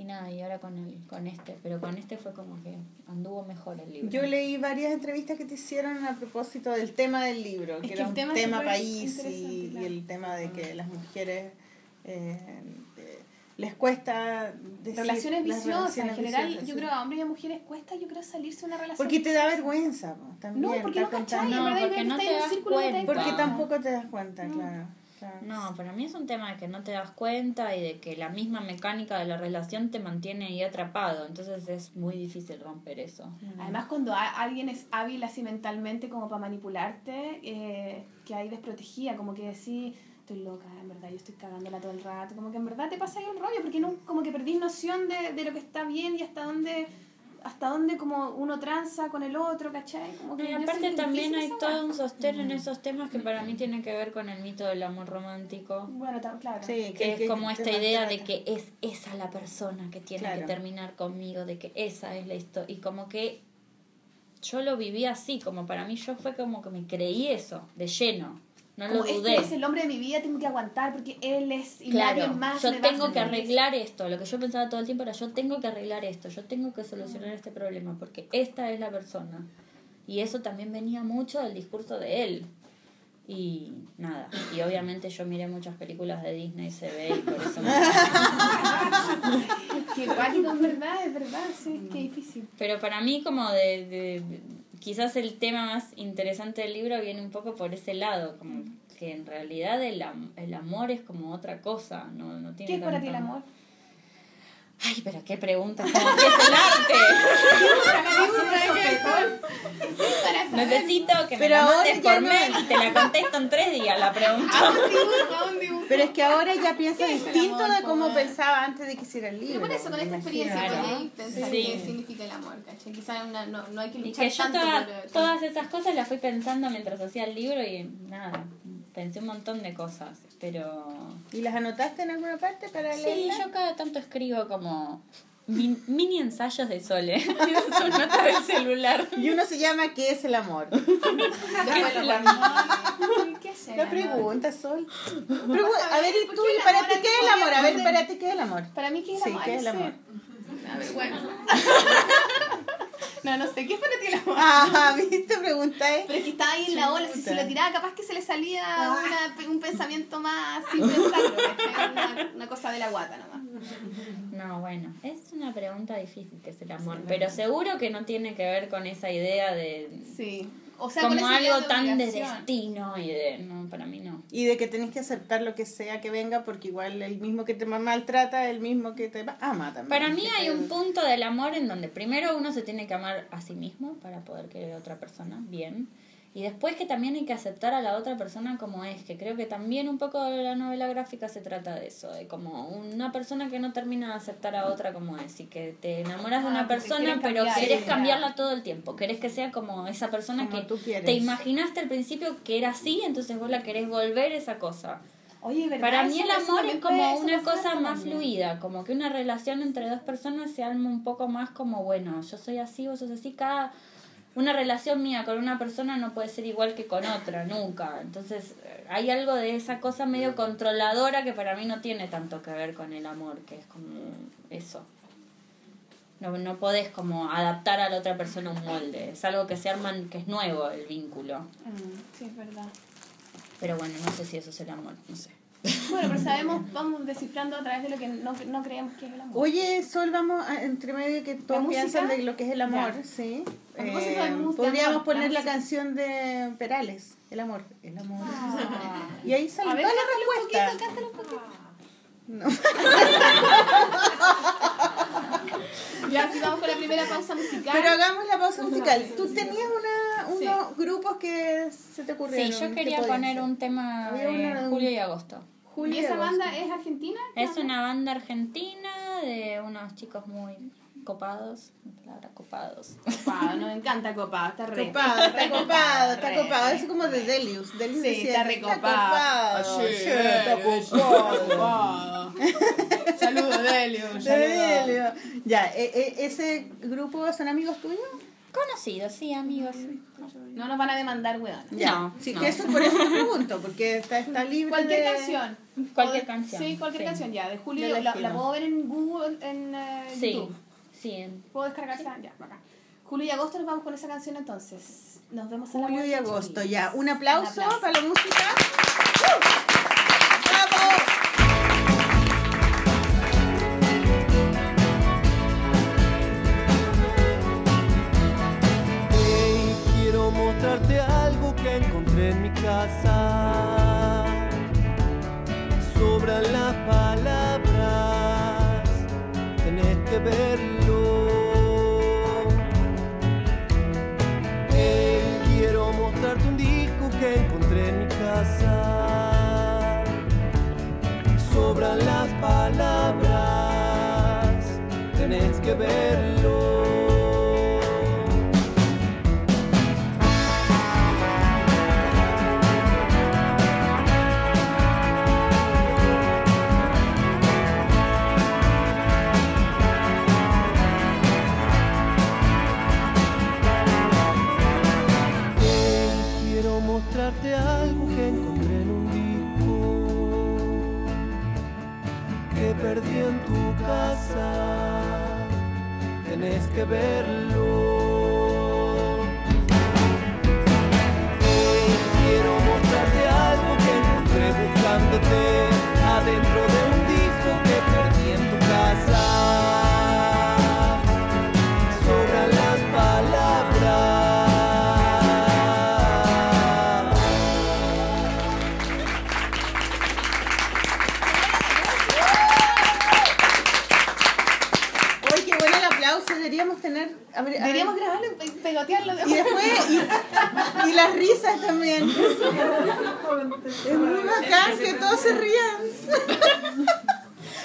nada, y ahora con, el, con este, pero con este fue como que anduvo mejor el libro. Yo leí varias entrevistas que te hicieron a propósito del tema del libro, que que era un tema tema, es país y, claro. y el tema de que las mujeres eh, les cuesta decir Relaciones las viciosas. relaciones en general, viciosas, yo sí. creo a hombres y a mujeres cuesta, yo creo, salirse de una relación. Porque te da vergüenza po, también. No, porque no cachai, No, porque no te das cuenta. Porque tampoco te das cuenta, claro. Claro. No, para mí es un tema de que no te das cuenta y de que la misma mecánica de la relación te mantiene ahí atrapado. Entonces es muy difícil romper eso. Además, cuando alguien es hábil así mentalmente como para manipularte, eh, que hay desprotegida, como que decís, estoy loca, en verdad, yo estoy cagándola todo el rato, como que en verdad te pasa ahí el rollo, porque no, como que perdís noción de, de lo que está bien y hasta dónde hasta dónde como uno tranza con el otro, ¿cachai? Como que Y aparte también hay todo un sostén en esos temas que para mí tiene que ver con el mito del amor romántico. Bueno, claro. Sí, Que es como esta idea de que es esa la persona que tiene Claro. que terminar conmigo, de que esa es la historia. Y como que yo lo viví así, como para mí yo fue como que me creí eso, de lleno. No Como lo este dudé. es el hombre de mi vida, tengo que aguantar porque él es y nadie Claro, más. yo me tengo que arreglar esto. Lo que yo pensaba todo el tiempo era yo tengo que arreglar esto, yo tengo que solucionar este problema porque esta es la persona. Y eso también venía mucho del discurso de él. Y nada, y obviamente yo miré muchas películas de Disney, se ve, y por eso me... Qué cuático, es verdad, es verdad, sí, qué difícil. Pero para mí como de, de- quizás el tema más interesante del libro viene un poco por ese lado, como que en realidad el, am- el amor es como otra cosa, no, no tiene ¿Qué es para ti tanto- el amor? Ay, pero qué pregunta, que es el arte. Necesito que me Pero la mandes por no mail y te la contesto en tres días la pregunta. A un dibujo, a un dibujo. Pero es que ahora ya ¿Qué el distinto amor, de cómo pensaba antes de que hiciera el Y libro. por eso, con esta experiencia. Claro. pensar Sí. qué significa el amor, ¿cachai? Quizás una- no, no hay que Y luchar que yo tanto toda- por... todas esas cosas las fui pensando mientras hacía el libro y nada, pensé un montón de cosas, pero... ¿Y las anotaste en alguna parte para Sí, leerlas? yo cada tanto escribo como min- mini ensayos de Sole en su nota del celular. Y uno se llama ¿Qué es el amor? ¿Qué es el amor? ¿Qué es el La amor? pregunta, Sol. Pregu- a ver, ¿y ¿Por tú? ¿Y para ti qué es el amor? A ver, para ti qué es el amor? Para mí, ¿qué es el Sí, amor? ¿qué es el amor? A ver, bueno. No, no sé, ¿qué es para ti el amor? Ah, ¿viste? Preguntáis. Pero es que estaba ahí en la ola, si se lo tiraba, capaz que se le salía una, un pensamiento más sin pensarlo, una, una cosa de la guata nomás. No, bueno, es una pregunta difícil que es el amor, pero seguro que no tiene que ver con esa idea de... Sí. O sea, con como algo de tan de destino y de... No, para mí no. Y de que tenés que aceptar lo que sea que venga, porque igual el mismo que te maltrata el mismo que te ama también. Para mí hay te- un punto del amor en donde primero uno se tiene que amar a sí mismo para poder querer a otra persona bien. Y después que también hay que aceptar a la otra persona como es, que creo que también un poco de la novela gráfica se trata de eso, de como una persona que no termina de aceptar a otra como es y que te enamoras de Ah, una te persona pero cambiar, querés sí. cambiarla todo el tiempo, querés que sea como esa persona Como que tú te imaginaste al principio que era así, entonces vos la querés volver esa cosa. Oye, ¿verdad? Para mí el amor es como una cosa más también. fluida, como que una relación entre dos personas se arma un poco más como, bueno, yo soy así, vos sos así, cada... Una relación mía con una persona no puede ser igual que con otra, nunca. Entonces eh, hay algo de esa cosa medio controladora que para mí no tiene tanto que ver con el amor, que es como eso. No, no podés como adaptar a la otra persona un molde, es algo que se arman, que es nuevo el vínculo. Mm, sí, es verdad. Pero bueno, no sé si eso es el amor, no sé. Bueno, pero sabemos, vamos descifrando a través de lo que no, no creemos que es el amor. Oye, Sol, vamos a- entre medio que todos piensan de lo que es el amor, Ya. sí. Eh, podríamos poner la canción de Perales, el amor, el amor. Ah. Y ahí sale toda la un respuesta. poquito, poquito. No. Ya, si vamos con la primera pausa musical. Pero hagamos la pausa musical. Tú tenías una, Sí. unos grupos que se te ocurrieron. Sí, yo que quería poner ser. un tema de julio y agosto. Julio ¿Y esa banda es argentina? Es una banda argentina de unos chicos muy copados. La palabra copados. Copado, nos encanta copado, está re. Copado, está copado, está copado. Es como de Delius. Delius Sí, decía, está recopado. copado. Sí, está copado. Saludos, Delio. De Delio. Ya, e- e- ¿ese grupo son amigos tuyos? Conocidos, sí, amigos. No nos van a demandar, weón. Ya. No, sí, no. que eso por eso pregunto, porque está, está libre Cualquier de... canción. Cualquier canción, Sí, cualquier sí. canción, ya. De Julio, la la, puedo ver en Google, en eh, Sí, YouTube. sí. en- ¿Puedo descargar esa? Ya, acá. Julio y agosto nos vamos con esa canción entonces. Nos vemos en la Julio y agosto, chiquillos. ya. Un aplauso, Un aplauso. para la música. ¡Uh! Tenés deberíamos tener... abri- a ver, Deberíamos grabarlo y pe- pegotearlo y después, y, y las risas también. Es muy bacán que todos se rían.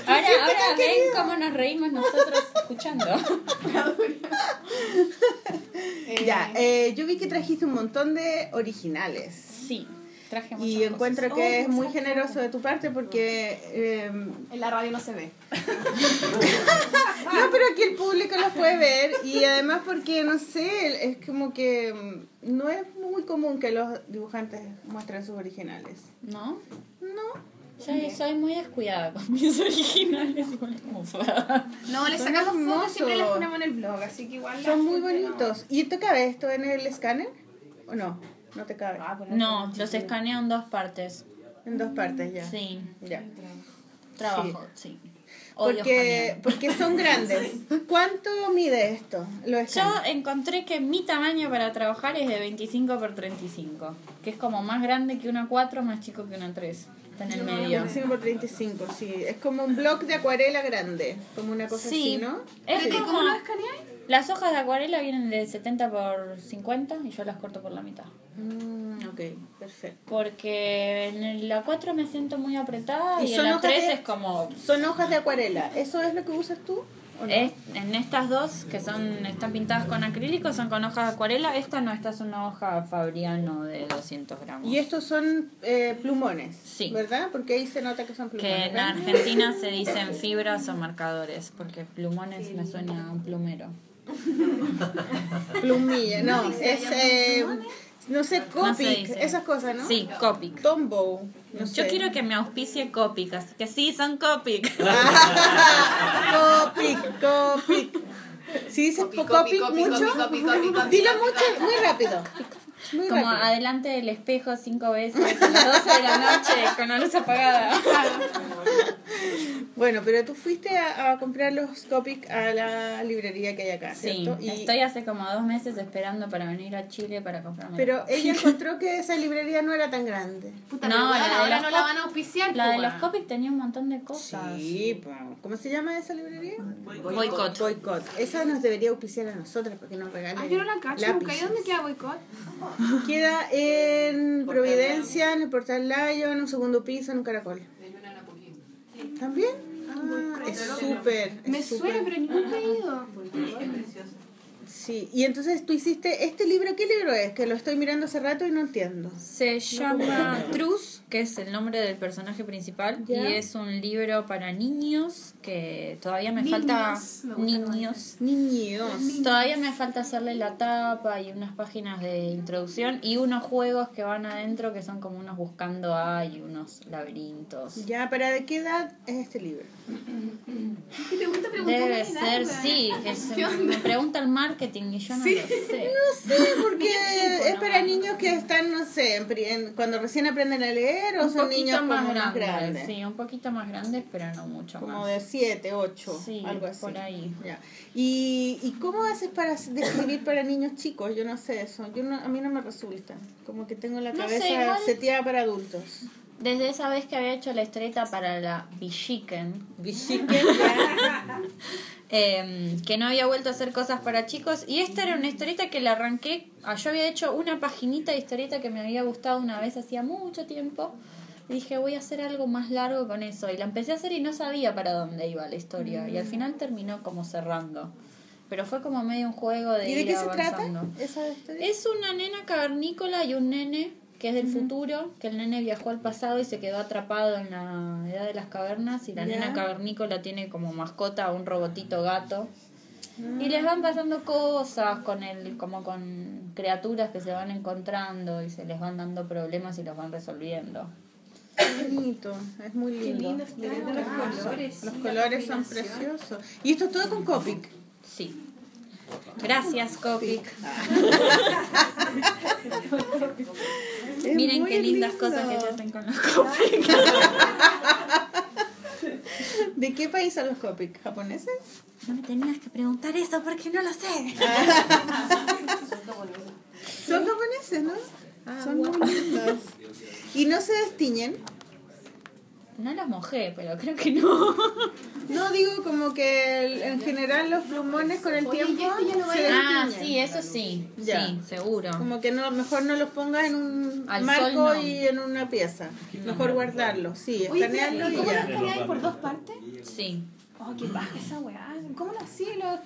Ahora, ahora ven cómo nos reímos nosotros escuchando. Ya, eh, yo vi que trajiste un montón de originales. Sí, traje muchas Y cosas. encuentro Oh, que es muy generoso de tu parte porque... eh, En la radio no se ve. no, pero aquí el público los puede ver y además porque, no sé, es como que mm, no es muy común que los dibujantes muestren sus originales. ¿No? No. Yo soy muy descuidada con mis originales. Igual como fea. No, le Son sacamos fotos, siempre las ponemos en el blog, así que igual. Son muy gente no- bonitos. ¿Y te cabe esto en el escáner? ¿O no? No te cabe. Ah, No, los escaneo en dos partes. En dos partes ya. Sí, Ya. trabajo, sí. Odio Porque, escanear. porque son grandes. ¿Cuánto mide esto? Lo Yo encontré que mi tamaño para trabajar es de 25 por 35, que es como más grande que una 4, más chico que una 3. Está en el medio. 25 por 35, sí. Es como un bloc de acuarela grande. Como una cosa Sí, así, ¿no? es ¿Pero como... cómo lo escaneáis? Las hojas de acuarela vienen de 70 por 50 y yo las corto por la mitad. Mm, ok, perfecto. Porque en la 4 me siento muy apretada ¿Y y, en son la hojas 3 de- es como... Son hojas de acuarela. ¿Eso es lo que usas tú? ¿O no? Es- en estas dos, que son están pintadas con acrílico, son con hojas de acuarela. Esta no, esta es una hoja Fabriano de 200 gramos. Y estos son eh, plumones, Sí. ¿verdad? Porque ahí se nota que son plumones. Que en ¿ven? Argentina se dicen fibras o marcadores, porque plumones me suena a un plumero. Plumilla, no, es, eh, no sé, No Copic, dice. esas cosas, ¿no? Sí, Copic. Tombow, no sé. Yo quiero que me auspicie Copic, así que sí, son Copic. Copic, Copic. Si dices Copi, Copic, copi, copi, mucho, dilo mucho, muy rápido. Muy Como rápido. adelante del espejo cinco veces a las 12 de la noche con la luz apagada. Bueno, pero tú fuiste a, a comprar los Copic a la librería que hay acá, Sí, ¿cierto? Y- estoy hace como dos meses esperando para venir a Chile para comprarme. Pero ella encontró que esa librería no era tan grande. Puta, No, pero la de ahora los no la van a auspiciar. La pues, de los weón. Copic tenía un montón de cosas. Sí, po. ¿cómo se llama esa librería? Boicot. Boicot. Esa nos debería auspiciar a nosotras porque nos regalan Ah, yo no la cacho, nunca. ¿Y lápices. dónde queda Boicot? Queda en Providencia, en el Portal Lion, en un segundo piso, en un caracol. ¿También? Ah, es súper. Me suena, pero nunca he ido. Sí, y entonces tú hiciste este libro, ¿qué libro es? Que lo estoy mirando hace rato y no entiendo. Se llama Truz, que es el nombre del personaje principal, y es un libro para niños que todavía me Niños, falta me niños. Niños. Todavía me falta hacerle la tapa y unas páginas de introducción y unos juegos que van adentro que son como unos buscando A y unos laberintos. Ya, ¿para de qué edad es este libro? ¿Qué te gusta preguntar? Debe ser, sí, que se- ¿Qué onda? me pregunta el marketing y yo no lo sé. Sí, porque es para niños que están, no sé, en- cuando recién aprenden a leer o Un son niños más como grandes, grandes. sí, un poquito más grandes, pero no mucho Como más. de 7, 8, Sí, algo así. por ahí. Ya. ¿Y, ¿Y cómo haces para describir para niños chicos? Yo no sé eso. Yo no, a mí no me resulta. Como que tengo la No sé, cabeza igual- seteada para adultos. Desde esa vez que había hecho la historieta para la Bichiken, Bichiken, eh, que no había vuelto a hacer cosas para chicos, y esta era una historieta que la arranqué, ah, yo había hecho una paginita de historieta que me había gustado una vez hacía mucho tiempo, y dije voy a hacer algo más largo con eso, y la empecé a hacer y no sabía para dónde iba la historia, y al final terminó como cerrando. Pero fue como medio un juego de ¿Y de ir qué se avanzando. trata esa historia? Es una nena cavernícola y un nene que es del futuro, que el nene viajó al pasado y se quedó atrapado en la edad de las cavernas y la Ya. nena cavernícola tiene como mascota a un robotito gato. Y les van pasando cosas con el, como con criaturas que se van encontrando y se les van dando problemas y los van resolviendo. Qué bonito, es muy lindo. lindo los colores, Los colores son preciosos. Y esto es todo con Copic. Sí. Gracias, Copic. Miren qué lindas lindo. cosas que se hacen con los Copic. ¿De qué país son los Copic? ¿Japoneses? No me tenías que preguntar eso porque no lo sé. Son japoneses, ¿no? Ah, son muy lindos. ¿Y no se destiñen? No los mojé, pero creo que no. No, digo como que el- en general los plumones con el Oye, tiempo ¿y este ya no va se Ah, destiñen. sí, eso sí. Ya. Sí, seguro. Como que no, mejor no los pongas en un Al marco sol, no. y en una pieza. Mejor guardarlos, sí, Oye, escanearlos ¿y y cómo lo ya. escaneáis por dos partes? Sí. Oh, qué baja esa weá. ¿Cómo lo hacía? Lo...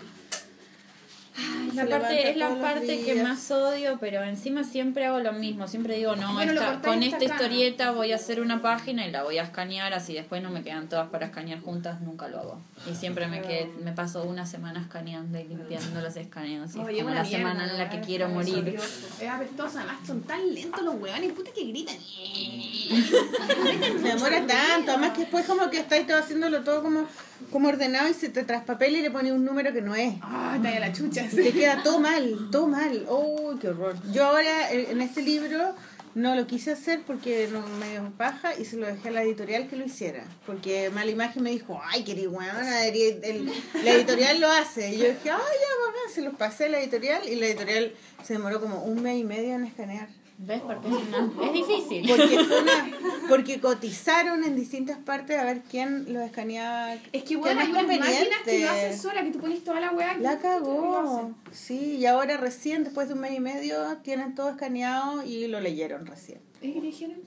Ay, la parte, es la parte que más odio, pero encima siempre hago lo mismo. Siempre digo, no, Bueno, esta- con esta acá, ¿no? historieta voy a hacer una página y la voy a escanear, así después no me quedan todas para escanear juntas, nunca lo hago. Y siempre me quedé, me paso una semana escaneando y limpiando los escaneos. Y es como la semana en la que quiero morir. Es apestosa, además son tan lentos los weones, puta que gritan. Se demora tanto, además que después como que estáis todo haciéndolo todo como, como ordenado y se te traspapela y le pones un número que no es. Ah, de la chucha. Te queda todo mal, todo mal. ¡Oh, qué horror! Yo ahora en este libro no lo quise hacer porque no me dio paja y se lo dejé a la editorial que lo hiciera. Porque Mala Imagen me dijo, ay, el- la editorial lo hace. Y yo dije, ay, ya, bacán, se los pasé a la editorial y la editorial se demoró como un mes y medio en escanear. ¿Ves? Porque es, una- es difícil. Porque, fue una- porque cotizaron en distintas partes a ver quién lo escaneaba. Es que bueno, hay es unas máquinas que lo hacen sola, que tú pones toda la weá. que La cagó. Sí, y ahora recién, después de un mes y medio, tienen todo escaneado y lo leyeron recién. ¿Y qué dijeron?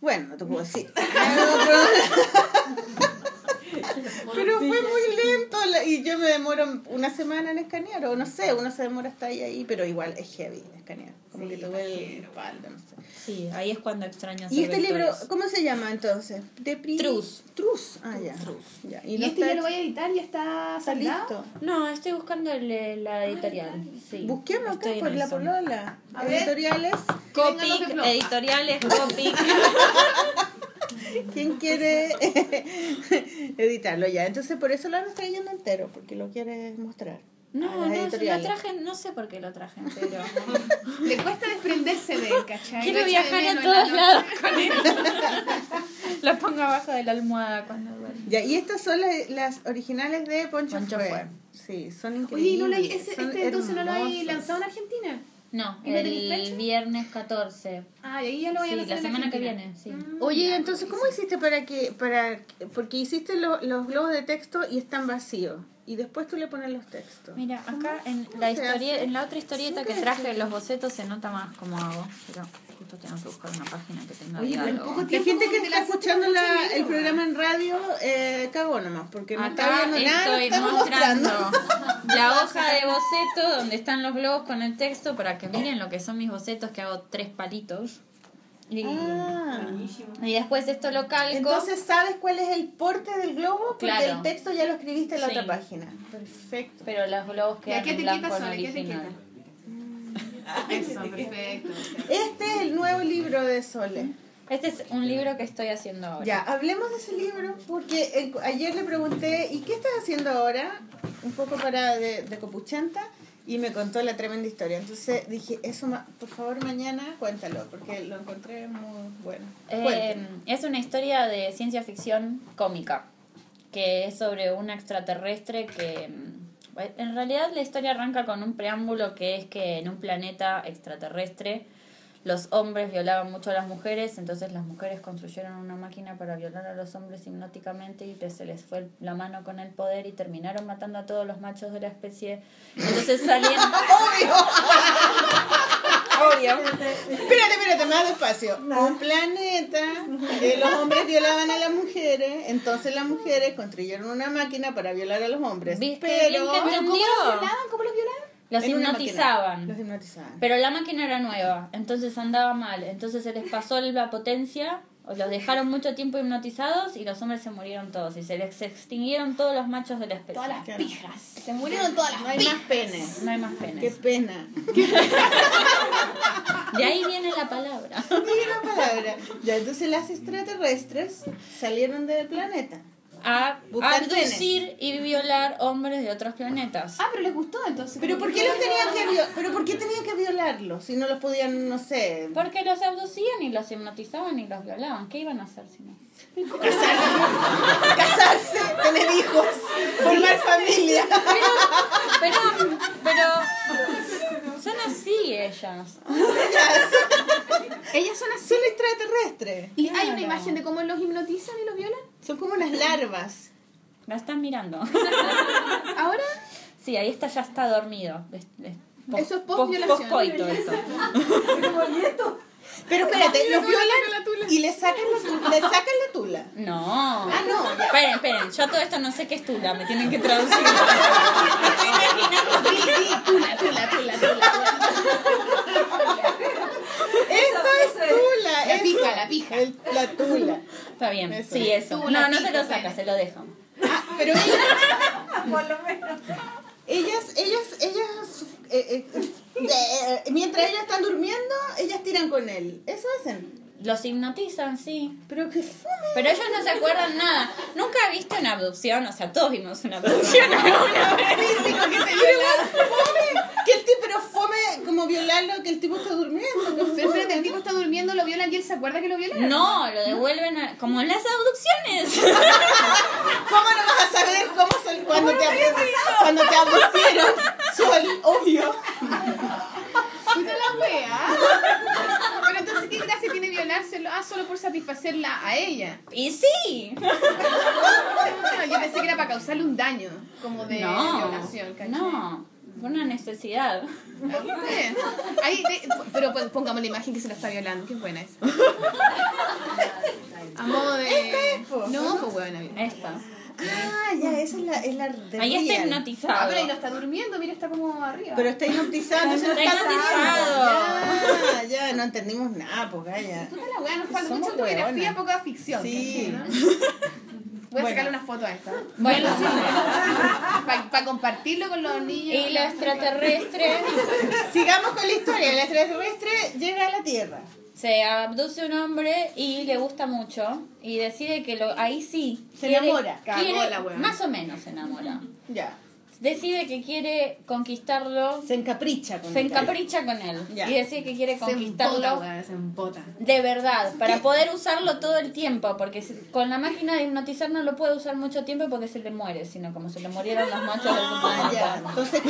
Bueno, no te puedo decir. Pero fue muy lento la- y yo me demoro una semana en escanear, o no sé, uno se demora hasta ahí, ahí pero igual es heavy escanear. Como que duele la espalda, no sé. Sí, ahí es cuando extraño hacer ¿Y este libro, cómo se llama entonces? De pri- Trus. Trus. Ah, ya. ya. ¿Y, no este ya lo voy a editar? ¿Ya está listo. No, estoy buscando el- la editorial. Sí, Busquemos acá por la polola. Editoriales. Copic, editoriales, Copic. ¿Quién quiere editarlo ya? Entonces por eso lo han trayendo entero, porque lo quiere mostrar. No, no, lo traje, no sé por qué lo traje entero. Le cuesta desprenderse de él, ¿cachai? Quiero viajar a todos la lados con él. lo pongo abajo de la almohada cuando duermo. Ya, y estas son las, las originales de Poncho, Poncho Fue. Fue. Sí, son Oye, increíbles. ¿y no lo hay, ese, son este entonces no lo hay lanzado en Argentina? No, ¿Y no tenéis el viernes 14. Ah, y ahí ya lo voy a Sí, lanzar la semana que viene, sí. Mm, Oye, ya. entonces, ¿cómo hiciste para que, para, porque hiciste lo- los globos de texto y están vacíos? Y después tú le pones los textos. Mira, acá en ¿Cómo la historia, hace? en la otra historieta que traje los bocetos se nota más cómo hago, pero justo tengo que buscar una página que tenga Oye, pero poco La gente que está escuchando la- libro, el programa en radio, eh, cagó nomás, porque no está Acá viendo nada, mostrando mostrando. la hoja de boceto donde están los globos con el texto para que miren lo que son mis bocetos que hago tres palitos. Y, Ah. y después esto lo calco. Entonces, ¿sabes cuál es el porte del globo? Porque Claro. el texto ya lo escribiste en la Sí. otra página. Perfecto. pero los globos ¿Y a quedan qué en te blanco en son? ¿A qué te original. Eso, perfecto. Este es el nuevo libro de Sole. Este es un libro que estoy haciendo ahora. Ya, hablemos de ese libro, porque ayer le pregunté, ¿y qué estás haciendo ahora? Un poco para de, de Copuchenta, y me contó la tremenda historia. Entonces dije, eso, ma- por favor, mañana cuéntalo, porque lo encontré muy bueno. Eh, es una historia de ciencia ficción cómica, que es sobre un extraterrestre que... mm, En realidad la historia arranca con un preámbulo que es que en un planeta extraterrestre los hombres violaban mucho a las mujeres, entonces las mujeres construyeron una máquina para violar a los hombres hipnóticamente y que se les fue la mano con el poder y terminaron matando a todos los machos de la especie. Entonces salieron... Obvio. Espérate, espérate, más despacio. Un planeta, eh, los hombres violaban a las mujeres, entonces las mujeres construyeron una máquina para violar a los hombres. ¿Viste Pero ¿Cómo los violaban? ¿Cómo los violaban? Los en hipnotizaban. máquina. Los hipnotizaban. Pero la máquina era nueva, entonces andaba mal. Entonces se les pasó la potencia, o los dejaron mucho tiempo hipnotizados y los hombres se murieron todos. Y se les extinguieron todos los machos de la especie. Todas las Claro. pijas. Se murieron todas las No hay pijas. más penes. No hay más Qué penes. pena. De ahí viene la palabra. Dime la palabra. Ya, entonces las extraterrestres salieron del planeta. A abducir y violar hombres de otros planetas. Ah, pero les gustó entonces. Pero ¿por qué los tenían que violar? Pero ¿por qué tenían que violarlos si no los podían, no sé, Porque los abducían y los hipnotizaban y los violaban. ¿Qué iban a hacer si no? casarse, tener hijos, formar familia? Pero, pero son así ellas. Ellas son así. Son extraterrestres. Y hay una imagen de cómo los hipnotizan y los violan. Son como unas larvas. La están mirando. Ahora, Sí, ahí está, ya está dormido. Es- es pos- Eso es pos- post-violación. Eso. Pero espérate, los violan y le sacan la, le sacan la tula. No. Ah, no, ya. Esperen, esperen. Yo todo esto no sé qué es tula. Me tienen que traducir. Me estoy imaginando. sí, sí, tula, tula, tula, tula. Esto es tula. La pija, la pija. El- la tula. Está bien. Eso. Sí, eso. Tula, No, no se lo saca, pene. se lo dejan. Ah, pero ellas, ellas, ellas, ellas, eh, eh, eh, mientras ellas están durmiendo, ellas tiran con él. Eso hacen. Los hipnotizan, sí. Pero que fome. Pero ellos no se acuerdan nada. Nunca viste una abducción. O sea, todos vimos una abducción alguna vez. Fome. Que el tipo, pero fome como violarlo, que el tipo está durmiendo. que el tipo está durmiendo, lo violan y él se acuerda que lo violan. No, lo devuelven a- como en las abducciones. ¿Cómo no vas a saber cómo son cuando te abdu- cuando te abducieron? Sol, obvio. Puta la wea. Pero entonces, ¿qué gracia tiene violárselo? Ah, solo por satisfacerla a ella. Y sí. Yo pensé que era para causarle un daño, como de No, violación, ¿cachai? no. Fue una necesidad. ¿Viste? Ahí, de- pero pon- pongamos la imagen que se lo está violando. Qué buena esa. A modo de. po, No, pues buena. Esta. Ah, ya, esa es la, es la de Ahí está real. hipnotizado. Ah, pero ahí no está durmiendo, mira, está como arriba. Pero está hipnotizado, entonces no Está hipnotizado. Ya, ya, no entendimos nada, pues, ya. Puta la weá, nos falta mucha fotografía, hueonas. poca ficción. Sí. Voy a Bueno. sacarle una foto a esta. Bueno, Para compartirlo con los niños. y la extraterrestre Sigamos con la historia. El extraterrestre llega a la Tierra. Se abduce un hombre y le gusta mucho y decide que lo ahí sí Se quiere- enamora. Cagó quiere- la wea. más o menos se enamora Ya. Decide que quiere conquistarlo Se encapricha con se él. encapricha con él Ya. y decide que quiere Se empota, conquistarlo se empota. de verdad para poder usarlo todo el tiempo porque si- con la máquina de hipnotizar no lo puede usar mucho tiempo porque se le muere sino como se le murieron los machos Ah, ya. Entonces,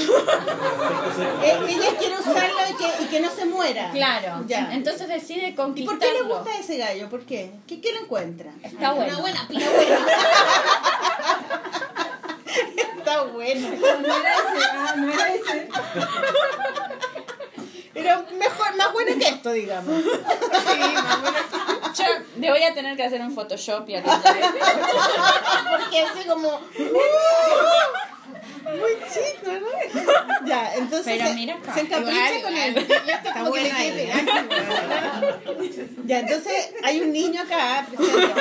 eh, ella quiere usarlo y que, y que no se muera. claro Ya. entonces decide ¿Y conquistarlo por qué le gusta ese gallo? ¿Por qué? ¿Qué, qué le encuentra? está bueno Una buena pila. Está bueno. No era ese, ah, no era ese. Pero mejor, más bueno que esto, digamos. Yo le voy a tener que hacer un Photoshop y. Porque así como. ¡uh! muy chico, ¿no? Ya, entonces. Pero se, mira acá. se encapricha Igual, con él. Yo esto como que le buena quiere ella. pegar. Ya, entonces hay un niño acá presente.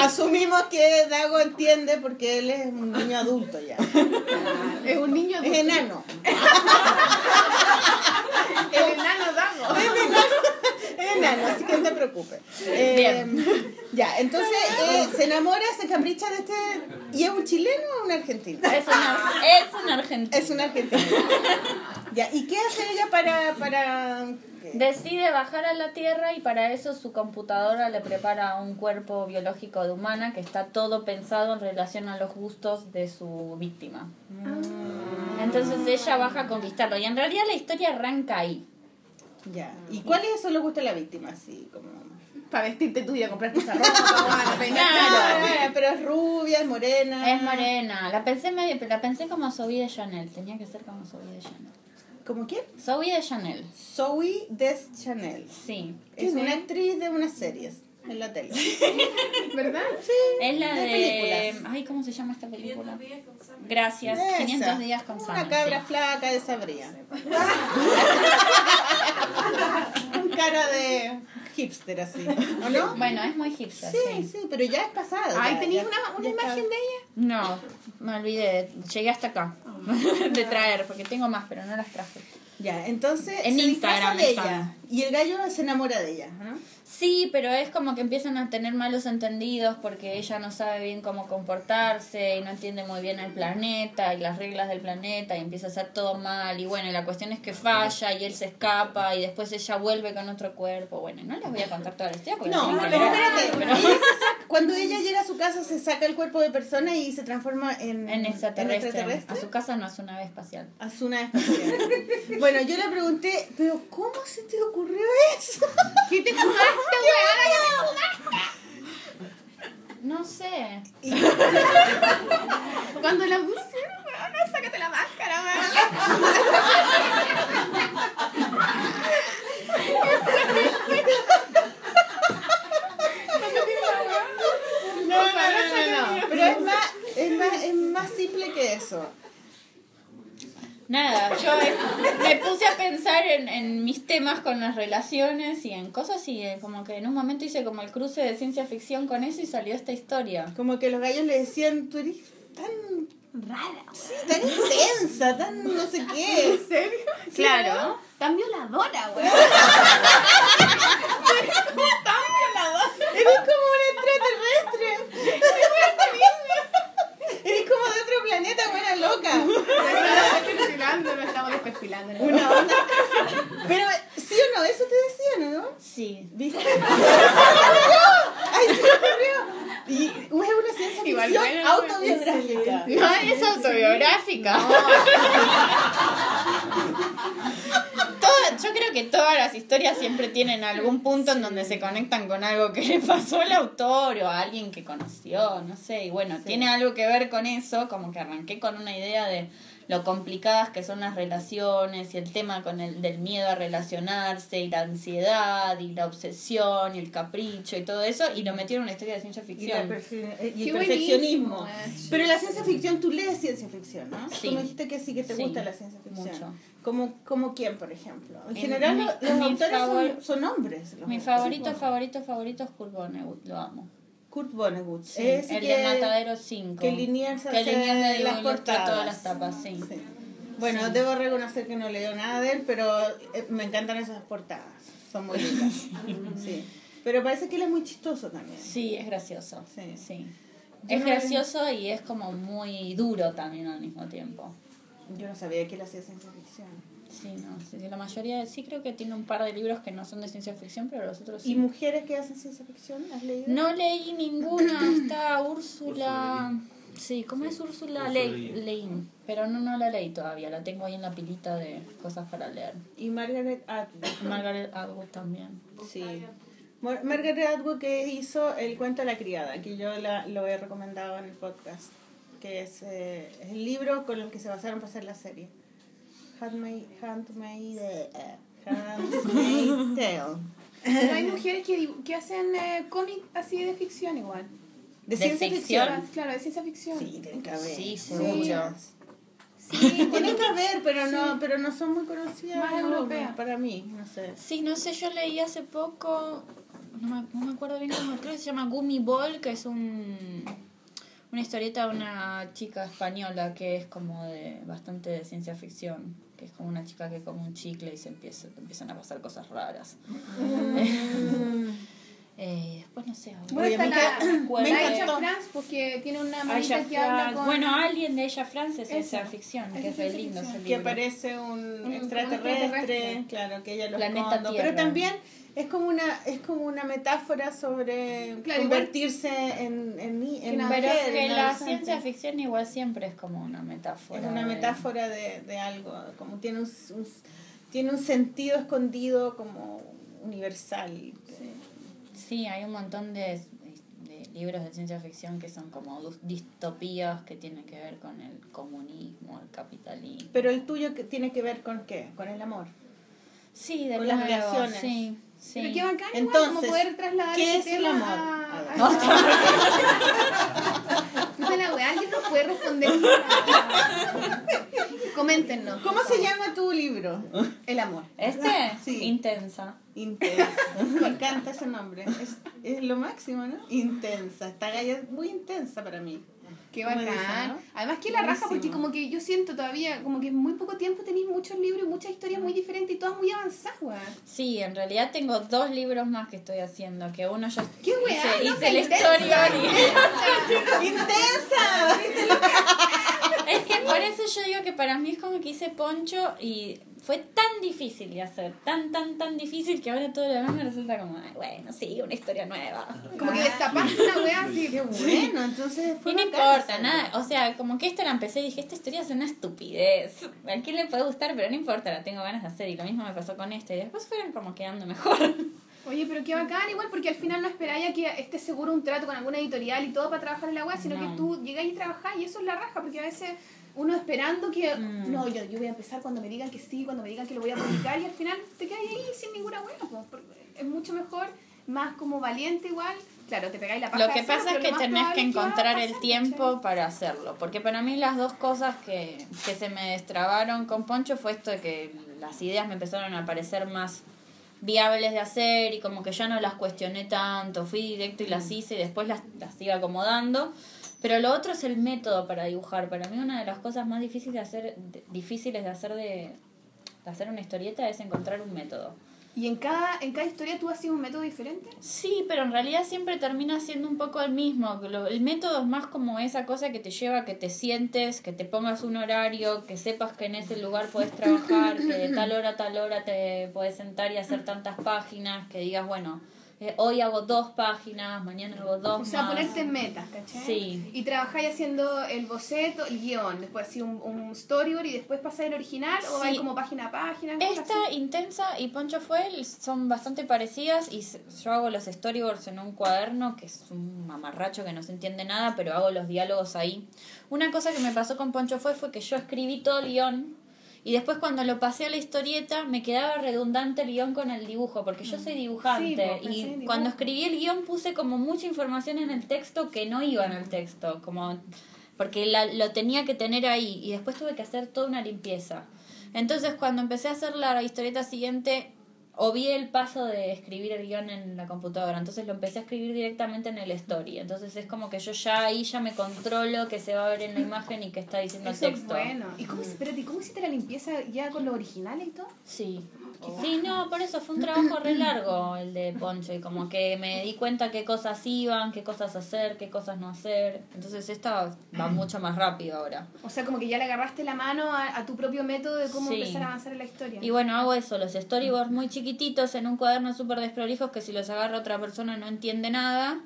Asumimos que Dago entiende porque él es un niño adulto ya. Es un niño Es enano. El enano Dago. Es enano, así que no te preocupes. Eh, ya, entonces eh, se enamora, se encapricha de este. ¿Y es un chileno o un argentino? Es una, es una argentina. Es un argentino. Ya, ¿y qué hace ella para. para Decide bajar a la Tierra y para eso su computadora le prepara un cuerpo biológico de humana que está todo pensado en relación a los gustos de su víctima. Entonces ella baja a conquistarlo y en realidad la historia arranca ahí. Ya. ¿Y cuáles son los gustos de la víctima? Así como. Para vestirte tú y a comprarte esa ropa, para peinarte. Claro. Ah, pero es rubia, es morena. Es morena. La pensé medio, pero la pensé como de Chanel. Tenía que ser como Zoe de Chanel. ¿Cómo quién? Zoe de Chanel. Zoe Deschanel. Sí. Es una actriz de unas series en la tele. ¿Verdad? Es la De de. películas. Ay, ¿cómo se llama esta película? Gracias. Esa. 500 días con Sam. Una cabra flaca de Sabría. Un cara de hipster así, ¿o no? Bueno, es muy hipster. Sí, Sí. sí, pero ya es pasado. Ay, ya- ¿tenías ya- una, una está. imagen de ella? No, me olvidé. Llegué hasta acá. De traer, porque tengo más, pero no las traje. Ya, entonces En Instagram de ella y el gallo se enamora de ella, ¿no? Sí, pero es como que empiezan a tener malos entendidos porque ella no sabe bien cómo comportarse y no entiende muy bien el planeta y las reglas del planeta y empieza a hacer todo mal y bueno, la cuestión es que falla y él se escapa y después ella vuelve con otro cuerpo. Bueno, no les voy a contar toda la historia porque No, la pero espérate. ella saca- cuando ella llega a su casa se saca el cuerpo de persona y se transforma en, En extraterrestre. extraterrestre. A su casa no es una nave espacial. A su nave espacial. bueno, yo le pregunté, pero ¿cómo se te ocurrió eso? ¿Qué te fumaste, No sé. Cuando la pusieron, weona, sácate la máscara, weona. No, no, no, no, no. Pero es más, es más, es más simple que eso. Nada, yo eh, me puse a pensar en, en mis temas con las relaciones y en cosas y eh, como que en un momento hice como el cruce de ciencia ficción con eso y salió esta historia. Como que los gallos le decían, tú eres tan Rara, Sí, tan intensa, tan no sé qué. ¿En serio? Claro. Tan violadora, weón. Eres como un extraterrestre. De otro planeta, buena loca. Nos estamos desperfilando. ¿no? Una onda. Pero, ¿sí o no? Eso te decían, ¿no? Sí. ¿Viste? ¡Ay, se me ocurrió! ¡Ay! Y es una ciencia Igual ficción autobiográfica. No, es autobiográfica. Toda- yo creo que todas las historias siempre tienen algún punto en donde se conectan con algo que le pasó al autor o a alguien que conoció, no sé. Y bueno, tiene algo que ver con eso, como que arranqué con una idea de lo complicadas que son las relaciones y el tema con el del miedo a relacionarse y la ansiedad y la obsesión y el capricho y todo eso y lo metieron en una historia de ciencia Y, ficción. perfe- eh, y el perfeccionismo. eh. Pero la ciencia ficción, tú lees ciencia ficción, ¿no? Sí. Tú me dijiste que sí, que te Sí, gusta la ciencia ficción. mucho. Como, como quién, por ejemplo. En Mi- general, mi- los, los autores favor- son, son hombres. los Mi favorito, favorito, favorito es Kurt Vonnegut, lo amo. Kurt Vonnegut. Sí, Ese el que- de Matadero 5. Que Liniers Que hace Liniers las portadas. todas las tapas, sí. Sí. Bueno, Sí. debo reconocer que no leo nada de él, pero eh, me encantan esas portadas. Son muy lindas. Sí. Pero parece que él es muy chistoso también. Sí, es gracioso. Sí. Sí. Es no- gracioso y es como muy duro también al mismo tiempo. Yo no sabía que él hacía ciencia ficción. Sí, no, sí, sí, la mayoría, sí creo que tiene un par de libros que no son de ciencia ficción, pero los otros ¿Y sí. mujeres que hacen ciencia ficción? ¿Has leído? No leí ninguna, está Úrsula... Sí, ¿cómo es Úrsula Úrsula Le- Leguín. Leguín? Pero no, no la leí todavía, la tengo ahí en la pilita de cosas para leer. Y Margaret Atwood. Margaret Atwood también. Sí. Mar- Margaret Atwood que hizo El cuento de la criada, que yo la, lo he recomendado en el podcast, que es, eh, es el libro con el que se basaron para hacer la serie. Handmaid, Handmaid, eh, Handmaid's Tale. Pero hay mujeres que, que hacen eh, cómic así de ficción igual. ¿De, ¿De ciencia ficción? ficción? Claro, de ciencia ficción. Sí, tienen que haber. Sí, seguro. Sí, tienen que haber, pero no, pero no son muy conocidas. Más no, europeas. Para mí, no sé. Sí, no sé, yo leí hace poco, no me, no me acuerdo bien cómo, creo que se llama Gummy Ball, que es un una historieta de una chica española que es como de bastante de ciencia ficción, que es como una chica que come un chicle y se empieza, empiezan a pasar cosas raras. Eh, después no sé. Bueno, Oye, está la, encanta- me encantó. France, porque tiene una manita que habla con... Bueno, alguien de ella France es Esa. ciencia ficción, Es que es re lindo ese que libro. aparece un extraterrestre, extraterrestre. claro, que ella lo Planeta esconde. Pero también es como una es como una metáfora sobre Claro, convertirse en en, en no, Pero es mujer, que en la ciencia ficción igual siempre es como una metáfora. es una de- metáfora de, de algo, como tiene un, un- tiene un sentido escondido como universal. Sí, hay un montón de, de libros de ciencia ficción que son como distopías que tienen que ver con el comunismo, el capitalismo. Pero el tuyo que tiene que ver con qué? Con el amor. Sí, de Con las relaciones. Sí, sí. Pero qué bacán igual, Entonces, como poder trasladar ¿qué es el amor? a- A a- Puta la weá, ¿alguien nos puede responder? Coméntenos. ¿Cómo se llama tu libro? El amor. ¿Este? Sí. Intensa. Intensa. Me encanta ese nombre. Es, es lo máximo, ¿no? Intensa. Esta galla es muy intensa para mí. Qué bacán. ¿no? Además que la raja, porque como que yo siento todavía, como que en muy poco tiempo tenéis muchos libros y muchas historias muy diferentes y todas muy avanzadas, weón. Sí, en realidad tengo dos libros más que estoy haciendo, que uno ya ¡Qué hice, loca, hice la intensa! historia. ¡Intensa! Es que por eso yo digo que para mí es como que hice poncho y fue tan difícil de hacer, tan, tan, tan difícil que ahora todo lo demás me resulta como, "Ay, bueno, sí, una historia nueva. Como que destapaste una weá así. Qué bueno, entonces fue Y no importa, nada, o sea, como que esta la empecé y dije, esta historia es una estupidez. A quién le puede gustar, pero no importa, la tengo ganas de hacer. Y lo mismo me pasó con esta y después fueron como quedando mejor. Oye, pero qué bacán, igual, porque al final no esperáis a que estés seguro un trato con alguna editorial y todo para trabajar en la web, sino No. que tú llegáis y trabajás y eso es la raja, porque a veces uno esperando que, Mm. no, yo, yo voy a empezar cuando me digan que sí, cuando me digan que lo voy a publicar y al final te quedas ahí sin ninguna web. Es mucho mejor, más como valiente igual. Claro, te pegáis la paja Lo que pasa es que tenés que encontrar el pasar, tiempo para hacerlo. Porque para mí las dos cosas que, que se me destrabaron con Poncho fue esto de que las ideas me empezaron a parecer más viables de hacer y como que ya no las cuestioné tanto, fui directo y las hice y después las, las iba acomodando. Pero lo otro es el método para dibujar. Para mí una de las cosas más difíciles de hacer, de- difíciles de hacer de, de hacer una historieta es encontrar un método. Y en cada, en cada historia tú haces un método diferente. Sí, pero en realidad siempre termina siendo un poco el mismo. El método es más como esa cosa que te lleva a que te sientes, que te pongas un horario, que sepas que en ese lugar puedes trabajar, que de tal hora a tal hora te puedes sentar y hacer tantas páginas, que digas, bueno, eh, hoy hago dos páginas, mañana hago dos O sea, más. ponerte metas, ¿cachai? Sí. Y trabajáis haciendo el boceto, el guion, después así un, un storyboard y después pasáis el original o vais como página a página. Esta así? intensa y Poncho Fuel son bastante parecidas y yo hago los storyboards en un cuaderno que es un mamarracho que no se entiende nada, pero hago los diálogos ahí. Una cosa que me pasó con Poncho Fuel fue que yo escribí todo el guion y después cuando lo pasé a la historieta me quedaba redundante el guion con el dibujo, porque yo soy Sí, dibujante y dibujo. cuando escribí el guion puse como mucha información en el texto que no iba en el texto, como porque la- lo tenía que tener ahí y después tuve que hacer toda una limpieza. Entonces cuando empecé a hacer la historieta siguiente, obvié el paso de escribir el guion en la computadora, entonces lo empecé a escribir directamente en el story. Entonces es como que yo ya ahí ya me controlo que se va a ver en la imagen y que está diciendo el Eso es texto. bueno. ¿Y cómo, espérate, ¿y cómo hiciste la limpieza ya con los originales y todo? Sí. Sí, no, por eso fue un trabajo re largo el de Poncho y como que me di cuenta qué cosas iban, qué cosas hacer, qué cosas no hacer. Entonces esta va mucho más rápido ahora. O sea, como que ya le agarraste la mano a, a tu propio método de cómo Sí. empezar a avanzar en la historia. Y bueno, hago eso, los storyboards muy chiquititos en un cuaderno súper desprolijos que si los agarra otra persona no entiende nada.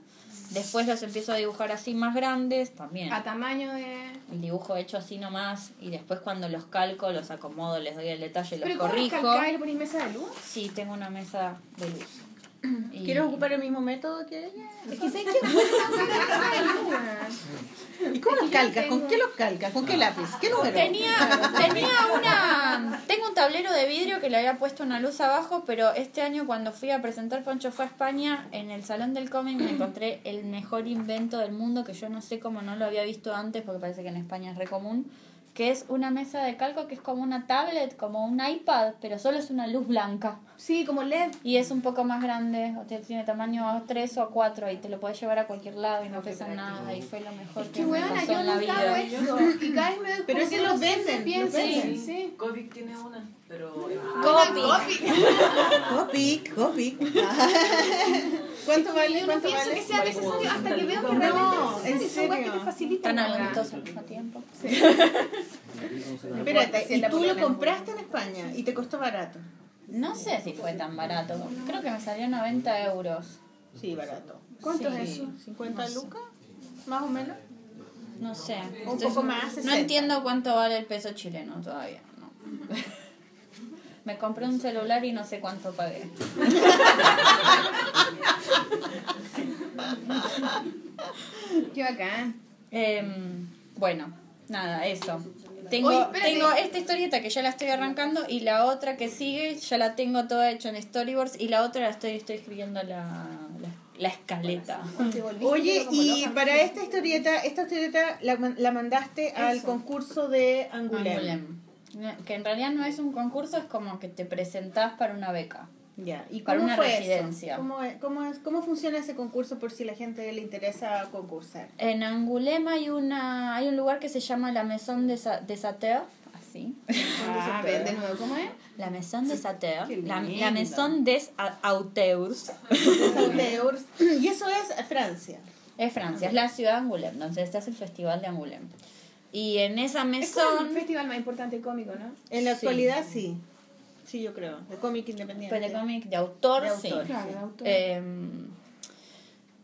Después los empiezo a dibujar así más grandes, también. A tamaño de... El dibujo hecho así nomás y después cuando los calco, los acomodo, les doy el detalle, los ¿Pero corrijo. ponís mesa de luz? Sí, tengo una mesa de luz. Y- ¿Quieres ocupar el mismo método que ella? Es que luz, weón. ¿Y cómo los que calcas? ¿Con tengo- qué los calcas? ¿Con qué lápiz? ¿Qué número? Tenía, tenía una. Tengo un tablero de vidrio que le había puesto una luz abajo, pero este año cuando fui a presentar Poncho fue a España, en el Salón del Cómic me encontré el mejor invento del mundo que yo no sé cómo no lo había visto antes, porque parece que en España es re común, que es una mesa de calco que es como una tablet, como un iPad, pero solo es una luz blanca. Sí, como LED. Y es un poco más grande, o sea, tiene tamaño 3 o 4 y te lo puedes llevar a cualquier lado y no pesa nada y fue lo mejor que Qué me buena, pasó yo en la vida. esto. Y cada vez me doy Pero ese que los no venden, los venden. Sí, sí. Kovic tiene una, pero... Copic. Copic, Copic. ¿Cuánto vale? Yo no ¿Cuánto pienso vale? que sea necesario hasta que veo que No, realmente en es necesario. Son weas que serio. te facilitan. Tan adultos al mismo tiempo. Espérate, y tú lo compraste en España y te costó barato. No sé si fue tan barato. Creo que me salió 90 euros. Sí, barato. ¿Cuánto Sí. es eso? ¿50 lucas? Más o menos. No sé. Un poco más, No 60. entiendo cuánto vale el peso chileno todavía. No. Me compré un celular y no sé cuánto pagué. Qué bacán. Em, bueno, nada, eso. Tengo, Oye, tengo esta historieta que ya la estoy arrancando y la otra que sigue ya la tengo toda hecha en storyboards y la otra la estoy, estoy escribiendo la, la, la escaleta. Oye, y para esta historieta, esta historieta la, la mandaste al Eso. concurso de Angoulême. Angoulême. Que en realidad no es un concurso, es como que te presentás para una beca. Ya. ¿Y Para cómo una fue residencia. Eso? ¿Cómo, es- cómo, es, ¿Cómo funciona ese concurso por si la gente le interesa concursar? En Angoulême hay una hay un lugar que se llama la Maison des, A- des Auteurs, así. Ah, de nuevo, ¿cómo es? La Maison des Auteurs, Qué la, la Maison des Auteurs. Sauteur. y eso es Francia. Es Francia, es la ciudad de Angoulême, donde está el festival de Angoulême. Y en esa Es como el festival más importante cómico, ¿no? En la Sí. actualidad sí. Sí, yo creo. De cómic independiente. pues de cómic de autor, De sí. Claro, el autor. Em,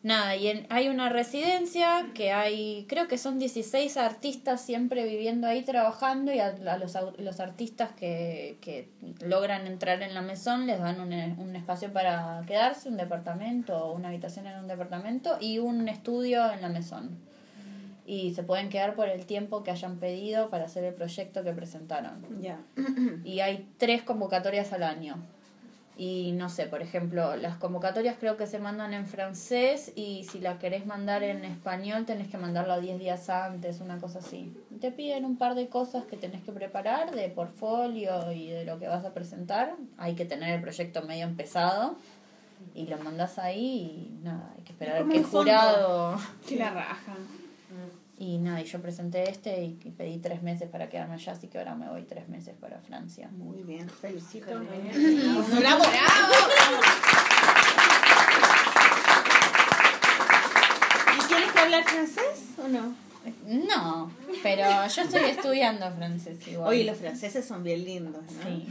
nada, y en- hay una residencia que hay, creo que son 16 artistas siempre viviendo ahí trabajando y a, a los, los artistas que, que logran entrar en la mesón les dan un, eh, un espacio para quedarse, un departamento o una habitación en un departamento y un estudio en la mesón. Y se pueden quedar por el tiempo que hayan pedido para hacer el proyecto que presentaron Ya. y hay tres convocatorias al año. Y no sé, por ejemplo, las convocatorias creo que se mandan en francés y si la querés mandar en español tenés que mandarla 10 días antes, una cosa así. Te piden un par de cosas que tenés que preparar de portfolio y de lo que vas a presentar. Hay que tener el proyecto medio empezado y lo mandas ahí y nada, hay que esperar que el jurado... Que la raja. Y nada, y yo presenté este y y pedí tres meses para quedarme allá, así que ahora me voy tres meses para Francia. Muy bien, felicito. Bravo. ¡Bravo! ¿Y tienes que hablar francés o no? No, pero yo estoy estudiando francés igual. Oye, los franceses son bien lindos, ¿no? Sí.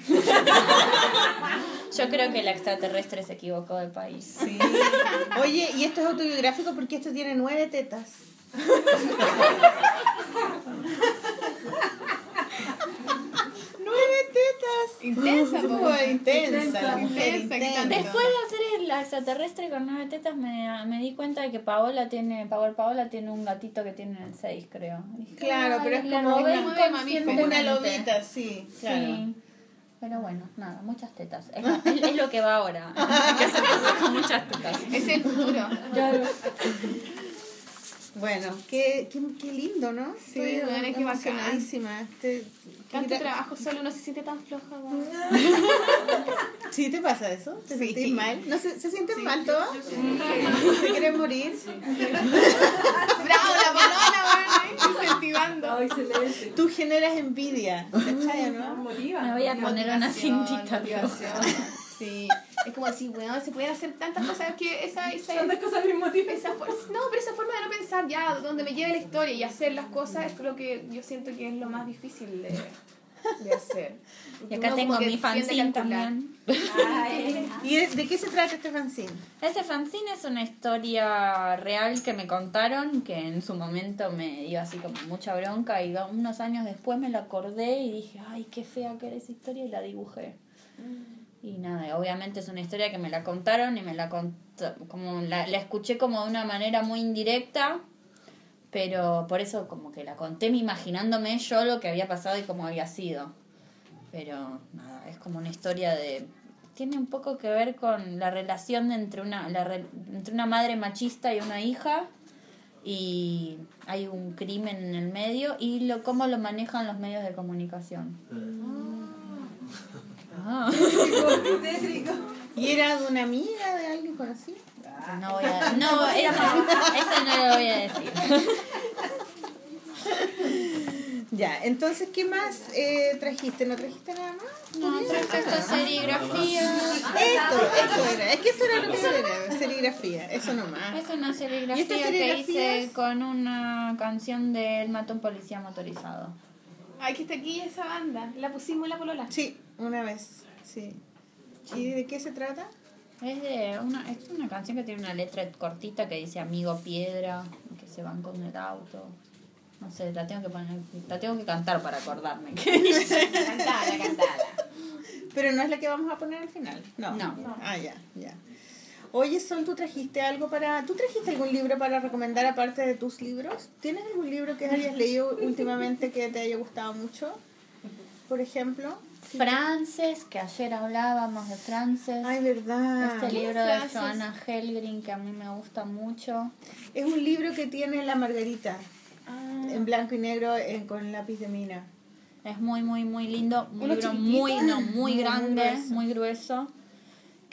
Yo creo que el extraterrestre se equivocó de país. Sí. Oye, y esto es autobiográfico porque esto tiene nueve tetas. Nueve tetas. Intensa, intensa, mujer Intensa, intensa. Después de hacer el extraterrestre con nueve tetas me, me di cuenta de que Paola tiene, Paola Paola tiene un gatito que tiene seis, creo. Dije, Claro, pero es "Ay, como una- como una conscientemente". Una lobita, sí, claro. Sí. Pero bueno, nada, muchas tetas. Es, es- es lo que va ahora. que se pasa con muchas tetas. Es el futuro. Bueno, qué, qué, qué lindo, ¿no? Sí, Estoy bueno, es que bacán. emocionadísima. Este- Tanto mira- trabajo solo uno se siente tan floja. ¿Sí te pasa eso? ¿Te Sí. sentís mal? ¿No se, se sienten mal todos? ¿Se quieren morir? Bravo, la palona, weón. Incentivando. Ay. Tú generas envidia, ¿cachai o no? Me voy a poner una cintita. Sí. Es como decir, weón, se pueden hacer tantas cosas que esa, esa, Tantas cosas al mismo tiempo. esa no, pero esa forma de no pensar ya, donde me lleve la historia y hacer las cosas es lo que yo siento que es lo más difícil de, de hacer. Y Porque acá uno tengo mi fanzine también. Ay, ¿Y de, qué se trata este fanzine? Ese fanzine es una historia real que me contaron, que en su momento me dio así como mucha bronca y unos años después me la acordé y dije, ay, qué fea que era esa historia y la dibujé. Y nada, obviamente es una historia que me la contaron y me la contó, como la, escuché como de una manera muy indirecta, pero por eso como que la conté me imaginándome yo lo que había pasado y cómo había sido. Pero nada, es como una historia de... Tiene un poco que ver con la relación entre una, la re- entre una madre machista y una hija y hay un crimen en el medio y lo cómo lo manejan los medios de comunicación. Ah. ¿Y era de una amiga, de alguien conocido? No voy a... No, eso, eso no lo voy a decir. Ya, entonces, ¿qué más eh, trajiste? ¿No trajiste nada más? No, traje esta serigrafía. Esto, esto era, es que eso era lo que era, serigrafía, eso nomás. Es una ¿Y serigrafía que hice con una canción de El mató a un policía motorizado. Ay, que está aquí esa banda. La pusimos en la polola. Sí, una vez, sí. ¿Y de qué se trata? Es de una, es una canción que tiene una letra cortita que dice amigo piedra, que se van con el auto. No sé, la tengo que poner, la tengo que cantar para acordarme. ¿Qué dice? Cantala, cantala. Pero no es la que vamos a poner al final. No. No. Ah, ya, ya. Oye, Sol, ¿tú trajiste algo para... ¿Tú trajiste algún libro para recomendar aparte de tus libros? ¿Tienes algún libro que hayas leído últimamente que te haya gustado mucho? Por ejemplo. Frances, que ayer hablábamos de Frances. Ay, verdad. este ¿Quién libro es de? Joanna Helgrin que a mí me gusta mucho. Es un libro que tiene la Margarita Ah, en blanco y negro con lápiz de mina. Es muy, muy, muy lindo. Un ¿Uno libro muy, no, muy Muy grande, grueso. muy grueso.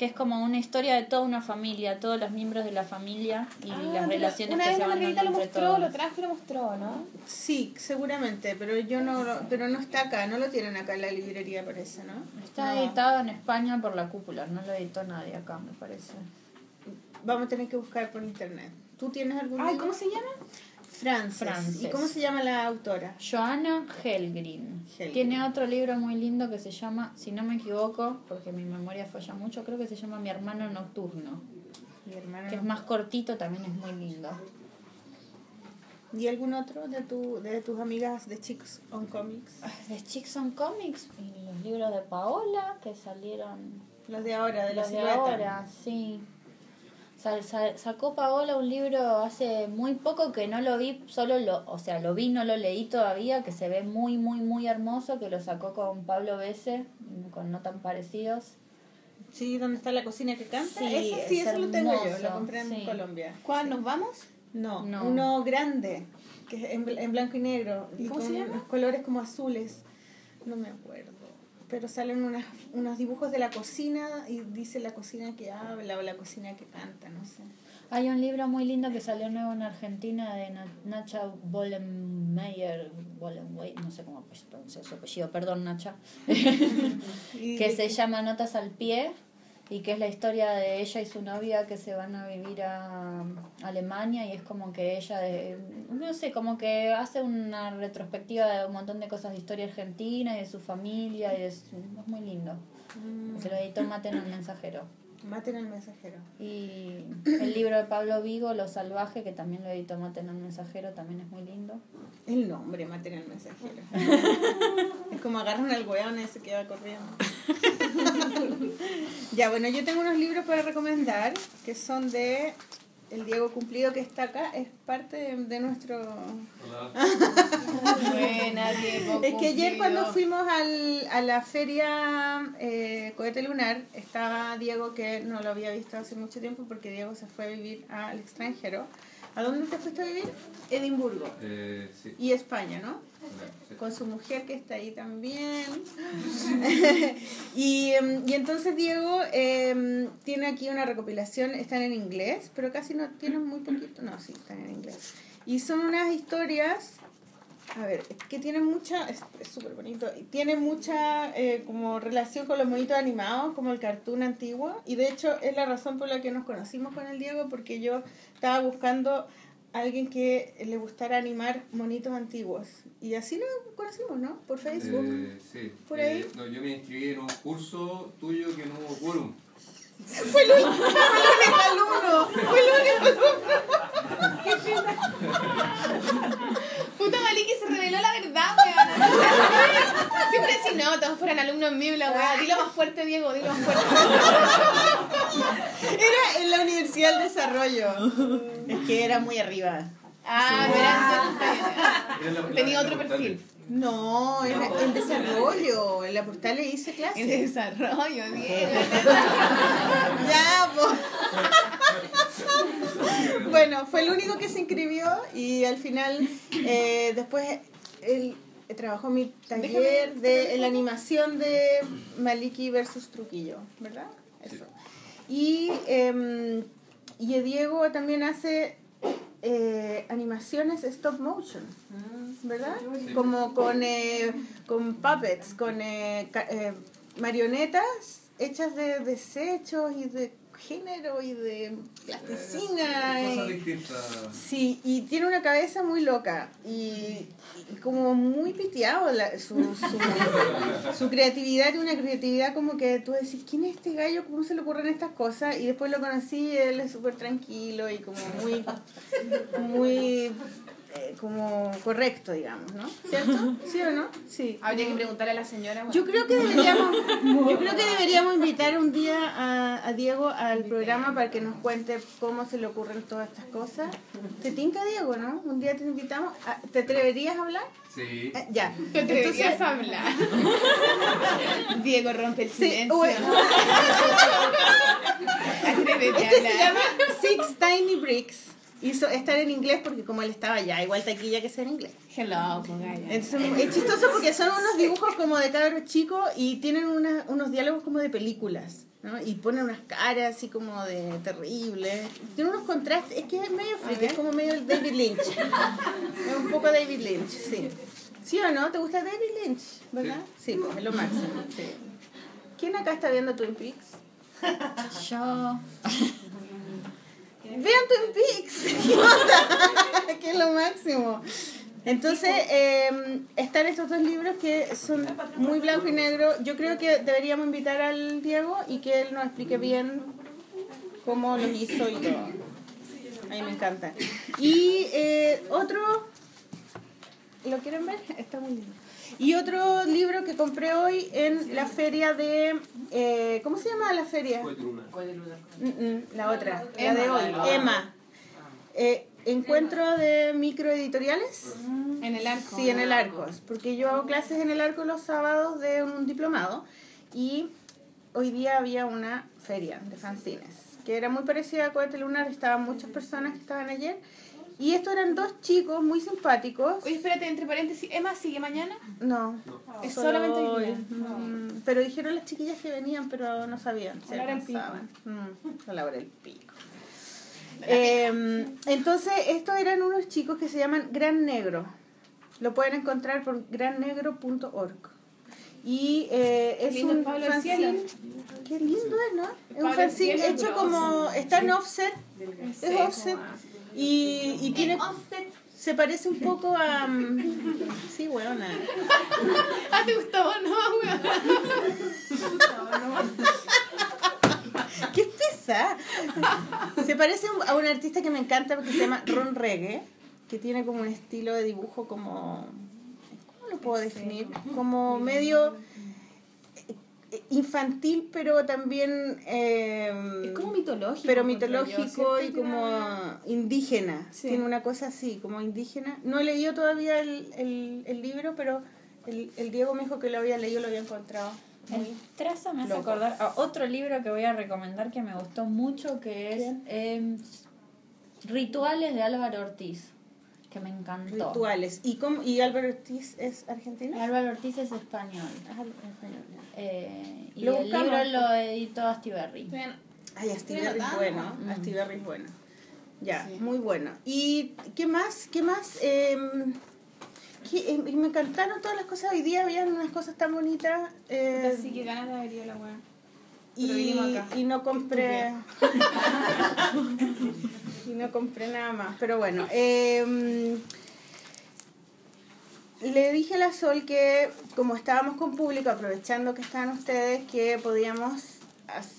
Que es como una historia de toda una familia, todos los miembros de la familia y Ah, las relaciones Una que vez se van Margarita dando lo mostró, todos. lo trajo y lo mostró, ¿no? Sí, seguramente, pero yo no, lo- pero no está acá, no lo tienen acá en la librería, parece, ¿no? Está No. editado en España por la cúpula, no lo editó nadie acá, me parece. Vamos a tener que buscar por internet. ¿Tú tienes algún Ay, libro? ¿cómo se llama? Frances. Frances. ¿Y cómo se llama la autora? Joanna Helgrin. Helgrin. Tiene otro libro muy lindo que se llama, si no me equivoco, porque mi memoria falla mucho, creo que se llama Mi hermano nocturno, Mi hermana. que es más cortito, también es muy lindo. ¿Y algún otro de, tu, de tus amigas de Chicks on Comics? De Chicks on Comics y los libros de Paola que salieron Los de ahora, de la los de silueta. ahora, sí. Sa- sa- sacó Paola un libro hace muy poco que no lo vi, solo lo, o sea, lo vi, no lo leí todavía, que se ve muy, muy, muy hermoso, que lo sacó con Pablo Bese, con no tan parecidos. Sí, ¿dónde está la cocina que canta? Sí, Ese sí, es eso lo tengo yo, hermoso, lo compré en sí. Colombia. ¿Cuál nos vamos? No, No. uno grande, que es en, bl- en blanco y negro. Y ¿Cómo con se llama? unos colores como azules. No me acuerdo. Pero salen unas, unos dibujos de la cocina y dice la cocina que habla o la cocina que canta, no sé. Hay un libro muy lindo que salió nuevo en Argentina de Na- Nacha Bollenmeyer, no sé cómo pronuncia su apellido, perdón Nacha, que se llama Notas al pie y que es la historia de ella y su novia que se van a vivir a Alemania y es como que ella, de, no sé, como que hace una retrospectiva de un montón de cosas de historia argentina y de su familia y es, es muy lindo. Mm, Se lo editó Mate en el mensajero. Maten al mensajero. Y el libro de Pablo Vigo, Lo Salvaje, que también lo editó Mate en el mensajero, también es muy lindo. El nombre, maten al mensajero. es como agarran al weón y se queda corriendo. ya, bueno, yo tengo unos libros para recomendar que son de el Diego Cumplido que está acá, es parte de, de nuestro... Buena, Diego. Es que ayer cuando fuimos al, a la feria eh, Cohete Lunar, estaba Diego que no lo había visto hace mucho tiempo porque Diego se fue a vivir al extranjero. ¿A dónde te fuiste a vivir? Edimburgo. Eh, sí. Y España, ¿no? sí. con su mujer que está ahí también. y, em, y entonces Diego em, tiene aquí una recopilación, están en inglés, pero casi no tienen muy poquito, no, sí, están en inglés. Y son unas historias, a ver, es que tienen mucha, es es súper bonito, tiene mucha eh, como relación con los monitos animados, como el cartoon antiguo, y de hecho es la razón por la que nos conocimos con el Diego, porque yo estaba buscando alguien que le gustara animar monitos antiguos. Y así nos conocimos, ¿no? Por Facebook. Eh, sí. ¿Por ahí? Eh, no, yo me inscribí en un curso tuyo que no hubo quórum. Fue el único, alumno. Fue el único alumno. Puta Maliki se reveló la verdad, weón. Siempre si no, todos fueran alumnos míos, la weá. Dilo más fuerte, Diego, dilo más fuerte. Era en la Universidad del Desarrollo. Es que era muy arriba. Ah, verás, la- Tenía otro perfil. No, el desarrollo. En la portal le hice En clase. desarrollo, Diego. Ya, pues. Bueno, fue el único que se inscribió y al final, eh, después, él trabajó en mi taller de en la animación de Maliki versus Truquillo, ¿verdad? Eso. Y, eh, y Diego también hace eh, animaciones stop motion, ¿verdad? Como con, eh, con puppets, con eh, eh, marionetas hechas de desechos y de género y de plasticina. Y-. Sí, y tiene una cabeza muy loca y, y como muy piteado la- su, su, su creatividad, tiene una creatividad como que tú decís, ¿quién es este gallo? ¿Cómo se le ocurren estas cosas? Y después lo conocí y él es súper tranquilo y como muy, muy eh, como correcto, digamos, ¿no? ¿Cierto? ¿Sí o no? Sí. Habría que preguntarle a la señora. Yo creo que deberíamos, yo creo que deberíamos invitar un día a, a Diego al programa para que nos cuente cómo se le ocurren todas estas cosas. Te tinca Diego, ¿no? Un día te invitamos. a- ¿Te atreverías a hablar? Sí. Eh, ya. Te atreverías Entonces, a hablar. Diego rompe el sí, silencio. Atrévete a este se hablar. llama Six Tiny Bricks. Hizo estar en inglés porque como él estaba allá, igual taquilla que sea en inglés. Hello, gaya. Entonces, es chistoso porque son unos dibujos como de cabros chicos y tienen una- unos diálogos como de películas. ¿no? Y pone unas caras así como de terrible. Tiene unos contrastes, es que es medio freak, es como medio David Lynch. es un poco David Lynch, sí. ¿Sí o no? ¿Te gusta David Lynch? ¿Verdad? Sí, pues es lo máximo. sí. ¿Quién acá está viendo Twin Peaks? Yo. Vean Twin Peaks. Que es lo máximo. Entonces, eh, están estos dos libros que son muy blanco y negro. Yo creo que deberíamos invitar al Diego y que él nos explique bien cómo lo hizo y todo. A mí me encanta. Y eh, otro, ¿lo quieren ver? Está muy lindo. Y otro libro que compré hoy en la feria de, eh, ¿cómo se llama la feria? Mm, mm, la otra, la de hoy, Emma. Eh, encuentro de microeditoriales. En el arco. Sí, en el Arcos, porque yo hago clases en el Arco los sábados de un diplomado y hoy día había una feria de fanzines que era muy parecida a Cohete Lunar, estaban muchas personas que estaban ayer y estos eran dos chicos muy simpáticos. Oye, espérate, entre paréntesis, ¿Emma sigue mañana? No, Es solo solamente hoy. Mm, Pero dijeron las chiquillas que venían, pero no sabían. Hora del pico. Mm, la hora del pico. Eh, entonces, estos eran unos chicos que se llaman Gran Negro. Lo pueden encontrar por grannegro.org. Y eh, es Lindo un Pablo fanzine. Qué lindo es, ¿no? Es un fanzine hecho como. Está en offset. Es offset. Y, y tiene. Se parece un poco a. mm, Sí, buena. Ah, ¿te gustó? No, weón. ¿Qué pesa? Se parece a un- artista que me encanta porque se llama Ron Reggae, que tiene como un estilo de dibujo como... ¿Cómo lo puedo definir? Como medio infantil, pero también... eh, Es como mitológico. pero yo, mitológico y como una- indígena. Sí. Tiene una cosa así, como indígena. No he leído todavía el, el, el libro, pero el, el Diego me dijo que lo había leído, lo había encontrado. El trazo me hace loco. acordar a otro libro que voy a recomendar que me gustó mucho, que es em, Rituales de Álvaro Ortiz, que me encantó. Rituales. ¿Y, cómo, ¿Y Álvaro Ortiz es argentino? Álvaro Ortiz es español. Ah, español. Eh, y Lo el buscamos. libro lo editó Astiberri. Vean, Ay, Astiberri es bueno. Mm. Astiberri es bueno. Ya, Sí. muy bueno. ¿Y qué más? ¿Qué más? Eh, ¿qué- eh, me encantaron todas las cosas. Hoy día habían unas cosas tan bonitas. eh, Así que ganas de haber ido a la weá. y, pero vinimos acá. y no compré. y no compré nada más. Pero bueno. eh, le dije a la Sol que, como estábamos con público, aprovechando que están ustedes, que podíamos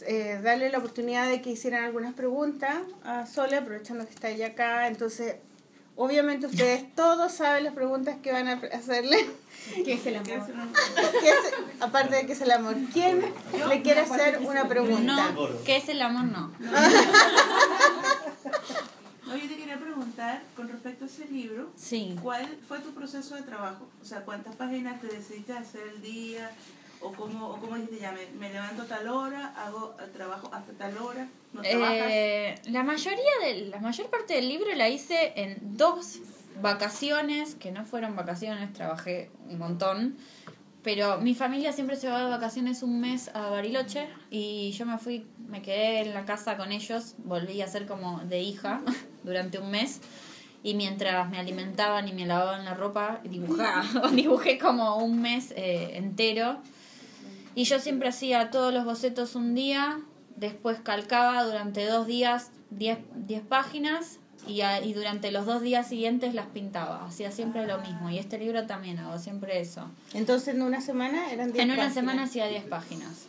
eh, darle la oportunidad de que hicieran algunas preguntas a Sol, aprovechando que está ella acá. Entonces, obviamente ustedes todos saben las preguntas que van a hacerle. ¿Qué es el amor? ¿Qué es- aparte de que es el amor, ¿quién le quiere hacer una pregunta? No, ¿qué es el amor? No. No, yo te quería preguntar con respecto a ese libro, Sí. ¿cuál fue tu proceso de trabajo? O sea, ¿cuántas páginas te decidiste hacer el día? ¿O cómo, o cómo dijiste ya, me, me levanto a tal hora, hago el trabajo hasta tal hora? ¿No? Eh, la mayoría de la mayor parte del libro la hice en dos vacaciones, que no fueron vacaciones, trabajé un montón. Pero mi familia siempre se va de vacaciones un mes a Bariloche y yo me fui, me quedé en la casa con ellos, volví a ser como de hija durante un mes y mientras me alimentaban y me lavaban la ropa, dibujaba, dibujé como un mes eh, entero y yo siempre hacía todos los bocetos un día, después calcaba durante dos días 10 10 páginas y, a- y durante los dos días siguientes las pintaba. Hacía siempre lo mismo y este libro también hago siempre eso. Entonces, en una semana eran 10 En una páginas. semana hacía 10 páginas.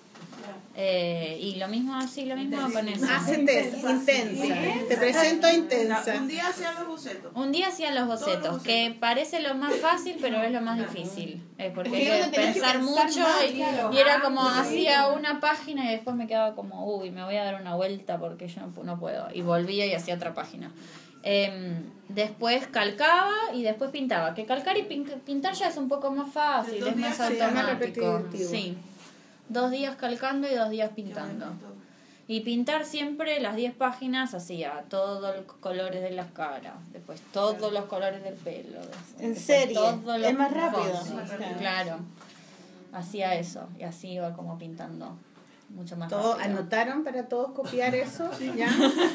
Eh, y lo mismo así, lo mismo con eso. Hacete intensa. Te presento intensa. un día hacía los bocetos. Un día hacía los bocetos, que parece lo más fácil, pero es lo más difícil. Eh, porque hay que pensar mucho más, y, claro. y era como hacía una página y después me quedaba como, uy, me voy a dar una vuelta porque yo no, pu- no puedo. Y volvía y hacía otra página. Em, después calcaba y después pintaba. Que calcar y pin- pintar ya es un poco más fácil, es más automático. Sí. Dos días calcando y dos días pintando. Y pintar siempre las 10 páginas hacía todos los colores de las caras, después todos los colores del pelo. ¿En serio? todos los Es más rápido. fondos. Claro. Hacía eso y así iba como pintando mucho más rápido. anotaron para todos copiar eso, ¿ya?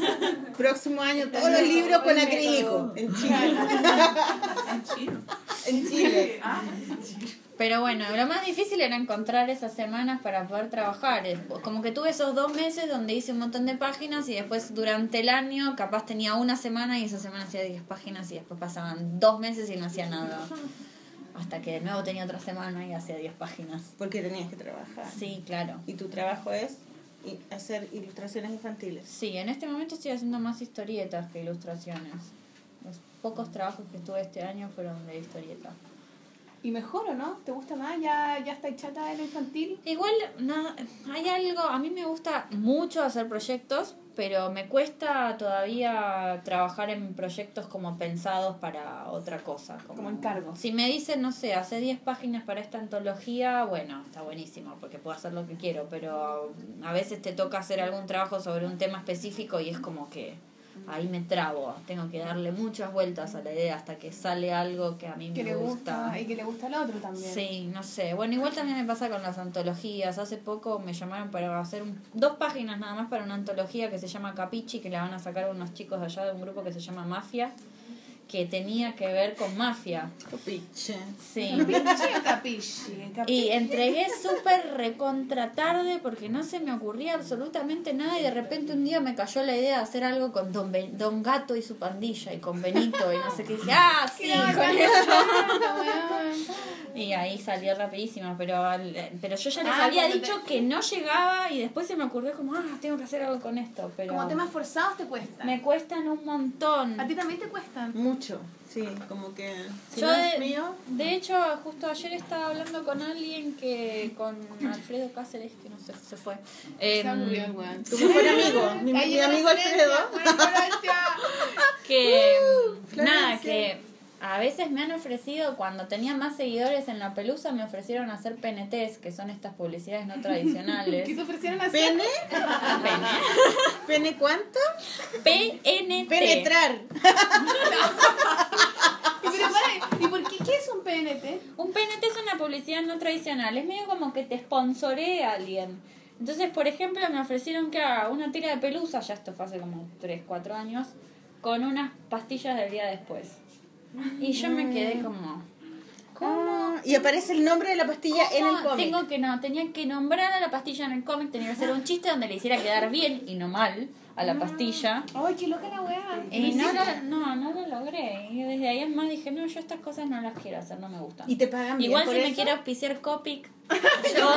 Próximo año todos los libros con acrílico en Chile. En chino. En Chile. Ah, Pero bueno, lo más difícil era encontrar esas semanas para poder trabajar. Como que tuve esos dos meses donde hice un montón de páginas y después durante el año capaz tenía una semana y esa semana hacía 10 páginas y después pasaban dos meses y no hacía nada. Hasta que de nuevo tenía otra semana y hacía 10 páginas. Porque tenías que trabajar. Sí, claro. Y tu trabajo es hacer ilustraciones infantiles. Sí, en este momento estoy haciendo más historietas que ilustraciones. Los pocos trabajos que tuve este año fueron de historieta. ¿Y mejor o no? ¿Te gusta más? ¿Ya, ya estáis chata de lo infantil? Igual, no, hay algo, a mí me gusta mucho hacer proyectos, pero me cuesta todavía trabajar en proyectos como pensados para otra cosa. Como encargo. Si me dicen, no sé, hace 10 páginas para esta antología, bueno, está buenísimo, porque puedo hacer lo que quiero, pero a veces te toca hacer algún trabajo sobre un tema específico y es como que ahí me trabo, tengo que darle muchas vueltas a la idea hasta que sale algo que a mí Que me le gusta y que le gusta al otro también. Sí, no sé. Bueno, igual también me pasa con las antologías. Hace poco me llamaron para hacer un- dos páginas nada más para una antología que se llama Capichi, que la van a sacar unos chicos de allá de un grupo que se llama Mafia, que tenía que ver con mafia. Copiche. Sí. ¿Capichi o capichi? Capi- Y entregué súper recontra tarde porque no se me ocurría absolutamente nada y de repente un día me cayó la idea de hacer algo con Don, Ben- Don Gato y su pandilla y con Benito y no sé qué. Dije, ah, sí, con esto. Y ahí salió rapidísimo, pero, al- pero yo ya les Ah, había dicho que no llegaba y después se me ocurrió como, ah, tengo que hacer algo con esto, pero Como temas forzados te cuesta. me cuestan un montón. ¿A ti también te cuestan? Mucho, sí, como que si Yo no es de, mío, de hecho, justo ayer estaba hablando con alguien que, con Alfredo Cáceres, que no sé, se fue. Se Em, el weón. tu mejor amigo, mi, amigo Alfredo. que Florencia. nada que a veces me han ofrecido cuando tenía más seguidores en la pelusa me ofrecieron hacer PNTs que son estas publicidades no tradicionales ¿Qué te ofrecieron hacer? ¿Pene? ¿Pene cuánto? PNT Penetrar. Pero para, ¿y por qué qué es un PNT? un PNT es una publicidad no tradicional es medio como que te sponsoree a alguien entonces por ejemplo me ofrecieron que haga una tira de pelusa ya esto fue hace como 3, 4 años con unas pastillas del día después y yo me quedé como ¿Cómo? Y aparece el nombre de la pastilla en el cómic. Tengo que no, tenía que nombrar a la pastilla en el cómic, tenía que hacer un chiste donde le hiciera quedar bien y no mal a la pastilla. Ay, qué loca la weá. Y no lo, no, no lo logré. Y desde ahí en más dije, no, yo estas cosas no las quiero hacer, no me gustan. ¿Y te pagan bien Igual por si eso? me quiere auspiciar Copic, yo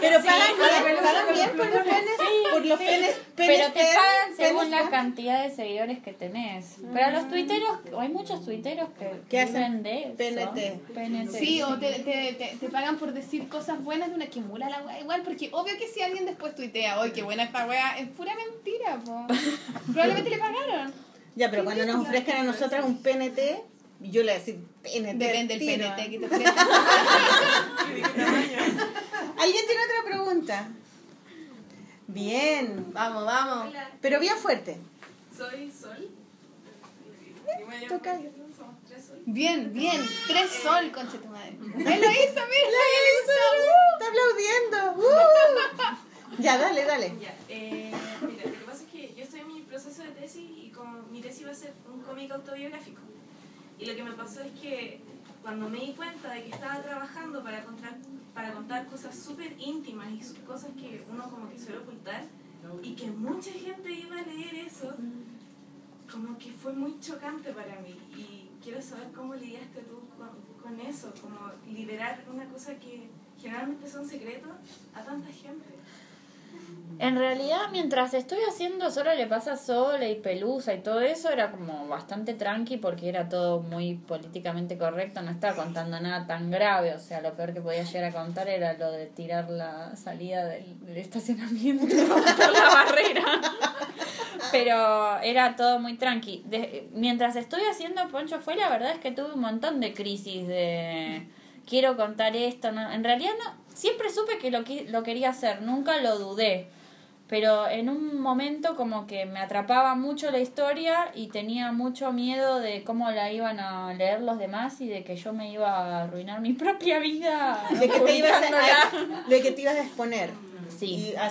Pero pagan bien, pagan bien por los penes, por los Sí, penes, pero te pagan según penes la cantidad de seguidores que tenés. Pero a los tuiteros, hay muchos tuiteros que, ¿Qué viven hacen? de eso. PNT. PNT. Sí, o te, te, te, te pagan por decir cosas buenas de una que mula la weá igual, porque obvio que si alguien después tuitea, ¡ay, qué buena esta weá! Es pura mentira, po. Probablemente le pagaron. Ya, pero cuando nos ofrezcan a nosotras un PNT, yo le voy a decir PNT. Depende del. PNT que te. ¿Alguien tiene otra pregunta? Bien, Vamos, vamos. pero bien fuerte. Soy Sol. Toca. Bien, bien. Tres sol, concha tu madre. Él lo hizo, mira. Está aplaudiendo. ¡Uh! Ya, dale, dale. Ya, eh, mira, lo que pasa es que yo estoy en mi proceso de tesis y como mi tesis va a ser un cómic autobiográfico. Y lo que me pasó es que cuando me di cuenta de que estaba trabajando para contar, para contar cosas súper íntimas y cosas que uno como que suele ocultar y que mucha gente iba a leer eso, como que fue muy chocante para mí. Y quiero saber cómo lidiaste tú con, con eso, como liberar una cosa que generalmente son secretos a tanta gente. En realidad, mientras estoy haciendo Solo le pasa a Sole y Pelusa y todo eso, era como bastante tranqui porque era todo muy políticamente correcto, no estaba contando nada tan grave, o sea, lo peor que podía llegar a contar era lo de tirar la salida del, estacionamiento por la barrera. Pero era todo muy tranqui. Mientras estoy haciendo Poncho fue, la verdad es que tuve un montón de crisis de quiero contar esto. No, en realidad no, siempre supe que lo, lo quería hacer, nunca lo dudé. pero en un momento como que me atrapaba mucho la historia y tenía mucho miedo de cómo la iban a leer los demás y de que yo me iba a arruinar mi propia vida. De que te ibas a, de que te ibas a exponer. Sí. Y, a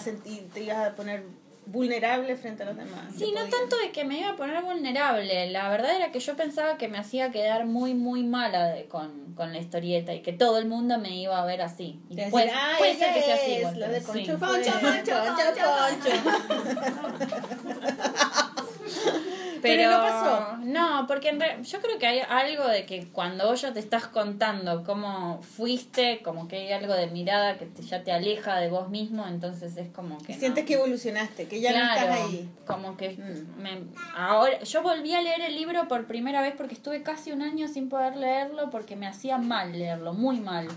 te ibas a poner vulnerable frente a los demás. Sí, no tanto de que me iba a poner vulnerable. La verdad era que yo pensaba que me hacía quedar muy, muy mala de- con, con la historieta y que todo el mundo me iba a ver así. Y Decir, puede, "Ah, ser que sea así. igual, pero de sí. Poncho Poncho. Poncho, Pero no pasó. No, porque en re- yo creo que hay algo de que cuando vos ya te estás contando cómo fuiste, como que hay algo de mirada que te- ya te aleja de vos mismo, entonces es como que... no. Sientes que evolucionaste, que ya no Claro, estás ahí. Como que Mm. me, ahora yo volví a leer el libro por primera vez porque estuve casi un año sin poder leerlo porque me hacía mal leerlo, muy mal.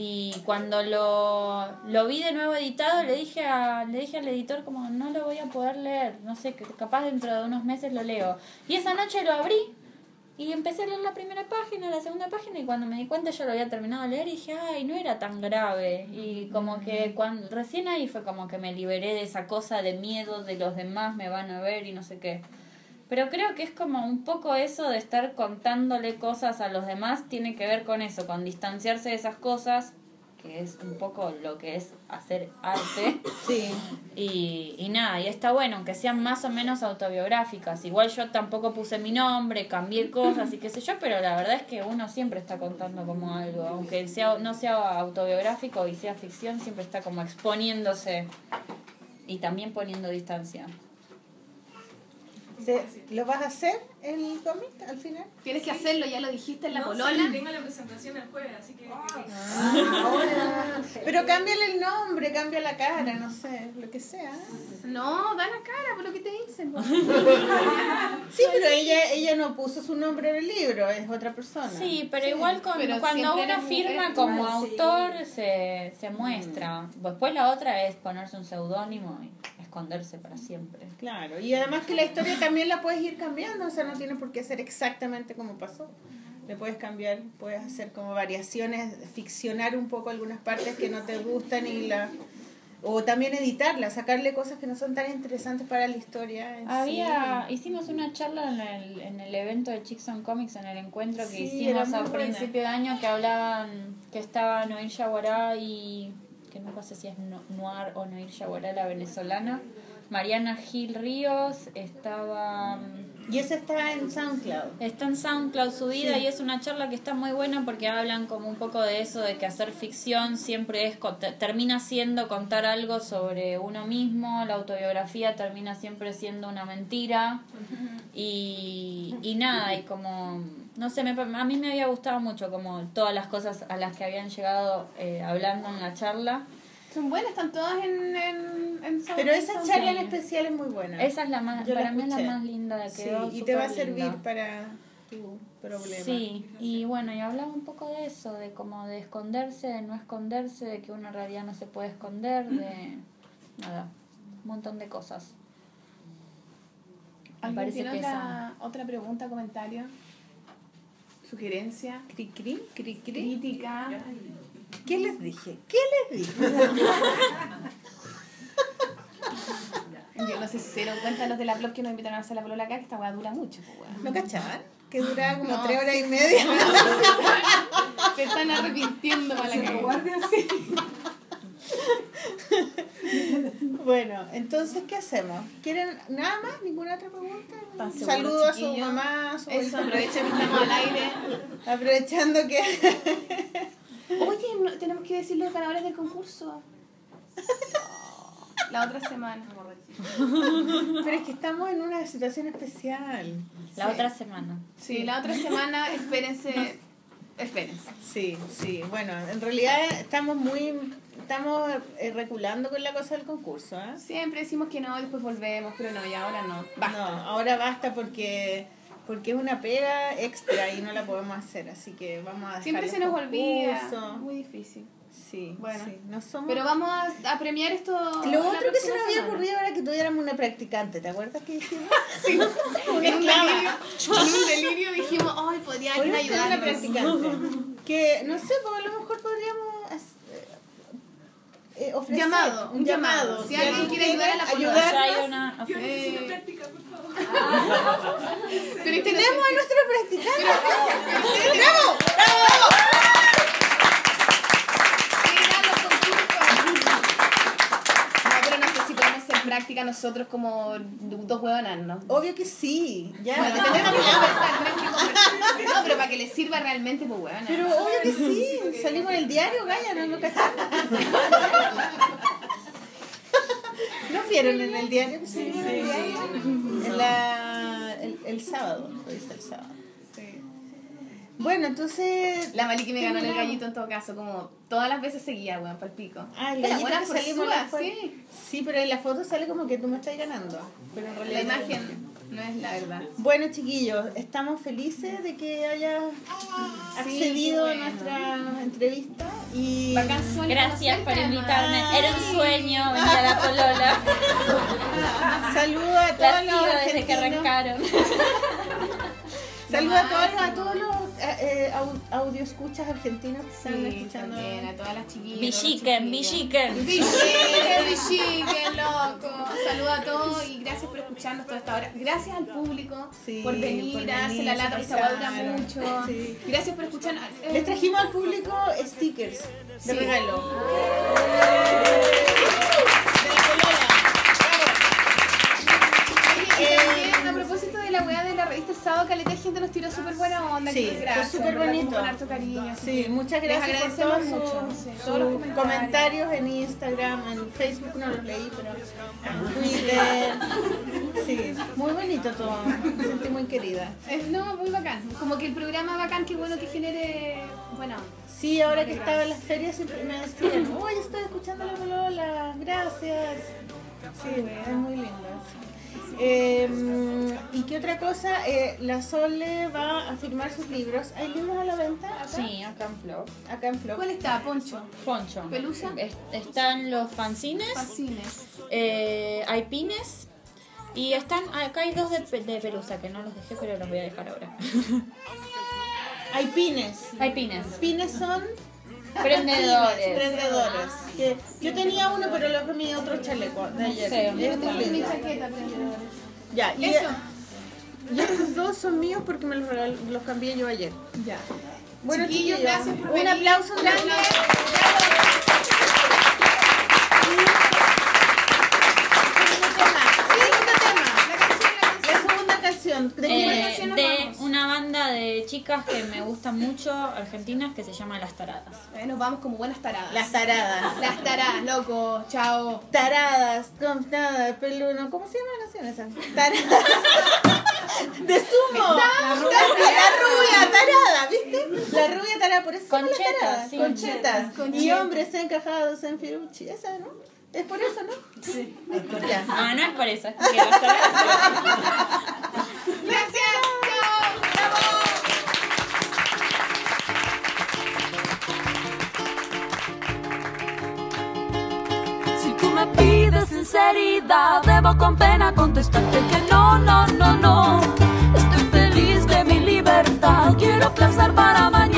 Y cuando lo, lo vi de nuevo editado le dije a, le dije al editor como no lo voy a poder leer, no sé, capaz dentro de unos meses lo leo. Y esa noche lo abrí y empecé a leer la primera página, la segunda página y cuando me di cuenta yo lo había terminado de leer y dije, ay, no era tan grave. Y como que cuando, recién ahí fue como que me liberé de esa cosa de miedo de los demás me van a ver y no sé qué. Pero creo que es como un poco eso de estar contándole cosas a los demás, tiene que ver con eso, con distanciarse de esas cosas, que es un poco lo que es hacer arte. Sí. Y, y nada, y está bueno, aunque sean más o menos autobiográficas. Igual yo tampoco puse mi nombre, cambié cosas y qué sé yo, pero la verdad es que uno siempre está contando como algo. Aunque sea no sea autobiográfico y sea ficción, siempre está como exponiéndose y también poniendo distancia. Se- ¿Lo vas a hacer el cómic al final? Tienes que hacerlo, ya lo dijiste en la No, polola. sí, tengo la presentación el jueves, así que... Pero cámbiale el nombre, cambia la cara, no sé, lo que sea. No, da la cara por lo que te dicen. Sí, pero ella ella no puso su nombre en el libro, es otra persona. Sí, pero igual con, pero cuando eres firma mujer, como sí. autor se, se muestra. Después la otra es ponerse un seudónimo y esconderse para siempre. Claro, y además que la historia también la puedes ir cambiando, o sea, no tiene por qué ser exactamente como pasó. Le puedes cambiar, puedes hacer como variaciones, ficcionar un poco algunas partes que no te gustan y la o también editarla, sacarle cosas que no son tan interesantes para la historia. en Había, sí. hicimos una charla en el, en el evento de Chicks on Comics, en el encuentro que Sí, hicimos a buena. principio de año, que hablaban, que estaba Noir Yaguará y, que nunca sé si es No- Noir o Noir Yaguará, la venezolana, Mariana Gil Ríos, estaba... mm, Y ese está en SoundCloud. Está en SoundCloud subida Sí. y es una charla que está muy buena porque hablan como un poco de eso, de que hacer ficción siempre es, termina siendo contar algo sobre uno mismo, la autobiografía termina siempre siendo una mentira y, y nada, y como, no sé, me, a mí me había gustado mucho como todas las cosas a las que habían llegado eh, hablando en la charla. Son buenas, están todas en, en, en Sound- Pero esa charla en Sí. especial es muy buena. Esa es la más, Yo la para mí es la más linda, Sí, quedó y te va a servir linda. para tu problema. Sí, y bueno, y hablaba un poco de eso, de como de esconderse, de no esconderse, de que uno en realidad no se puede esconder, de nada, un montón de cosas. Me ¿Alguien parece tiene que otra, otra pregunta, comentario? ¿Sugerencia? Cri, cri, cri, cri. ¿Crítica? ¿Qué les dije? ¿Qué les dije? Yo no sé si se dieron cuenta los de la blog que nos invitaron a hacer la polola acá, que esta weá dura mucho, pues. ¿No cachaban? Que duraba como No, tres horas y media. Se están arrepintiendo para la que Bueno, entonces, ¿qué hacemos? ¿Quieren nada más? ¿Ninguna otra pregunta? ¿Están Un seguros, saludo a su mamá, a su Eso, aprovecha que estamos al aire. Aprovechando que... Oye, no- tenemos que decir los ganadores del concurso. La otra semana. Pero es que estamos en una situación especial. La Sí. otra semana. Sí, la otra semana, espérense. Espérense. Sí, sí. Bueno, en realidad estamos muy... Estamos eh, reculando con la cosa del concurso, ¿eh? Siempre decimos que no, después volvemos, pero no, y ahora no. Basta. No, ahora basta porque porque es una pega extra y no la podemos hacer, así que vamos a Siempre se nos olvida. concursos. Muy difícil. Sí, Bueno. sí, no somos... Pero vamos a, a premiar esto. Lo otro que se nos había ocurrido era que tuviéramos una practicante, ¿te acuerdas que dijimos? En un delirio, en un delirio dijimos, ay, podría tener una practicante. Que, no sé, pues a lo mejor podríamos eh, ofrecer Llamado, un llamado. Si alguien quiere ayudar a la polola. ayudar, Ya hay una Yo necesito práctica, por favor. Pero es que tenemos a nuestra practicante. Pero si hacer práctica nosotros como dos huevonas, ¿no? Obvio que sí. Ya, Bueno, no, que. No, pero para que les sirva realmente, pues huevona. Pero obvio que sí. Salimos en el diario, Gaya, no lo cachamos. ¿No vieron en el diario el diario? En la, el, el sábado, el sábado. Bueno, entonces. La Maliki me ganó en el gallito en todo caso, como todas las veces seguía, weón, pal pico. Ah, el gallito que salimos la sí. Sí, pero en la foto sale como que tú me estás ganando. Pero en La realidad no. imagen no es la verdad. Bueno, chiquillos, estamos felices de que hayas accedido qué a nuestra entrevista y Gracias por invitarme. Era un sueño venir a la polola. saludo a todos los desde que arrancaron. Saludo a todos, a todos los eh, eh, au- audio escuchas argentinos que están Sí, escuchando. también, a todas las chiquillas. Villiquen, villiquen. Villiquen, villiquen, loco. Saludos a todos y gracias por escucharnos toda esta hora. Gracias al público Sí, por venir, por darse la se lata, esta hueá dura mucho. Sí. Gracias por escucharnos. Les trajimos al público stickers de Sí. regalo. La Sábado, caleta de gente nos tiró súper buena onda. Sí, que fue súper bonito. Con harto cariño. Sí, que muchas gracias por todos mucho. sus, sí, sus todos los comentarios. comentarios en Instagram, en Facebook no los leí, pero en Twitter. Sí, muy bonito todo. Me sentí muy querida. Eh, no, muy bacán. Como que el programa bacán, qué bueno que genere. Bueno, Sí, ahora que estaba en las ferias siempre me decían, oye, estoy escuchando la Lola, gracias. Sí, es muy lindo. Eh, ¿Y qué otra cosa? Eh, la Sole va a firmar sus libros. ¿Hay libros a la venta acá? Sí, acá en Flow. Acá en Flow. ¿cuál está? Poncho. Poncho. ¿Pelusa? Es- Están los fanzines, Fascines. eh, hay pines y están acá hay dos de pelusa que no los dejé pero los voy a dejar ahora. Hay pines. hay pines. Pines son Prendedores. prendedores. Que yo tenía uno, pero lo comí otro chaleco de ayer. Sí, Es muy muy Mi chaqueta, prendedores. Ya, y, Eso. y estos dos son míos porque me los, los cambié yo ayer. Ya. Bueno, Chiquillos, chiquillos, gracias por un venir. aplauso grande. Segundo tema. La segunda canción. ¿De Eh, es? de una banda de chicas que me gustan mucho, argentinas, que se llama Las Taradas. Eh, Nos vamos como buenas taradas. Las taradas. Las taradas, loco. Chao. Taradas, con nada, peluno. ¿Cómo se llama la canción esa? Taradas. De sumo. La rubia, la rubia tarada, ¿viste? La rubia tarada, por eso Conchetas, tarada. sí. Conchetas. Y Conchetas. hombres encajados en Firucci. Esa, ¿no? Es por eso, ¿no? Sí. No, no es por eso, es porque Las Taradas. Gracias. Me pides sinceridad, debo con pena contestarte que no, no, no, no. Estoy feliz de mi libertad, quiero placer para mañana.